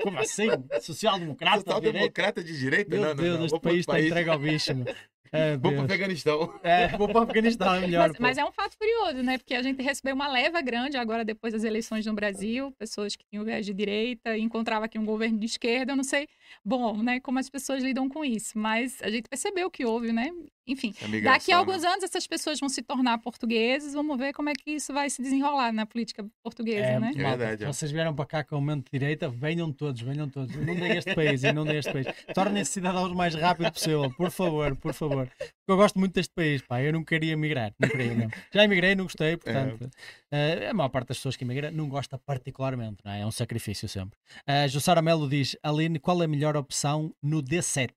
Como assim? Social-democrata? Social-democrata de direita? Meu não, não, Deus, não. este Vou para país está entregue ao bicho. meu. <laughs> É, Vou para o. Afeganistão. É, vou para o Afeganistão, é melhor. Mas, mas é um fato curioso, né? Porque a gente recebeu uma leva grande agora depois das eleições no Brasil, pessoas que tinham viés de direita, e encontrava aqui um governo de esquerda, eu não sei, bom, né, como as pessoas lidam com isso, mas a gente percebeu que houve, né? Enfim, daqui a alguns né? anos essas pessoas vão se tornar portugueses, vamos ver como é que isso vai se desenrolar na política portuguesa, É, né? É verdade, é. Vocês vieram para cá com aumento de direita, venham todos, venham todos. Inundem este país, inundem este país. Tornem-se cidadãos o mais rápido possível, por favor, por favor. Porque eu gosto muito deste país, pá. Eu não queria migrar, não queria mesmo. Já emigrei, não gostei, portanto. eh, a maior parte das pessoas que emigram não gosta particularmente, não é? É um sacrifício sempre. Uh, Jussara Melo diz: Aline, qual é a melhor opção no D7?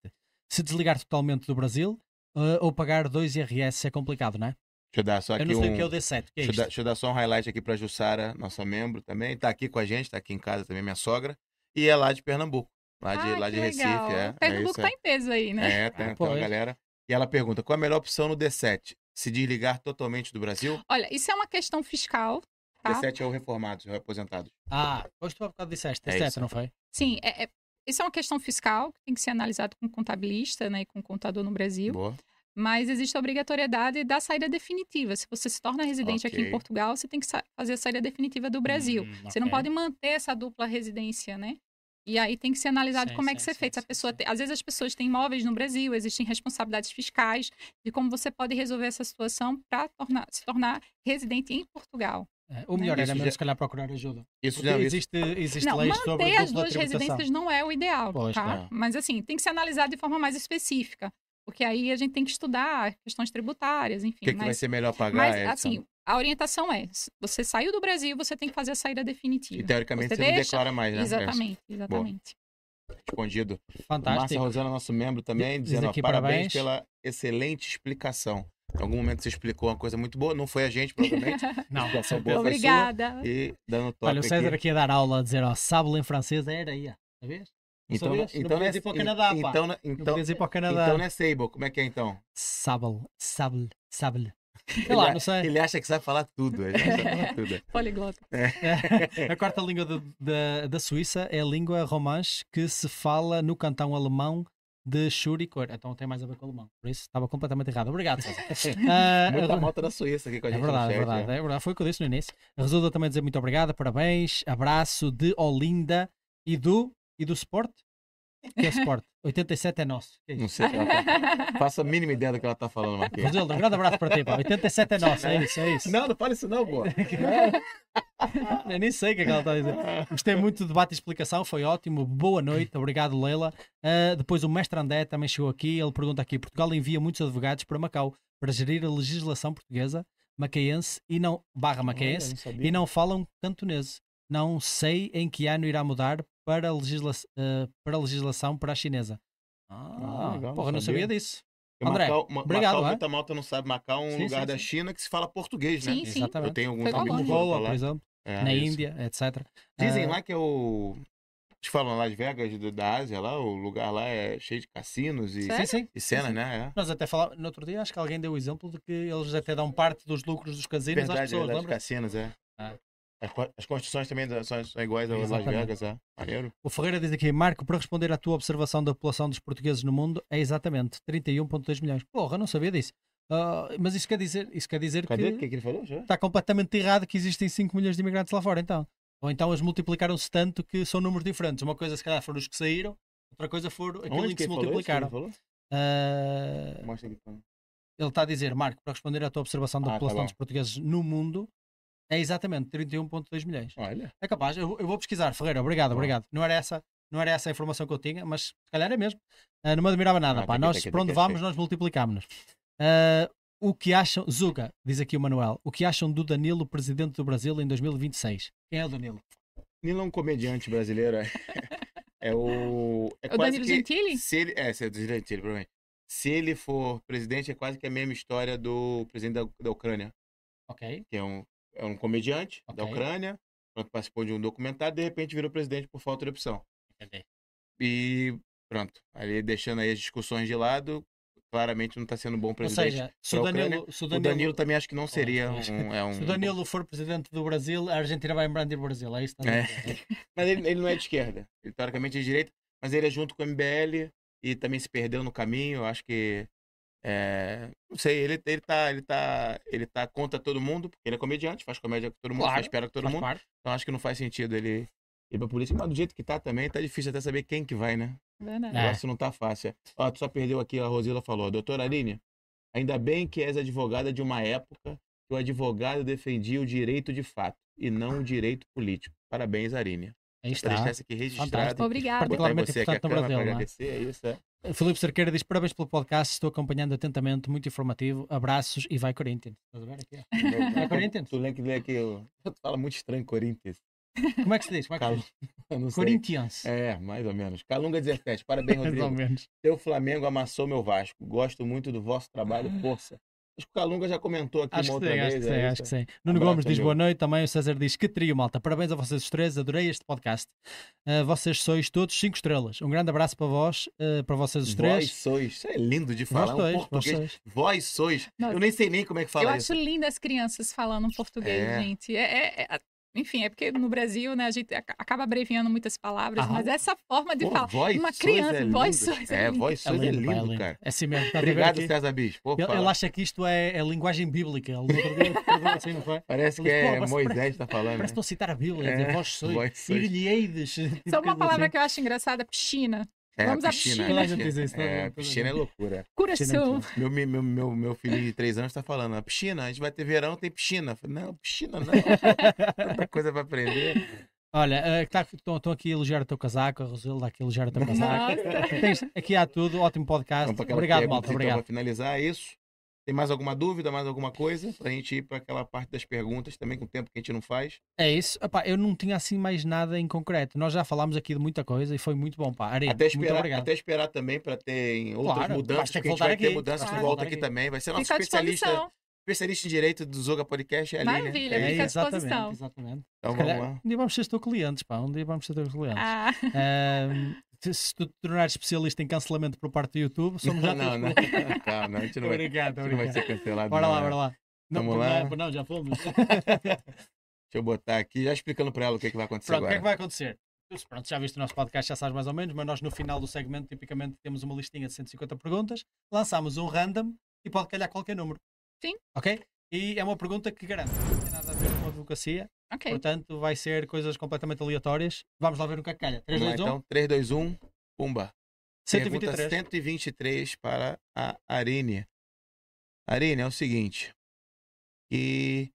Se desligar totalmente do Brasil eh, ou pagar 2 IRS é complicado, não é? Deixa eu dar só Eu aqui não sei um... o que é o D7. O que é Deixa eu, isto? dar, deixa eu dar só um highlight aqui pra Jussara, nossa membro também. Tá aqui com a gente, tá aqui em casa também, minha sogra. E é lá de Pernambuco. Lá de, Ah, lá de Recife, legal. é. Pernambuco é tá em peso aí, né? é. É, tem, Ah, tem uma galera. E ela pergunta, qual a melhor opção no D7? Se desligar totalmente do Brasil? Olha, isso é uma questão fiscal, tá? D7 é o reformados, é o aposentado. Ah, hoje tu há bocado disseste, É D7, isso. não foi? Sim, é, é- isso é uma questão fiscal que tem que ser analisado com contabilista né, e com contador no Brasil. Boa. mas existe a obrigatoriedade da saída definitiva. Se você se torna residente aqui Ok. em Portugal, você tem que fazer a saída definitiva do Brasil. Hum, Você não ok. pode manter essa dupla residência, né? E aí tem que ser analisado Sim, como é sim, que isso é sim, feito. Se a sim, pessoa sim. tem- às vezes as pessoas têm imóveis no Brasil, existem responsabilidades fiscais de como você pode resolver essa situação para tornar, se tornar residente em Portugal. É, O melhor Isso era mesmo, já- se calhar, procurar ajuda. Isso Porque já existe, existe não, leis sobre manter as duas tributação. residências não é o ideal, Pois, tá? claro. Mas assim, tem que ser analisado de forma mais específica. Porque aí a gente tem que estudar questões tributárias, enfim. O que, que vai mas, ser melhor pagar? mas Edson? assim, a orientação é: você saiu do Brasil, você tem que fazer a saída definitiva. E teoricamente você você, não deixa- declara mais, né? Exatamente, exatamente. É, escondido. Márcia Fantástico. Rosana, nosso membro também, Diz dizendo ó, parabéns. pela excelente explicação. Em algum momento você explicou uma coisa muito boa, não foi a gente, provavelmente. <laughs> Não, boa foi sua. Obrigada. E dando toque Olha, o César aqui. aqui a dar aula a dizer, ó, sábado em francês era aí, ó. Sabias? Não Então, sabias? Não então, podias não ir para o é, Canadá, pá. então, Não então, podias ir para o Canadá. então não é Sable. Como é que é então? Sable, sable, sable. <laughs> Sei Ele lá, não sei. Ele acha que sabe falar tudo. Ele acha que sabe falar tudo. <laughs> Poliglota. A quarta língua de- da Suíça é a língua romanche que se fala no cantão alemão de Churicor. Então tem mais a ver com o alemão. Por isso estava completamente errado. Obrigado, César. <laughs> Ah, Muita malta da Suíça aqui com a É gente verdade, no é verdade, é. é verdade. Foi o que eu disse no início. Resulta também dizer muito obrigada, parabéns, abraço de Olinda e do e do Sport. Que é Sport? 87 é nosso. É Não sei o que ela tá... <laughs> Faço a mínima ideia do que ela tá falando, Marquinhos. Rosilda, um grande abraço para ti. Pá. 87 é nosso, é isso, é isso. Não, não fala isso não, pô. <laughs> Eu nem sei o que é que ela está a dizer. Gostei muito do debate e explicação, foi ótimo. Boa noite, obrigado, Leila. Ah, depois o mestre André também chegou aqui. Ele pergunta aqui: Portugal envia muitos advogados para Macau para gerir a legislação portuguesa, macaense e não barra macaense Olha, não e não falam cantonese. Não sei em que ano irá mudar para a, legisla eh, para a legislação para a chinesa. Ah, legal, não porra, não sabia sabia. disso. Porque André, Macau, Ma- obrigado, Macau, é? muita malta não sabe. Macau é um Sim, lugar sim, da sim. China que se fala português, né? Sim, sim. Exatamente. Eu tenho alguns Foi amigos Angola, por lá. exemplo, É, na isso. Índia, etc. Dizem Ah, lá que é o. Eles falam Las Vegas do- da Ásia, lá, o lugar lá é cheio de cassinos e, Sério? Sim, sim. e cenas, né? Nós até falávamos, no outro dia, acho que alguém deu o exemplo de que eles até dão parte dos lucros dos É. casinos Verdade, às pessoas, verdade, lembra? cassinos, é. Ah. As, co- as construções também são, são iguais a Las. Vegas, é. Maneiro. O Ferreira diz aqui, Marco, para responder à tua observação da população dos portugueses no mundo, é exatamente 31,2 milhões. Porra, não sabia disso. Ah, mas isso quer dizer, isso quer dizer Cadê? Que que, é que ele falou? Está completamente errado que existem 5 milhões de imigrantes lá fora, então. Ou então eles multiplicaram-se tanto que são números diferentes. Uma coisa, se calhar, foram os que saíram, outra coisa foram aqueles Onde que se multiplicaram. Falou? Ah, ele está a dizer, Marco, para responder à tua observação da Ah, tá população bom. dos portugueses no mundo, é exatamente 31,2 milhões. Olha. É capaz, eu, eu vou pesquisar, Ferreira, obrigado, Bom. obrigado. Não era essa, não era essa a informação que eu tinha, mas se calhar é mesmo. Ah, não me admirava nada, Ah, pá. Nós, para onde vamos, nós multiplicámos-nos. Ah, o que acham, Zuga, diz aqui o Manuel, o que acham do Danilo, presidente do Brasil, em 2026? Quem é o Danilo? Nilo é um comediante brasileiro, é. É o. É, É o Danilo que, Gentili? Se ele, é, se é do Gentili, provavelmente. Se ele for presidente, é quase que a mesma história do presidente da, da Ucrânia, Ok. que é um, é um comediante da Ok. Ucrânia, pronto, participou de um documentário, de repente virou presidente por falta de opção. E pronto, ali deixando aí as discussões de lado, claramente não está sendo um bom Ou presidente. seja, se o Danilo, se o o Danilo, Danilo também acho que não seria um, é um. se o Danilo for presidente do Brasil, a Argentina vai embrandir o Brasil, é isso? estás a É. dizer? <laughs> Mas ele, ele não é de esquerda. Ele teoricamente é de direita, mas ele é junto com o MBL e também se perdeu no caminho. Acho que. É, não sei, ele, ele, tá, ele, tá, ele tá contra todo mundo, porque ele é comediante, faz comédia com todo mundo, Claro, faz piada com todo mundo. parte. Então acho que não faz sentido ele ir pra política. Mas do jeito que tá também, tá difícil até saber quem que vai, né? O Verdade. É. negócio não tá fácil. Ó, tu só perdeu aqui, a Rosila falou. Doutora Aline, ainda bem que és advogada de uma época que o advogado defendia o direito de fato e não o direito político. Parabéns, Aline. Aí está. deixar isso aqui registrado. Fantástico. Em Particularmente você aqui importante no Brasil, é? agradecer, é isso, é. Filipe Cerqueira diz parabéns pelo podcast, estou acompanhando atentamente, muito informativo, abraços e vai Corinthians. Estás a ver aqui? É Corinthians? Tu lê que lê aqui, fala muito estranho Corinthians. Como é que se diz? Como é Cal-. <laughs> Corinthians. É, mais ou menos. Calunga 17. Parabéns, <laughs> Mais ou Rodrigo. menos. Teu Flamengo amassou meu Vasco. Gosto muito do vosso trabalho. Força. Acho que o Calunga já comentou aqui Acho uma outra sim, acho vez. que sim, é acho que sim. Nuno Abraço, Gomes diz boa noite também. O César diz que trio, malta. Parabéns a vocês os três, adorei este podcast. Ah, vocês sois todos cinco estrelas. Um grande abraço para vós, ah, para vocês os Vós três. sois. Isso é lindo de falar. Vós um dois, vós português. sois. Vós sois. Nossa. Eu nem sei nem como é que fala Eu isso. acho linda as crianças falando português, É. gente. É, é- é- enfim, é porque no Brasil, né, a gente aca- acaba abreviando muitas palavras, Aham. mas essa forma de Pô, falar. voz uma Sois criança, é voz Sois é É, voz É Sois é lindo, pá, é lindo, lindo. cara. É assim mesmo. Ver Obrigado, aqui? César Bispo. Pô, Ele, ele acha que isto é, é linguagem bíblica. Assim, não foi? Parece que é parece- Moisés que tá falando. Parece que né? estou a citar a Bíblia, É, dizer vós sois, sois. Irilheides. <laughs> Só uma palavra que eu acho engraçada, piscina. É, Vamos à piscina. piscina. Isso, toda É, toda piscina é loucura. Coração. Meu, meu, meu, meu, meu filho de três anos tá falando, "A piscina, a gente vai ter verão, tem piscina. Falei, não, piscina não. <laughs> Tanta coisa pra aprender. Olha, estão aqui a elogiar o teu casaco, a Rosilda aqui a elogiar o teu <laughs> casaco. Tens- aqui há tudo, ótimo podcast. Aquela Obrigado, malta, então, obrigado. Pra finalizar, é isso. Tem mais alguma dúvida, mais alguma coisa? Pra gente ir pra aquela parte das perguntas também, com o tempo que a gente não faz. É isso. Epá, eu não tinha assim mais nada em concreto. Nós já falámos aqui de muita coisa e foi muito bom, pá. Até esperar, até esperar também para ter outras Claro, mudanças, que porque a gente vai ter aqui. mudanças Claro. que volta aqui aqui. também. Vai ser nosso Fica à especialista, disposição. especialista em direito do Zoga Podcast, é ali, Maravilha, né? fica à exatamente, disposição. exatamente. Então Se vamos calhar, lá. um dia vamos ser teus clientes, pá. Um dia vamos ser teus clientes. Ah, Ahm, se, se tu te tornares especialista em cancelamento por parte do YouTube, somos já não, não, não, não, a gente não vai, <laughs> Obrigado, não vai obrigado. ser cancelado. Bora lá, né? bora lá. Não, Vamos lá. Não, não, já fomos. <laughs> Deixa eu botar aqui, já explicando para ela o que, é que vai acontecer Pronto, o que é agora. que vai acontecer? Pronto, já viste o nosso podcast, já sabes mais ou menos, mas nós no final do segmento, tipicamente, temos uma listinha de 150 perguntas, lançamos um random e pode calhar qualquer número. Sim. Ok? E é uma pergunta que garante, não tem nada a ver com advocacia, ok. portanto vai ser coisas completamente aleatórias. Vamos lá ver o que é que calha. 3, Vamos lá, 2, 1, então, 3, 2, 1, pumba. Pergunta 123. 123 para a Arine. Arine, é o seguinte. E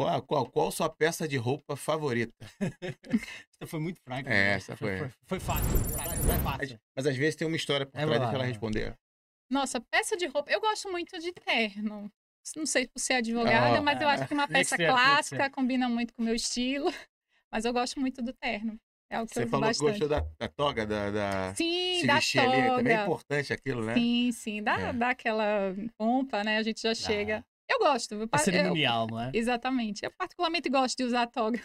qual, qual, qual sua peça de roupa favorita? <laughs> Esta foi muito fraca. É, né? essa foi. Foi, foi fácil. fraca, foi fácil. Mas às vezes tem uma história por É trás de ela é responder. Nossa, peça de roupa. Eu gosto muito de terno. Não sei por ser advogada, Ah, mas eu acho que uma <laughs> que peça que clássica combina muito com o meu estilo. <laughs> Mas eu gosto muito do terno. É algo que Você eu falou que bastante. gostou da, da toga, da, da Sim, se da vestir ali. Também é toga. importante aquilo, né? Sim, sim. Dá, É. dá aquela pompa, né? A gente já chega. Eu gosto. Eu, É pa- eu- cerimonial, não é? exatamente. Eu particularmente gosto de usar toga.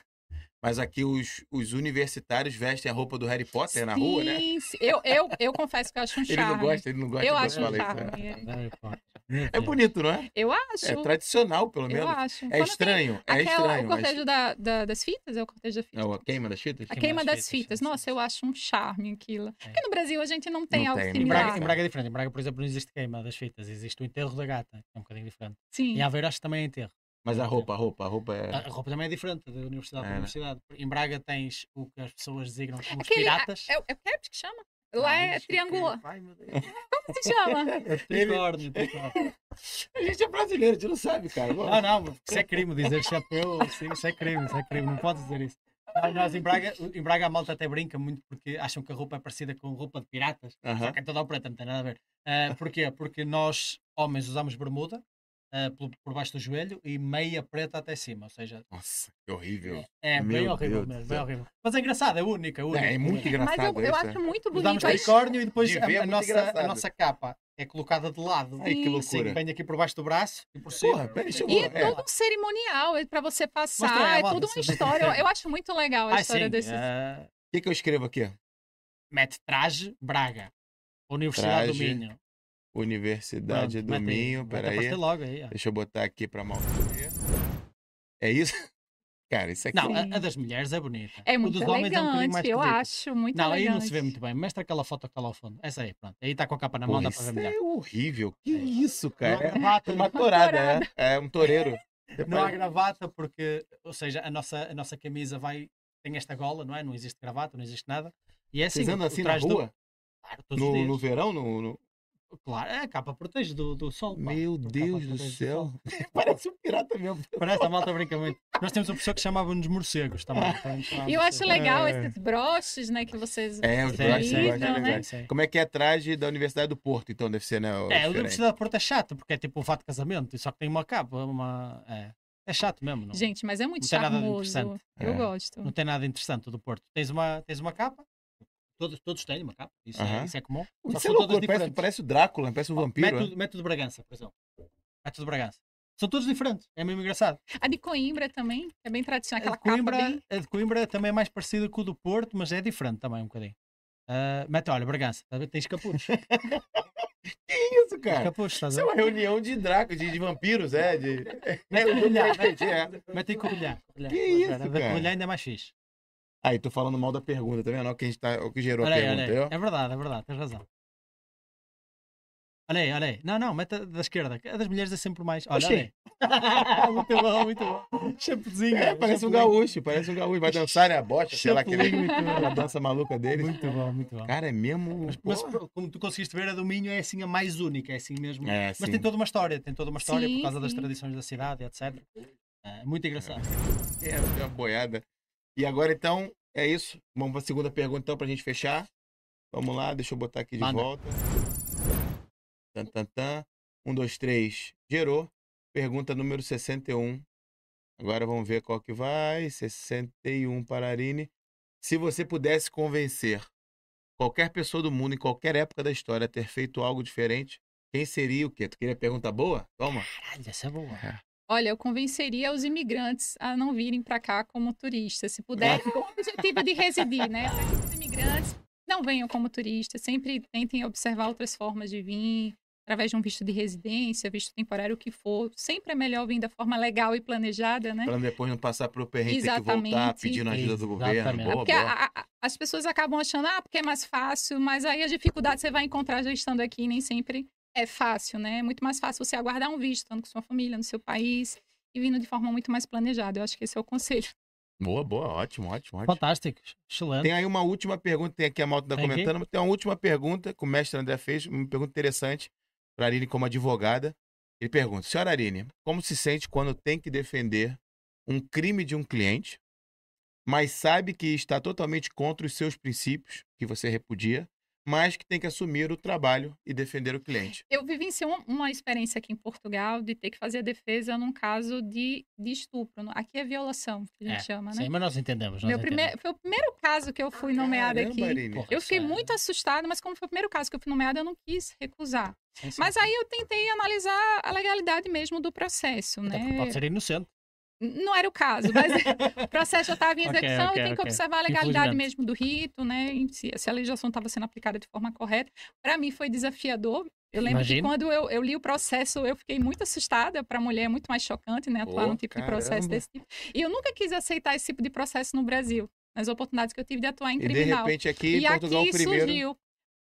Mas aqui os, os universitários vestem a roupa do Harry Potter na rua, né? Sim, sim. Eu, eu, eu confesso que eu acho um <laughs> Ele charme. não gosta, ele não gosta. Eu acho um fala isso, charme. né? É. É bonito, não é? Eu acho. É tradicional, pelo eu menos. acho. É Quando estranho, é aquela- estranho. O mas- cortejo da, da- das fitas? É o cortejo da fita? É a queima das fitas? A Queima queima das das fitas, fitas. sim, sim, Nossa, sim. eu acho um charme aquilo. É. Porque no Brasil a gente não tem Não algo tem, Em Braga- similar. em Braga é diferente. Em Braga, por exemplo, não existe queima das fitas, existe o enterro da gata, é um bocadinho diferente. Sim. Em Aveiro acho que também é enterro. Mas a roupa, a roupa, a roupa é. A roupa também é diferente da universidade É, para né? universidade. Em Braga tens o que as pessoas designam como os Aquele- piratas. É, o- é o cap que chama? Lá é Ai, triangular. Ai, meu Deus. <laughs> Como se chama? É tricórnio, tricórnio. A gente é brasileiro, a gente não sabe, cara. Não, não, mas isso é crime dizer chapéu, sim, isso é crime, isso é crime, não pode dizer isso. Não, Nós em Braga, em Braga a malta até brinca muito porque acham que a roupa é parecida com roupa de piratas, Aham. só que é toda ao preta, não tem nada a ver. Ah, porquê? Porque nós, homens, usamos bermuda ah, por, por baixo do joelho e meia preta até cima, ou seja, Nossa, que horrível. é bem Meu horrível Deus mesmo, bem horrível. Mas é engraçado, é única, é única. É, é muito engraçado Mas eu, eu acho muito bonito. Aí- tricórnio e depois De a, é a nossa, engraçado. a nossa capa é colocada de lado. Ai, que loucura. Sim, vem aqui por baixo do braço e por cima. Porra, E é é. todo um cerimonial é pra você Mostra passar. aí, É tudo uma se você história. Eu, <laughs> acho muito legal a Ah, história sim, desses. O que, que eu escrevo aqui? mete traje, Braga. Universidade Traje, do Minho. Universidade Pronto, do aí, Minho, peraí. aí. Deixa eu botar aqui pra mal. É isso? <laughs> Cara, isso aqui. Não, a, a das mulheres é bonita. É o muito dos homens é um bocadinho elegante, mais eu esquisito. acho muito Não, aí elegante. não se vê muito bem. Mestra aquela foto que está lá ao fundo. Essa aí, pronto. Aí está com a capa na mão, Porra, dá para ver isso melhor. é horrível. Que É. isso, cara? gravata, É uma não, tourada, é. É um toureiro. <laughs> não há gravata porque, ou seja, a nossa, a nossa camisa vai, tem esta gola, não é? Não existe gravata, não existe nada. E é assim, Vocês andam o assim na traje do- rua? Claro, todos os No, dias. no verão? No, no- Claro, é, a capa protege do, do sol. pá. Meu A capa Deus do céu. <laughs> Parece um pirata mesmo. <laughs> Parece, a malta brinca muito. Nós temos um professor que chamava-nos morcegos também. então, <laughs> E eu acho legal É. esses broches, né, que vocês É, os Sim, broches, acho sim, né? Como é que é traje da Universidade do Porto, então deve ser, né? o É, o da diferente. Universidade de Porto é chato, porque é tipo um fato de casamento, e só que tem uma capa, uma... É, é chato mesmo, não, Gente, mas é muito Não tem nada de charmoso. interessante. Eu É. gosto. não tem nada interessante o do Porto. Tens uma, tens uma capa, todos, todos têm uma capa, isso, é, isso é comum. Isso que é loucura, parece, parece o Drácula, parece um vampiro. Método, né? método de Bragança, por exemplo. Método de Bragança. São todos diferentes, é mesmo engraçado. A de Coimbra também, que é bem tradicional, A aquela de, Coimbra, capa bem... a de Coimbra também é mais parecida com o do Porto, mas é diferente também um bocadinho. Uh, mete, olha, Bragança, tá a tens capuz. <laughs> Que isso, cara? Estás Isso a é ver? uma reunião de dracos, de, de vampiros, é? De... Mete <laughs> É, corulhar, RPG, é. Mete aí corulhar. corulhar. Que isso, A cara? corulhar ainda é mais fixe. Aí, tô falando mal da pergunta, tá vendo? O que, a gente tá, o que gerou Olha a aí, pergunta, olha aí. entendeu? É verdade, é verdade, tens razão. Olha aí, olha aí. Não, não, mete a da esquerda. A das mulheres é sempre mais. Olha, olha aí. <laughs> muito bom, muito bom. Shampoozinho. É, parece um shampoozinho. gaúcho, parece um gaúcho. Vai dançar, né? A bocha, sei lá, aquele, <laughs> bom. dança maluca deles. Muito bom, muito bom. Cara, é mesmo. Mas, mas, como tu conseguiste ver, a do Minho é assim a mais única, é assim mesmo. É, Mas tem toda uma história, tem toda uma história Sim, por causa das sim. tradições da cidade, etc. É muito engraçado. É, tem uma boiada. E agora, então, é isso. Vamos para a segunda pergunta, então, pra gente fechar. Vamos lá, deixa eu botar aqui de Manda. volta. Tan, tan, tan. Um, dois, três. Gerou. Pergunta número 61. Agora vamos ver qual que vai. 61 para a Arine. Se você pudesse convencer qualquer pessoa do mundo, em qualquer época da história, a ter feito algo diferente, quem seria o quê? Tu queria pergunta boa? Toma. Caralho, essa é boa. Olha, eu convenceria os imigrantes a não virem para cá como turistas. Se puder, com o objetivo de residir, né? Para que os imigrantes não venham como turistas, sempre tentem observar outras formas de vir, através de um visto de residência, visto temporário, o que for. Sempre é melhor vir da forma legal e planejada, né? Para depois não passar pro perrengue ter que voltar pedindo ajuda do governo. Exatamente. Boa, Porque boa. a- a- as pessoas acabam achando, ah, porque é mais fácil, mas aí as dificuldades você vai encontrar já estando aqui nem sempre é fácil, né? É muito mais fácil você aguardar um visto, estando com sua família, no seu país e vindo de forma muito mais planejada. Eu acho que esse é o conselho. Boa, boa, ótimo, ótimo, ótimo. Fantástico, excelente. Tem aí uma última pergunta, tem aqui a Malta tá comentando, mas tem uma última pergunta que o mestre André fez, uma pergunta interessante para a Arine como advogada. Ele pergunta, senhora Arine, como se sente quando tem que defender um crime de um cliente, mas sabe que está totalmente contra os seus princípios, que você repudia, mas que tem que assumir o trabalho e defender o cliente? Eu vivenciei uma, uma experiência aqui em Portugal de ter que fazer a defesa num caso de, de estupro. Aqui é violação, que a gente É, chama, né? Sim, mas nós entendemos. Nós Meu primeiro, entendemos. foi o primeiro caso que eu fui nomeada Caramba, aqui. Porra, Eu fiquei é- muito assustada, mas como foi o primeiro caso que eu fui nomeada, eu não quis recusar. Sim, sim, Mas aí eu tentei analisar a legalidade mesmo do processo, Até porque né? Pode ser inocente. Não era o caso, mas <laughs> o processo já estava em execução ok, e tem que ok. observar a legalidade mesmo do rito, né? Se, se a legislação estava sendo aplicada de forma correta. Para mim foi desafiador. Eu lembro Imagino. que quando eu, eu li o processo, eu fiquei muito assustada. Para a mulher é muito mais chocante, né? Atuar Pô, num tipo de processo caramba. desse tipo. E eu nunca quis aceitar esse tipo de processo no Brasil, nas oportunidades que eu tive de atuar em E de repente aqui e Portugal aqui primeiro. surgiu.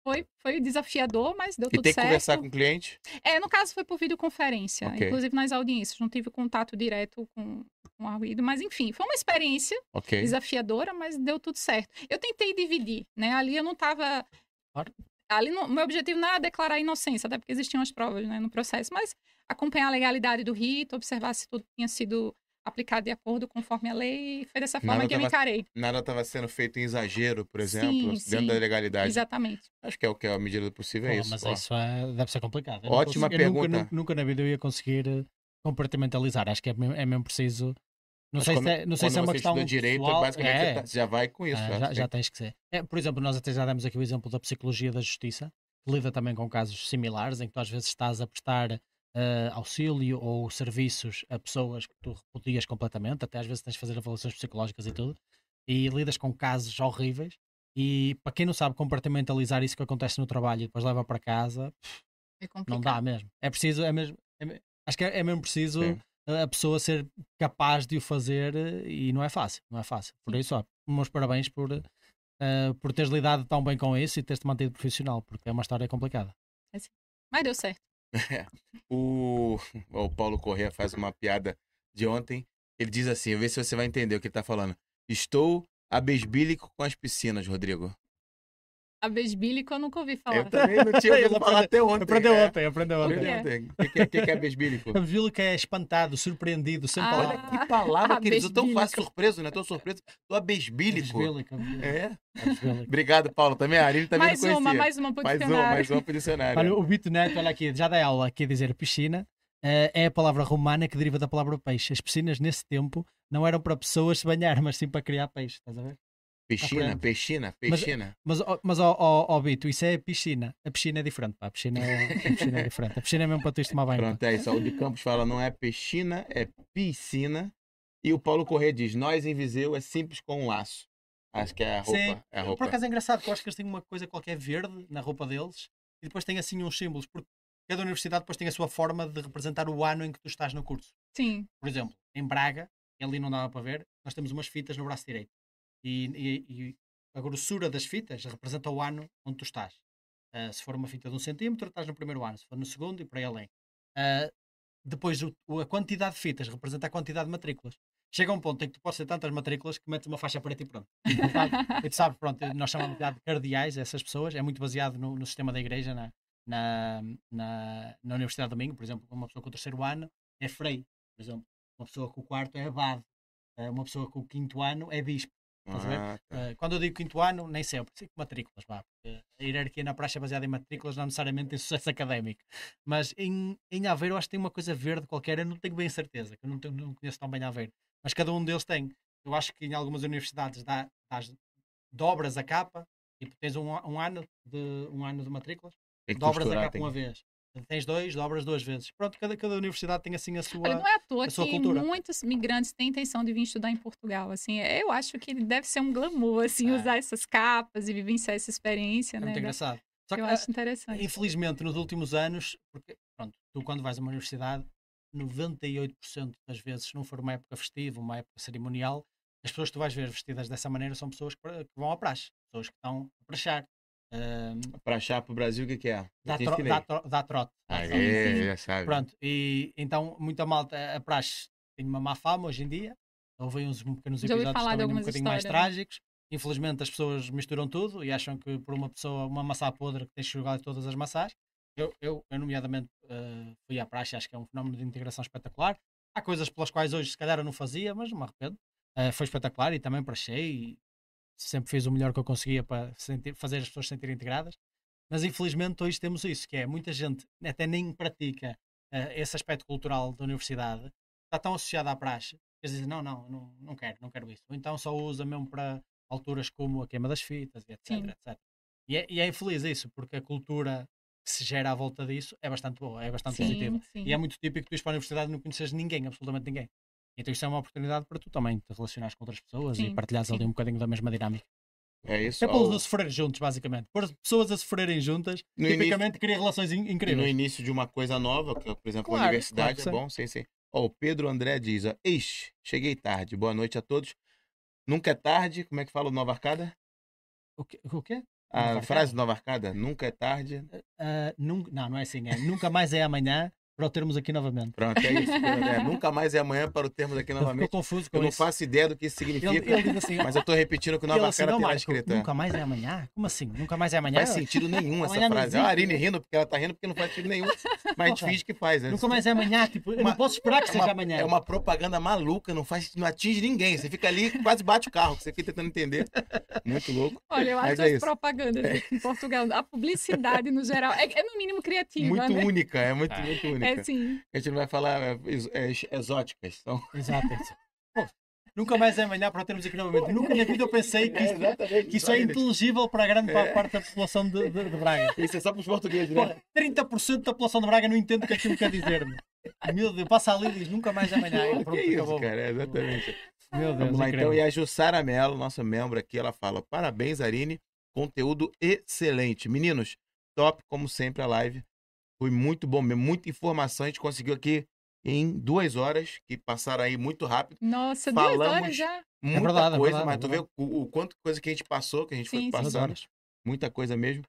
Foi, foi desafiador, mas deu E tudo tem que certo. conversar com o cliente? É, no caso foi por videoconferência, Ok. inclusive nas audiências, não tive contato direto com, com o arguido, mas enfim, foi uma experiência Ok. desafiadora, mas deu tudo certo. Eu tentei dividir, né? Ali eu não estava Claro. Ali o meu objetivo não era declarar inocência, até porque existiam as provas né, no processo, mas acompanhar a legalidade do rito, observar se tudo tinha sido aplicado de acordo conforme a lei, e foi dessa forma Nada que eu tava- encarei. Nada estava sendo feito em exagero, por exemplo, Sim, dentro sim. da legalidade. Exatamente. Acho que é o que é a medida do possível, é Pô, isso. Mas ó. isso é- deve ser complicado. Eu Ótima consigo- eu nunca- pergunta. Nunca, nunca na vida eu ia conseguir eh, compartimentalizar. Acho que é mesmo, é mesmo preciso. Não Mas sei quando- se é, não sei se é uma questão. estuda direito, pessoal, basicamente é, você tá- já vai com isso. ah, já. já tens que ser. É, por exemplo, nós até já demos aqui o exemplo da psicologia da justiça, que lida também com casos similares, em que tu às vezes estás a prestar eh, auxílio ou serviços a pessoas que tu repudias completamente, até às vezes tens de fazer avaliações psicológicas e tudo, e lidas com casos horríveis. E para quem não sabe compartimentalizar isso que acontece no trabalho e depois leva para casa, É não complicado. dá mesmo. É preciso, é mesmo, é acho que é, é mesmo preciso Sim. a pessoa ser capaz de o fazer eh, e não é fácil, não é fácil. Por isso, ó, meus parabéns por, eh, por teres lidado tão bem com isso e teres-te mantido profissional, porque é uma história complicada. Mas deu certo. <laughs> O, o Paulo Corrêa faz uma piada de ontem. Ele diz assim: vê se você vai entender o que ele tá falando. Estou abesbílico com as piscinas, Rodrigo. A besbílica eu nunca ouvi falar. Eu também não tinha <laughs> ouvido falar até ontem. Aprendeu é. ontem, aprendeu ontem. Aprendeu É. ontem. O que, que, é- que que é abesbílico? Viu que é espantado, surpreendido, sempre Ah. lá. Olha que palavra que eles tão fácil, surpreso, né? Tô surpreso. Tô abesbílico. Abesbílico, É. abesbílico. Obrimo Paulo. Também a Arine também mais não conhecia. uma, mais uma pro mais uma, mais uma pro dicionário. Olha, o Bito Neto, olha aqui, já dei aula aqui a dizer piscina. eh, é a palavra romana que deriva da palavra peixe. As piscinas nesse tempo não eram para pessoas se banhar, mas sim para criar peixe. Estás a ver? Peixina, aprende. peixina, Mas-. Mas, ó- mas ó, ó, ó, Bito, isso é piscina. A piscina é diferente, pá. A piscina é, a piscina é diferente. A piscina é mesmo para tu tomar banho. Pronto, é isso. O de Campos fala, não é peixina, é piscina. E o Paulo Corrêa diz, nós em Viseu é simples com um laço. Acho que é a roupa. Sim. É a Por roupa. acaso é engraçado, que eu acho que eles têm uma coisa qualquer verde na roupa deles. e depois tem assim uns símbolos, porque cada universidade depois tem a sua forma de representar o ano em que tu estás no curso. Sim. Por exemplo, em Braga, e ali não dava para ver, nós temos umas fitas no braço direito. E, e- e a grossura das fitas representa o ano onde tu estás. Ah, se for uma fita de um centímetro, estás no primeiro ano. Se for no segundo, e por aí além. Ah, depois, o- a quantidade de fitas representa a quantidade de matrículas. Chega um ponto em que tu podes ter tantas matrículas que metes uma faixa preta e pronto. <laughs> e tu sabes, pronto, nós chamamos de cardeais essas pessoas, é muito baseado no, no sistema da igreja na, na, na, na Universidade de Domingo, por exemplo, uma pessoa com o terceiro ano é frei, por exemplo, uma pessoa com o quarto é abade, eh, uma pessoa com o quinto ano é bispo. Ah, tá. Quando eu digo quinto ano, nem sempre, sim, matrículas, vá, porque a hierarquia na praxe é baseada em matrículas, não necessariamente em sucesso académico. Mas em, em Aveiro, eu acho que tem uma coisa verde qualquer, eu não tenho bem certeza, que eu não, tenho- não conheço tão bem Aveiro, mas cada um deles tem. Eu acho que em algumas universidades dá, dás- dobras a capa, tipo, tens um, um ano de, um ano de matrículas, que dobras a capa tem uma vez. Tens dois, dobras duas vezes. Pronto, cada, cada universidade tem assim a sua. Olha, não é à toa que cultura. muitos migrantes têm intenção de vir estudar em Portugal. Assim, eu acho que deve ser um glamour, assim, É. usar essas capas e vivenciar essa experiência, É né? muito engraçado. Só que, Eu ah, acho interessante. infelizmente, nos últimos anos, porque, pronto, tu quando vais a uma universidade, 98% das vezes, se não for uma época festiva, uma época cerimonial, as pessoas que tu vais ver vestidas dessa maneira são pessoas que, vão à praxe, pessoas que estão a praxar. Ah, Pra achar pro Brasil, o que, que é? dá, tro- dá, tro- dá trote. Trote. sim. já sabe. Pronto, e então muita malta, a praxe tem uma má fama hoje em dia. Houve uns pequenos episódios também um bocadinho mais histórias. trágicos. Infelizmente as pessoas misturam tudo e acham que por uma pessoa, uma maçã podre que tens que jogar todas as maçãs. Eu, eu, eu nomeadamente, eh, fui à praxe, acho que é um fenómeno de integração espetacular. Há coisas pelas quais hoje se calhar eu não fazia, mas não me arrependo. Eh, foi espetacular e também praxei e sempre fiz o melhor que eu conseguia para sentir- fazer as pessoas se sentirem integradas. Mas infelizmente hoje temos isso, que é muita gente até nem pratica eh, esse aspecto cultural da universidade, está tão associado à praxe, que eles dizem, não, não, não, não quero, não quero isso. Ou então só usa mesmo para alturas como a queima das fitas, etc, Sim. etc. E é, e é infeliz isso, porque a cultura que se gera à volta disso é bastante boa, é bastante positiva. Sim, sim. E é muito típico tu ires para a universidade e não conheces ninguém, absolutamente ninguém. Então isto é uma oportunidade para tu também te relacionares com outras pessoas e Sim, partilhares sim. ali um bocadinho da mesma dinâmica. É isso. É ó, pô-los a sofrer juntos, basicamente. Pôr pessoas a sofrerem juntas, No tipicamente cria relações in- E no incríveis. início de uma coisa nova, que, por exemplo, a Claro, universidade claro é sim. bom, sim, sim. Ó, o Pedro André diz, ó, eis, cheguei tarde, boa noite a todos. Nunca é tarde, como é que fala o Nova Arcada? O quê? O quê? A Nova Arcada? frase Nova Arcada, nunca é tarde. Ah, nunca, não, não é assim. É, nunca mais é amanhã para o termos aqui novamente. Pronto, é isso. André. nunca mais é amanhã para o termos aqui <laughs> novamente. confuso com Eu não isso. faço ideia do que isso significa, ele diz assim, mas eu tô repetindo o que o Nova assim, não, lá Marco, escrito. é. nunca mais é amanhã? Como assim? Nunca mais é Não amanhã? faz sentido nenhum <laughs> essa não frase. A. Arine rindo porque ela tá rindo porque não faz sentido nenhum. Mas a gente finge que faz, né? Nunca mais é amanhã, tipo, eu Uma- não posso esperar que É seja uma, amanhã. é uma propaganda maluca, não faz, não atinge ninguém. Você fica ali, quase bate o carro, que você fica tentando entender. Muito louco. Olha, eu Mas acho é as isso. propagandas aqui em Portugal, a publicidade no geral, é, é no mínimo criativa, muito né? única, é muito, É. É sim. A gente não vai falar é, ex- é, exóticas. São... <laughs> Exato. Pô, nunca mais é amanhã para o termos aqui novamente. Nunca na vida eu pensei que isso, exatamente. que isso é inteligível para a grande É. parte da população de, de- de Braga. Isso é só para os portugueses, Pô, né? 30% da população de Braga não entende o que aquilo quer dizer. meu. Meu Deus, passa ali e diz nunca mais é amanhã. E que pronto, isso, acabou. cara, é, exatamente. Meu Deus, Vamos lá então. incrível. E a Jussara Mello, nossa membro aqui, ela fala: parabéns, Arine. Conteúdo excelente. Meninos, top, como sempre, a live. Foi muito bom mesmo, muita informação. A gente conseguiu aqui em duas horas, que passaram aí muito rápido. Nossa, duas Falamos horas já. Muita verdade, é coisa, verdade, mas é tu vê o, o quanto coisa que a gente passou, que a gente Sim, foi sim. Duas passando. horas. Muita coisa mesmo.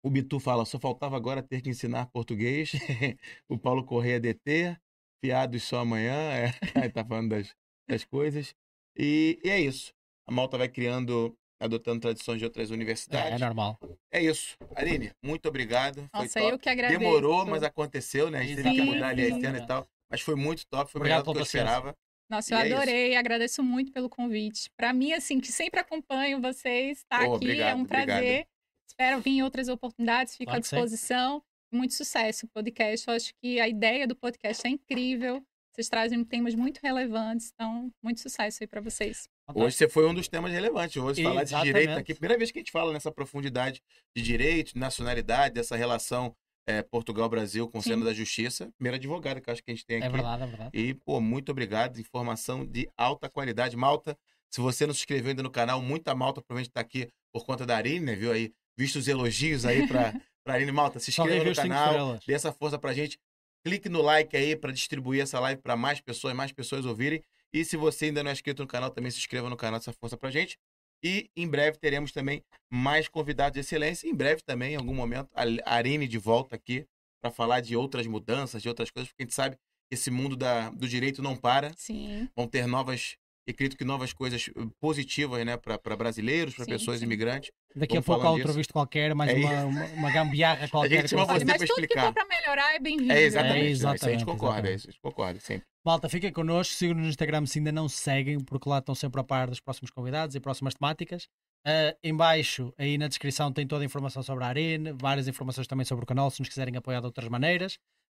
O Bitu fala, só faltava agora ter que ensinar português. <laughs> o Paulo Correia DT, fiados só amanhã. É, <laughs> aí tá falando das, das coisas. E, e é isso. A malta vai criando, adotando tradições de outras É, é universidades. normal. É, isso. Aline, muito obrigado. Foi Nossa, top. eu que agradeço. Demorou, mas aconteceu, né? A gente teve que Sim, mudar ali a sim. cena e tal. Mas foi muito top, foi Obrigado melhor do que eu paciência. esperava. Nossa, eu E é adorei, agradeço muito pelo convite. Para mim, assim, que sempre acompanho vocês, estar Pô, aqui obrigado, é um obrigado. prazer. Espero vir em outras oportunidades, fico Claro à sim. disposição. Muito sucesso o podcast. Eu acho que a ideia do podcast é incrível. Vocês trazem temas muito relevantes, então, muito sucesso aí para vocês. Hoje você foi um dos temas relevantes. Hoje falar de direito aqui. Primeira vez que a gente fala nessa profundidade de direito, de nacionalidade, dessa relação eh, Portugal-Brasil com o Sim. Da Justiça. Primeira advogada que eu acho que a gente tem aqui. É verdade, é verdade. E, pô, muito obrigado. Informação de alta qualidade. Malta, se você não se inscreveu ainda no canal, muita malta provavelmente está aqui por conta da Arine, né? Viu aí? Visto os elogios aí para pra <laughs> Arine Malta. Se inscreva no canal, dê essa força pra gente. Clique no like aí pra distribuir essa live pra mais pessoas, mais pessoas ouvirem. E se você ainda não é inscrito no canal, também se inscreva no canal, essa força pra gente. E em breve teremos também mais convidados de excelência. Em breve também, em algum momento, a Arine de volta aqui para falar de outras mudanças, de outras coisas, porque a gente sabe que esse mundo da, do direito não para. Sim. Vão ter novas, acredito que novas coisas eh, positivas, né, para brasileiros, para pessoas sim. imigrantes. Daqui a pouco há disso. visto qualquer, mais É uma, uma, uma gambiarra qualquer. gente chama você mas tudo que for para melhorar é bem-vindo. É né? exatamente. É, isso. Isso a gente exatamente, concorda, exatamente. isso, a gente concorda, sempre. Malta, fiquem connosco, sigam-nos no Instagram se ainda não seguem, porque lá estão sempre a par dos próximos convidados e próximas temáticas. Ah, em baixo, aí na descrição, tem toda a informação sobre a Arena, várias informações também sobre o canal, se nos quiserem apoiar de outras maneiras,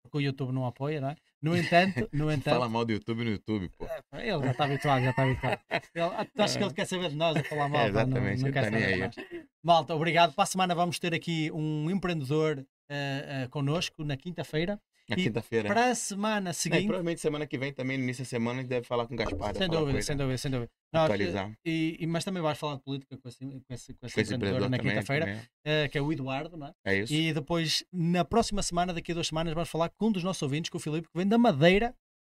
porque o YouTube não apoia, não é? No entanto, no <laughs> Fala entanto, mal do YouTube no YouTube, pô. ele já está habituado, já está habituado. Ele, tu achas que ele quer saber de nós a falar mal? É, exatamente, não, não quer saber de. Malta, obrigado. Para a semana vamos ter aqui um empreendedor ah, ah, connosco na quinta-feira. Na quinta-feira. Para a semana É, seguinte. provavelmente semana que vem também, no início da semana, a gente deve falar com o Gaspar. Sem dúvida, sem né? dúvida, sem dúvida. Nós, Atualizar. e, e- mas também vais falar de política com esse, com esse, com na quinta-feira, eh, que é o Eduardo, não é? É isso. E depois, na próxima semana, daqui a duas semanas, vamos falar com um dos nossos ouvintes, com o Filipe, que vem da Madeira,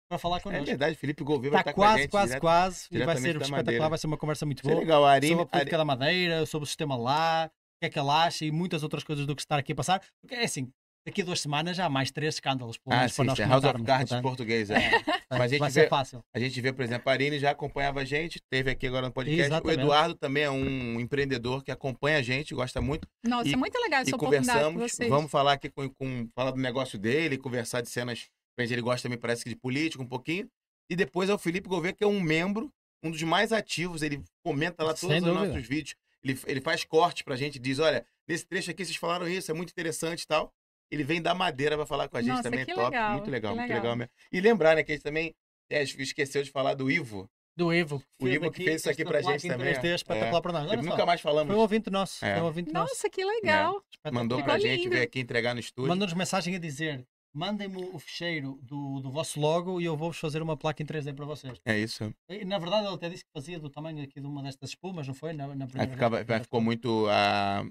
para falar É connosco. verdade, Felipe Gouveia vai Está estar com a quase, gente. quase, direto- quase. E vai ser espetacular, Madeira. vai ser uma conversa muito é boa. legal, a Arine, Sobre a política da Madeira, sobre o sistema lá, o que é que ele acha e muitas outras coisas do que está aqui a passar. Porque é assim, daqui a duas semanas já há mais três escândalos, pelo Ah, menos, sim, para nós sim, House of Cards portanto, português. É. Mas a vai gente ser vê- fácil. A gente vê, por exemplo, a Arine já acompanhava a gente, teve aqui agora no podcast. Exatamente. O Eduardo também é um empreendedor que acompanha a gente, gosta muito. Nossa, E- é muito legal essa e conversamos. vocês. Vamos falar aqui com, com falar do negócio dele, conversar de cenas. Ele gosta também, parece que de política um pouquinho. E depois é o Felipe Gouveia, que é um membro, um dos mais ativos. Ele comenta lá Sem todos os nossos vídeos. Ele, ele faz corte pra gente, diz: olha, nesse trecho aqui vocês falaram isso, é muito interessante e tal. Ele vem da madeira pra falar com a gente Nossa, também, é que top. legal, muito legal, que muito legal. legal mesmo. E lembrar, né, que a gente também é, esqueceu de falar do Ivo. Do Ivo. O Ivo que fez isso aqui pra gente também, 3D é. espetacular para nós. Olha Ele só, nunca mais falamos. Foi um ouvinte nosso. É. Foi um ouvinte nosso. Nossa, que legal. Espetacular. Mandou Ficou pra gente, lindo. veio aqui entregar no estúdio. Mandou-nos mensagem a dizer: mandem-me o fecheiro do, do vosso logo e eu vou-vos fazer uma placa em 3D para vocês. É isso. E, na verdade, ele até disse que fazia do tamanho aqui de uma destas espumas, não foi? Na, na Aí primeira ficava, vez. aí ficou muito. ah,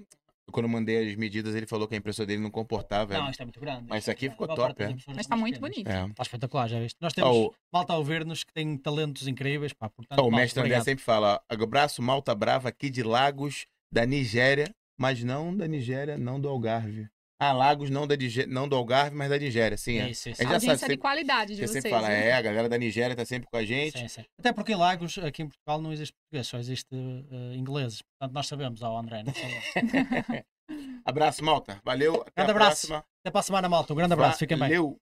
Quando eu mandei as medidas, ele falou que a impressora dele não comportava. Não, isto é muito grande. Mas isso aqui ficou A maior top, é. Mas está muito pequenas. bonito. É. Está espetacular, já viste? Nós temos o, malta a ouvir-nos que tem talentos incríveis. Pá, portanto, ó, o mestre André sempre fala: abraço Malta Brava aqui de Lagos, da Nigéria, mas não da Nigéria, não do Algarve. Ah, Lagos não, da não do Algarve, mas da Nigéria, sim. É. Isso, isso. A Audiência sabe, de qualidade de Você vocês. sempre fala, né? é, a galera da Nigéria tá sempre com a gente. Sim, sim. Até porque em Lagos, aqui em Portugal, não existe português, só existe eh, ingleses. Portanto, nós sabemos, ó André. Não sabemos. <laughs> Abraço, Malta. Valeu. Até Grande a abraço. próxima. Até para a semana, malta. Um grande abraço. Fiquem bem. Valeu.